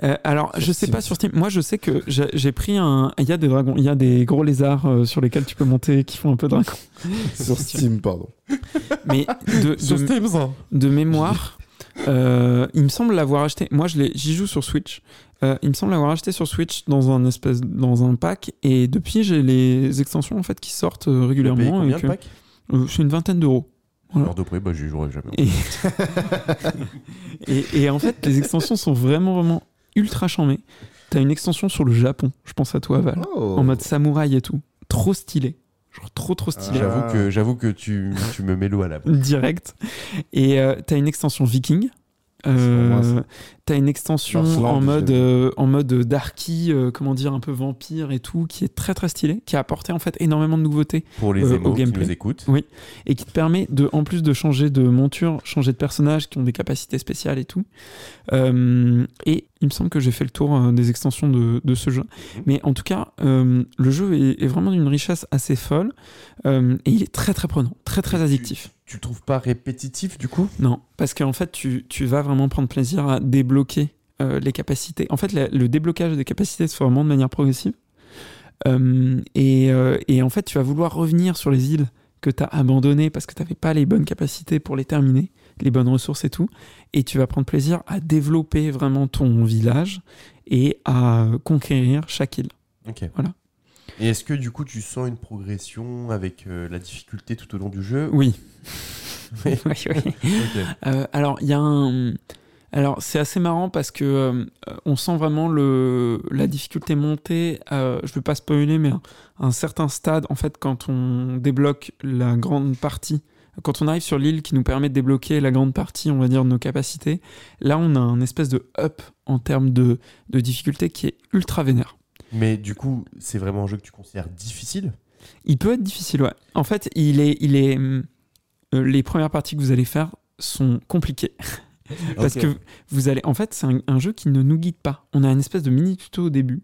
Euh, alors, Sur je sais Steam. pas sur Steam. Moi, je sais que j'ai pris un. Il y a des dragons, il y a des gros lézards euh, sur lesquels tu peux monter qui font un peu dragon. Sur Steam, pardon. Mais de, Sur de, Steam, ça. de mémoire, euh, il me semble l'avoir acheté. Moi, je l'ai- j'y joue sur Switch. Euh, il me semble l'avoir acheté sur Switch dans un espèce dans un pack et depuis j'ai les extensions en fait qui sortent régulièrement le que- pack? euh, c'est une vingtaine d'euros. Voilà. Alors de près, bah j'y jouerai jamais. Et... et, et en fait, les extensions sont vraiment, vraiment ultra charmées. T'as une extension sur le Japon, je pense à toi, Val, Oh. en mode samouraï et tout. Trop stylé. Genre trop, trop stylé. Ah. J'avoue que, j'avoue que tu, tu me mets l'eau à la bouche. Direct. Et euh, t'as une extension viking. pour moi, ça. Euh, t'as une extension en mode, euh, en mode darky, euh, comment dire, un peu vampire et tout, qui est très très stylé, qui a apporté en fait énormément de nouveautés Pour les Euh, au émos qui gameplay. nous écoutent. Oui. et qui te permet de, en plus de changer de monture, changer de personnages qui ont des capacités spéciales et tout. Euh, et il me semble que j'ai fait le tour euh, des extensions de, de ce jeu. Mhm. Mais en tout cas, le jeu est, est vraiment d'une richesse assez folle et il est très très prenant, très très Et tu- addictif. Tu le trouves pas répétitif du coup? Non, parce qu'en fait, tu, tu vas vraiment prendre plaisir à débloquer euh, les capacités. En fait, la- le déblocage des capacités se fait vraiment de manière progressive. Euh, et, euh, et en fait, tu vas vouloir revenir sur les îles que tu as abandonnées parce que tu n'avais pas les bonnes capacités pour les terminer, les bonnes ressources et tout. Et tu vas prendre plaisir à développer vraiment ton village et à conquérir chaque île. Ok. Voilà. Et est-ce que du coup tu sens une progression avec euh, la difficulté tout au long du jeu Oui. Euh, alors, il y a un. Alors, c'est assez marrant parce que euh, on sent vraiment le, la difficulté monter. euh, je ne veux pas spoiler, mais à un certain stade, en fait, quand on débloque la grande partie, quand on arrive sur l'île qui nous permet de débloquer la grande partie, on va dire, de nos capacités, là, on a un espèce de up en termes de, de difficulté qui est ultra vénère. Mais du coup, c'est vraiment un jeu que tu considères difficile? Il peut être difficile, ouais. En fait, il est, il est, euh, les premières parties que vous allez faire sont compliquées. Parce que vous allez. En fait, c'est un, un jeu qui ne nous guide pas. On a une espèce de mini tuto au début.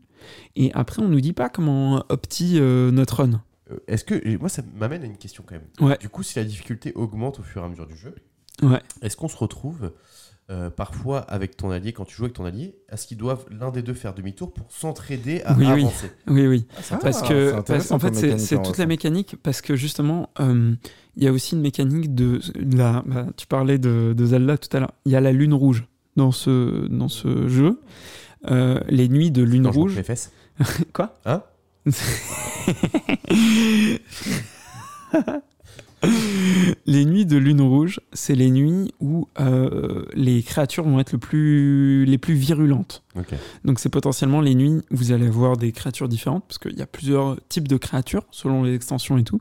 Et après, on nous dit pas comment opti euh, notre run. Euh, Est-ce que moi ça m'amène à une question quand même. Ouais. Du coup, si la difficulté augmente au fur et à mesure du jeu, Ouais. est-ce qu'on se retrouve euh, parfois avec ton allié quand tu joues avec ton allié, est-ce qu'ils doivent l'un des deux faire demi-tour pour s'entraider à Oui, oui. avancer? Oui, oui. C'est Ah, Parce que, parce- en fait, c'est en toute la mécanique. Parce que justement, euh, il y a aussi une mécanique de. la, bah, tu parlais de, de Zelda tout à l'heure. Il y a la lune rouge dans ce, dans ce jeu. Euh, les nuits de lune Quand je monte rouge. mes fesses. Quoi? Hein? les nuits de lune rouge, c'est les nuits où euh, les créatures vont être le plus, les plus virulentes. Donc c'est potentiellement les nuits où vous allez avoir des créatures différentes, parce qu'il y a plusieurs types de créatures selon les extensions et tout.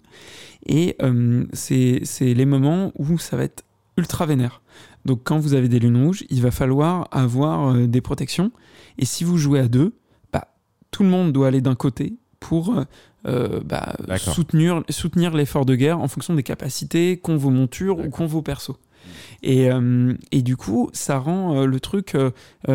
Et euh, c'est c'est les moments où ça va être ultra vénère. Donc quand vous avez des lunes rouges, il va falloir avoir euh, des protections. Et si vous jouez à deux, bah, tout le monde doit aller d'un côté pour euh, bah, soutenir, soutenir l'effort de guerre en fonction des capacités qu'ont vos montures ou qu'ont vos persos. Et, euh, et du coup, ça rend euh, le truc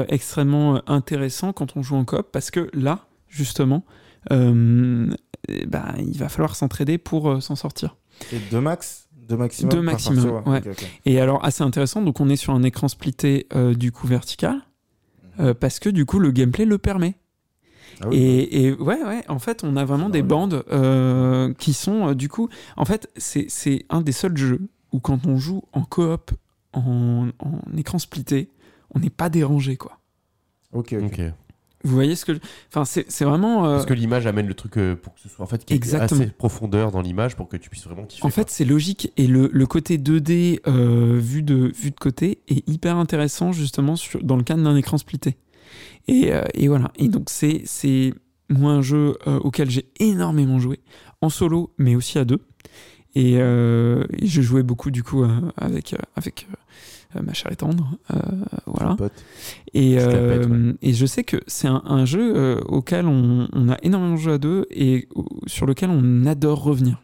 extrêmement intéressant quand on joue en coop parce que là, justement, eh ben, il va falloir s'entraider pour s'en sortir. Et deux max? Deux maximum? Deux par maximum, ouais. Et alors, assez intéressant, donc on est sur un écran splitté du coup vertical euh, parce que du coup, le gameplay le permet. Ah oui. Et, et ouais, ouais, en fait, on a vraiment des bandes euh, qui sont, euh, du coup, en fait, c'est c'est un des seuls jeux où quand on joue en coop, en, en écran splitté, on n'est pas dérangé, quoi. Ok, ok. Ok. Vous voyez ce que je... Enfin, c'est c'est vraiment... euh, Parce que l'image amène le truc euh, pour que ce soit en fait qu'il y ait Exactement. assez de profondeur dans l'image pour que tu puisses vraiment kiffer. En fait, c'est logique et le, le côté 2D euh, vu, de, vu de côté est hyper intéressant justement sur, dans le cadre d'un écran splitté. Et, euh, et voilà. Et donc, c'est c'est moi un jeu euh, auquel j'ai énormément joué, en solo, mais aussi à deux. Et, euh, et je jouais beaucoup du coup avec, avec ma chère et tendre. voilà. Et, pète, et je sais que c'est un, un jeu auquel on, on a énormément joué à deux et sur lequel on adore revenir.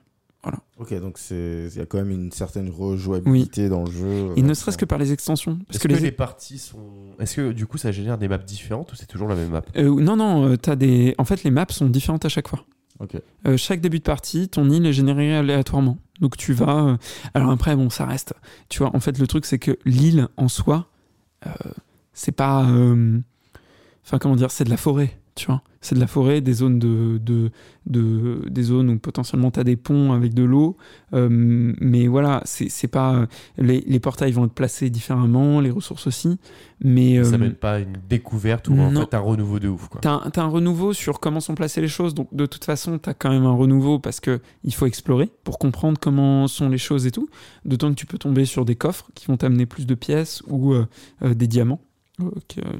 Ok, donc c'est- il y a quand même une certaine rejouabilité dans le jeu. Et euh, ne serait-ce que par les extensions. Parce Est-ce que, que, les... les parties sont. Est-ce que du coup ça génère des maps différentes ou c'est toujours la même map? Euh, non, non, euh, t'as des... en fait, les maps sont différentes à chaque fois. Ok. Euh, chaque début de partie, ton île est générée aléatoirement. Donc tu vas. euh, Alors après, bon, ça reste. Tu vois, en fait, le truc, c'est que l'île en soi, euh, c'est pas. euh, Enfin, comment dire, c'est de la forêt, tu vois. C'est de la forêt, des zones de, de, de- des zones où potentiellement tu as des ponts avec de l'eau. Euh, mais voilà, c'est pas. Les, les portails vont être placés différemment, les ressources aussi. Mais. Ça euh, mène pas à une découverte ou en fait un renouveau de ouf. Quoi. T'as un, t'as un renouveau sur comment sont placées les choses, donc de toute façon, t'as quand même un renouveau parce que il faut explorer pour comprendre comment sont les choses et tout. D'autant que tu peux tomber sur des coffres qui vont t'amener plus de pièces ou euh, des diamants. Euh,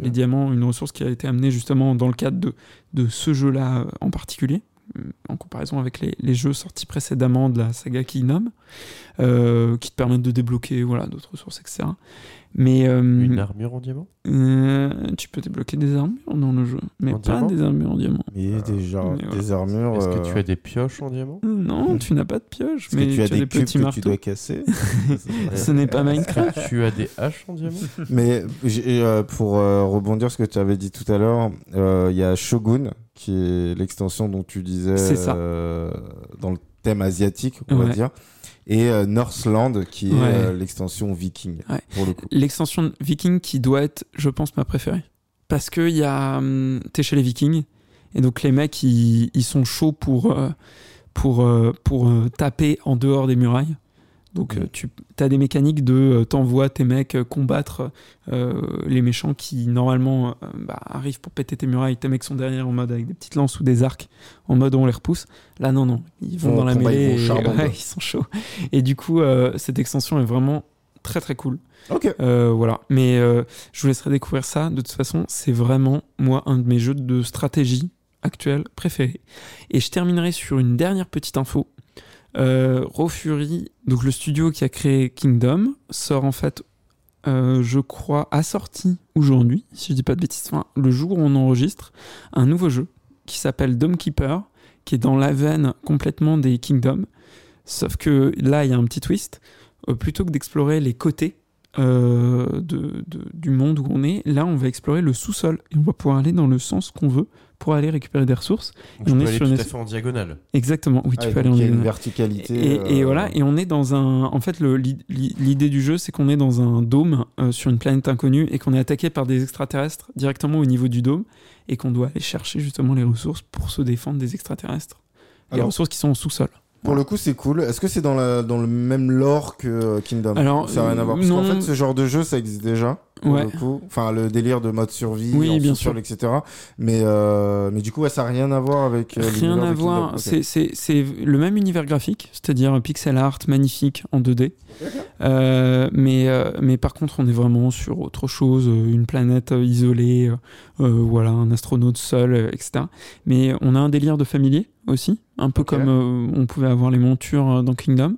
Les diamants, une ressource qui a été amenée justement dans le cadre de, de ce jeu-là euh, en particulier, euh, en comparaison avec les, les jeux sortis précédemment de la saga Kingdom, euh, qui te permettent de débloquer voilà, d'autres ressources, etc. Mais euh, Une armure en diamant? euh, tu peux débloquer des armures dans le jeu, mais En pas diamant? des armures en diamant. Mais déjà, mais voilà. des armures. Est-ce que euh, tu as des pioches en diamant? Non, tu n'as pas de pioche, est-ce mais que tu as des, cubes petits que tu dois casser Ce n'est pas Minecraft. Est-ce que tu as des haches en diamant? Mais euh, pour euh, rebondir sur ce que tu avais dit tout à l'heure, euh, il y a Shogun, qui est l'extension dont tu disais C'est ça. euh, dans le thème asiatique, on va dire, et euh, Northland, qui est Ouais. euh, l'extension viking, Ouais. pour le coup. L'extension Viking qui doit être, je pense, ma préférée. Parce que y a, hum, t'es chez les Vikings, et donc les mecs, ils, ils sont chauds pour, euh, pour, euh, pour taper en dehors des murailles. Donc Mm. euh, tu as des mécaniques de euh, t'envoies tes mecs euh, combattre les méchants qui normalement bah, arrivent pour péter tes murailles. Tes mecs sont derrière en mode avec des petites lances ou des arcs, en mode on les repousse. Là non non, ils vont dans la ils mêlée, au et- ouais, ils sont chauds. Et du coup cette extension est vraiment très très cool. Ok. Euh, voilà. Mais euh, je vous laisserai découvrir ça. De toute façon, c'est vraiment, moi, un de mes jeux de stratégie actuels préférés. Et je terminerai sur une dernière petite info. Euh, Fury, donc le studio qui a créé Kingdom, sort en fait, euh, je crois, assorti aujourd'hui, si je dis pas de bêtises, le jour où on enregistre, un nouveau jeu qui s'appelle Dome Keeper, qui est dans la veine complètement des Kingdom. Sauf que là, il y a un petit twist. Euh, plutôt que d'explorer les côtés euh, du monde où on est, là, on va explorer le sous-sol et on va pouvoir aller dans le sens qu'on veut pour aller récupérer des ressources. Donc, Et on peux est aller sur tout une à fait en diagonale. Exactement, oui, Ah, tu et peux aller en il y a une diagonale. verticalité. Et, et euh, voilà, et on est dans un. En fait, l'idée du jeu, c'est qu'on est dans un dôme euh, sur une planète inconnue et qu'on est attaqué par des extraterrestres directement au niveau du dôme et qu'on doit aller chercher justement les ressources pour se défendre des extraterrestres. les ressources qui sont au sous-sol. Pour le coup, c'est cool. Est-ce que c'est dans, la, dans le même lore que euh, Kingdom? Alors, ça n'a rien à voir. Parce non. qu'en fait, ce genre de jeu, ça existe déjà. Pour Ouais. le coup. Enfin, le délire de mode survie, Oui, en bien sûr. etc. Mais, euh, mais du coup, ouais, ça n'a rien à voir avec. euh, Rien à voir. Ok. C'est- le même univers graphique, c'est-à-dire pixel art magnifique en 2D. Euh, mais, euh, mais par contre, on est vraiment sur autre chose, euh, une planète isolée, voilà, un astronaute seul, etc. Mais on a un délire de familier aussi, un peu comme on pouvait avoir les montures dans Kingdom.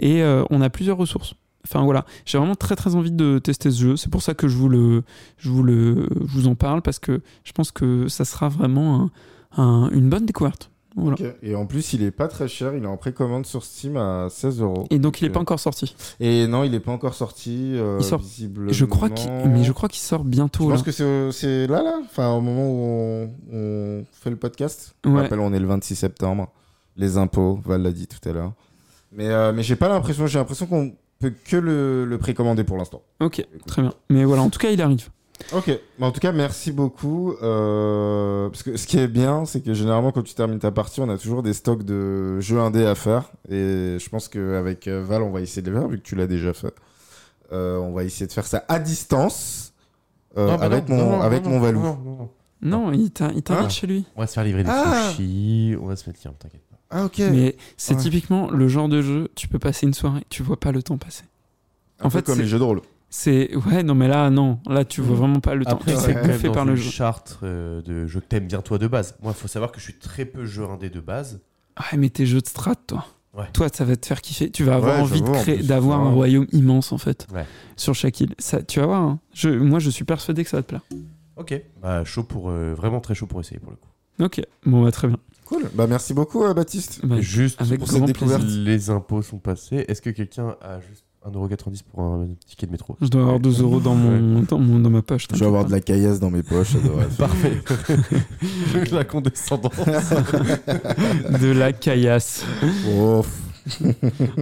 Et on a plusieurs ressources. Enfin voilà, j'ai vraiment très très envie de tester ce jeu. C'est pour ça que je vous le, je vous le, je vous en parle parce que je pense que ça sera vraiment un- un- une bonne découverte. Voilà. Et en plus, il est pas très cher. Il est en précommande sur Steam à 16 euros. Et donc il n'est Ok. pas encore sorti. Et non, il est pas encore sorti. euh, Il sort-. Je crois qu'il, mais je crois qu'il sort Je bientôt. pense là. que c'est là, là? Enfin, au moment où on, on fait le podcast? Je Ouais. rappelle, on est le 26 septembre. Les impôts, Val l'a dit tout à l'heure. Mais, euh, mais j'ai pas l'impression. J'ai l'impression qu'on peut que le, le précommander pour l'instant. Ok, très bien. Mais voilà, en tout cas, il arrive. Ok, mais en tout cas, merci beaucoup. euh, parce que ce qui est bien, c'est que généralement, quand tu termines ta partie, on a toujours des stocks de jeux indés à faire. Et je pense qu'avec euh, Val, on va essayer de les faire, vu que tu l'as déjà fait. Euh, on va essayer de faire ça à distance. euh, Non, mais avec non, mon, non, avec non, mon non, Valou. non, non, non. Non, il t'invite Ah. chez lui. On va se faire livrer des Ah. sushis, on va se mettre tiens, t'inquiète. Ah, ok. Mais c'est Ouais. typiquement le genre de jeu, tu peux passer une soirée, tu vois pas le temps passer. Un en peu fait, comme les jeux de rôle. C'est ouais, non mais là non, là tu vois Mhm. vraiment pas le temps. Après, quand même bouffé dans par le jeu. charte euh, de jeu que t'aimes bien toi de base. Moi, il faut savoir que je suis très peu jeu indé de base. Ah mais tes jeux de strat, toi. Ouais. Toi, ça va te faire kiffer. Tu vas avoir Ouais, envie en d'avoir un royaume immense en fait Ouais. sur chaque île. Ça, tu vas voir. hein. Je, moi, je suis persuadé que ça va te plaire. Ok. Bah, chaud pour. euh, vraiment très chaud pour essayer pour le coup. Ok, bon, bah, très bien. Cool. Bah, merci beaucoup, euh, Baptiste. Bah, Juste avec pour cette plaisir. découverte, les impôts sont passés. Est-ce que quelqu'un a juste 1,90€ pour un ticket de métro? Je dois avoir 2 euros dans, mon, dans, mon, dans ma poche. Je vais avoir de la caillasse dans mes poches. Parfait. la condescendance. de la caillasse. Oh,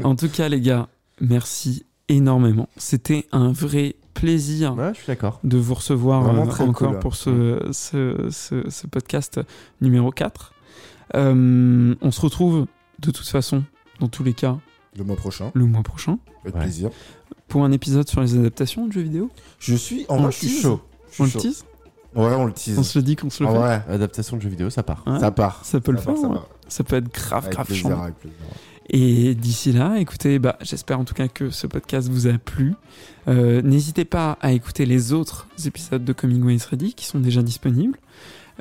En tout cas, les gars, merci énormément. C'était un vrai plaisir Ouais, je suis d'accord. de vous recevoir euh, encore cool. pour ce, ce, ce- ce podcast numéro 4. Euh, on se retrouve de toute façon, dans tous les cas, Le mois prochain, le mois prochain, avec Ouais. plaisir. pour un épisode sur les adaptations de jeux vidéo. Je suis en tease chaud. On le tease Ouais, on le tease. On se le dit qu'on se le En fait vrai, Adaptation de jeux vidéo, ça part. Ouais, ça part. Ça peut le Ça faire, part, ça ouais. part. ça peut être grave, Avec grave plaisir, chiant. avec plaisir. Et d'ici là, écoutez, bah, j'espère en tout cas que ce podcast vous a plu. Euh, N'hésitez pas à écouter les autres épisodes de Coming When It's Ready qui sont déjà disponibles.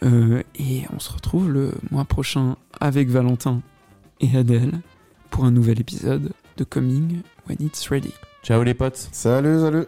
Euh, et on se retrouve le mois prochain avec Valentin et Adèle pour un nouvel épisode de Coming When It's Ready. Ciao les potes. Salut, salut.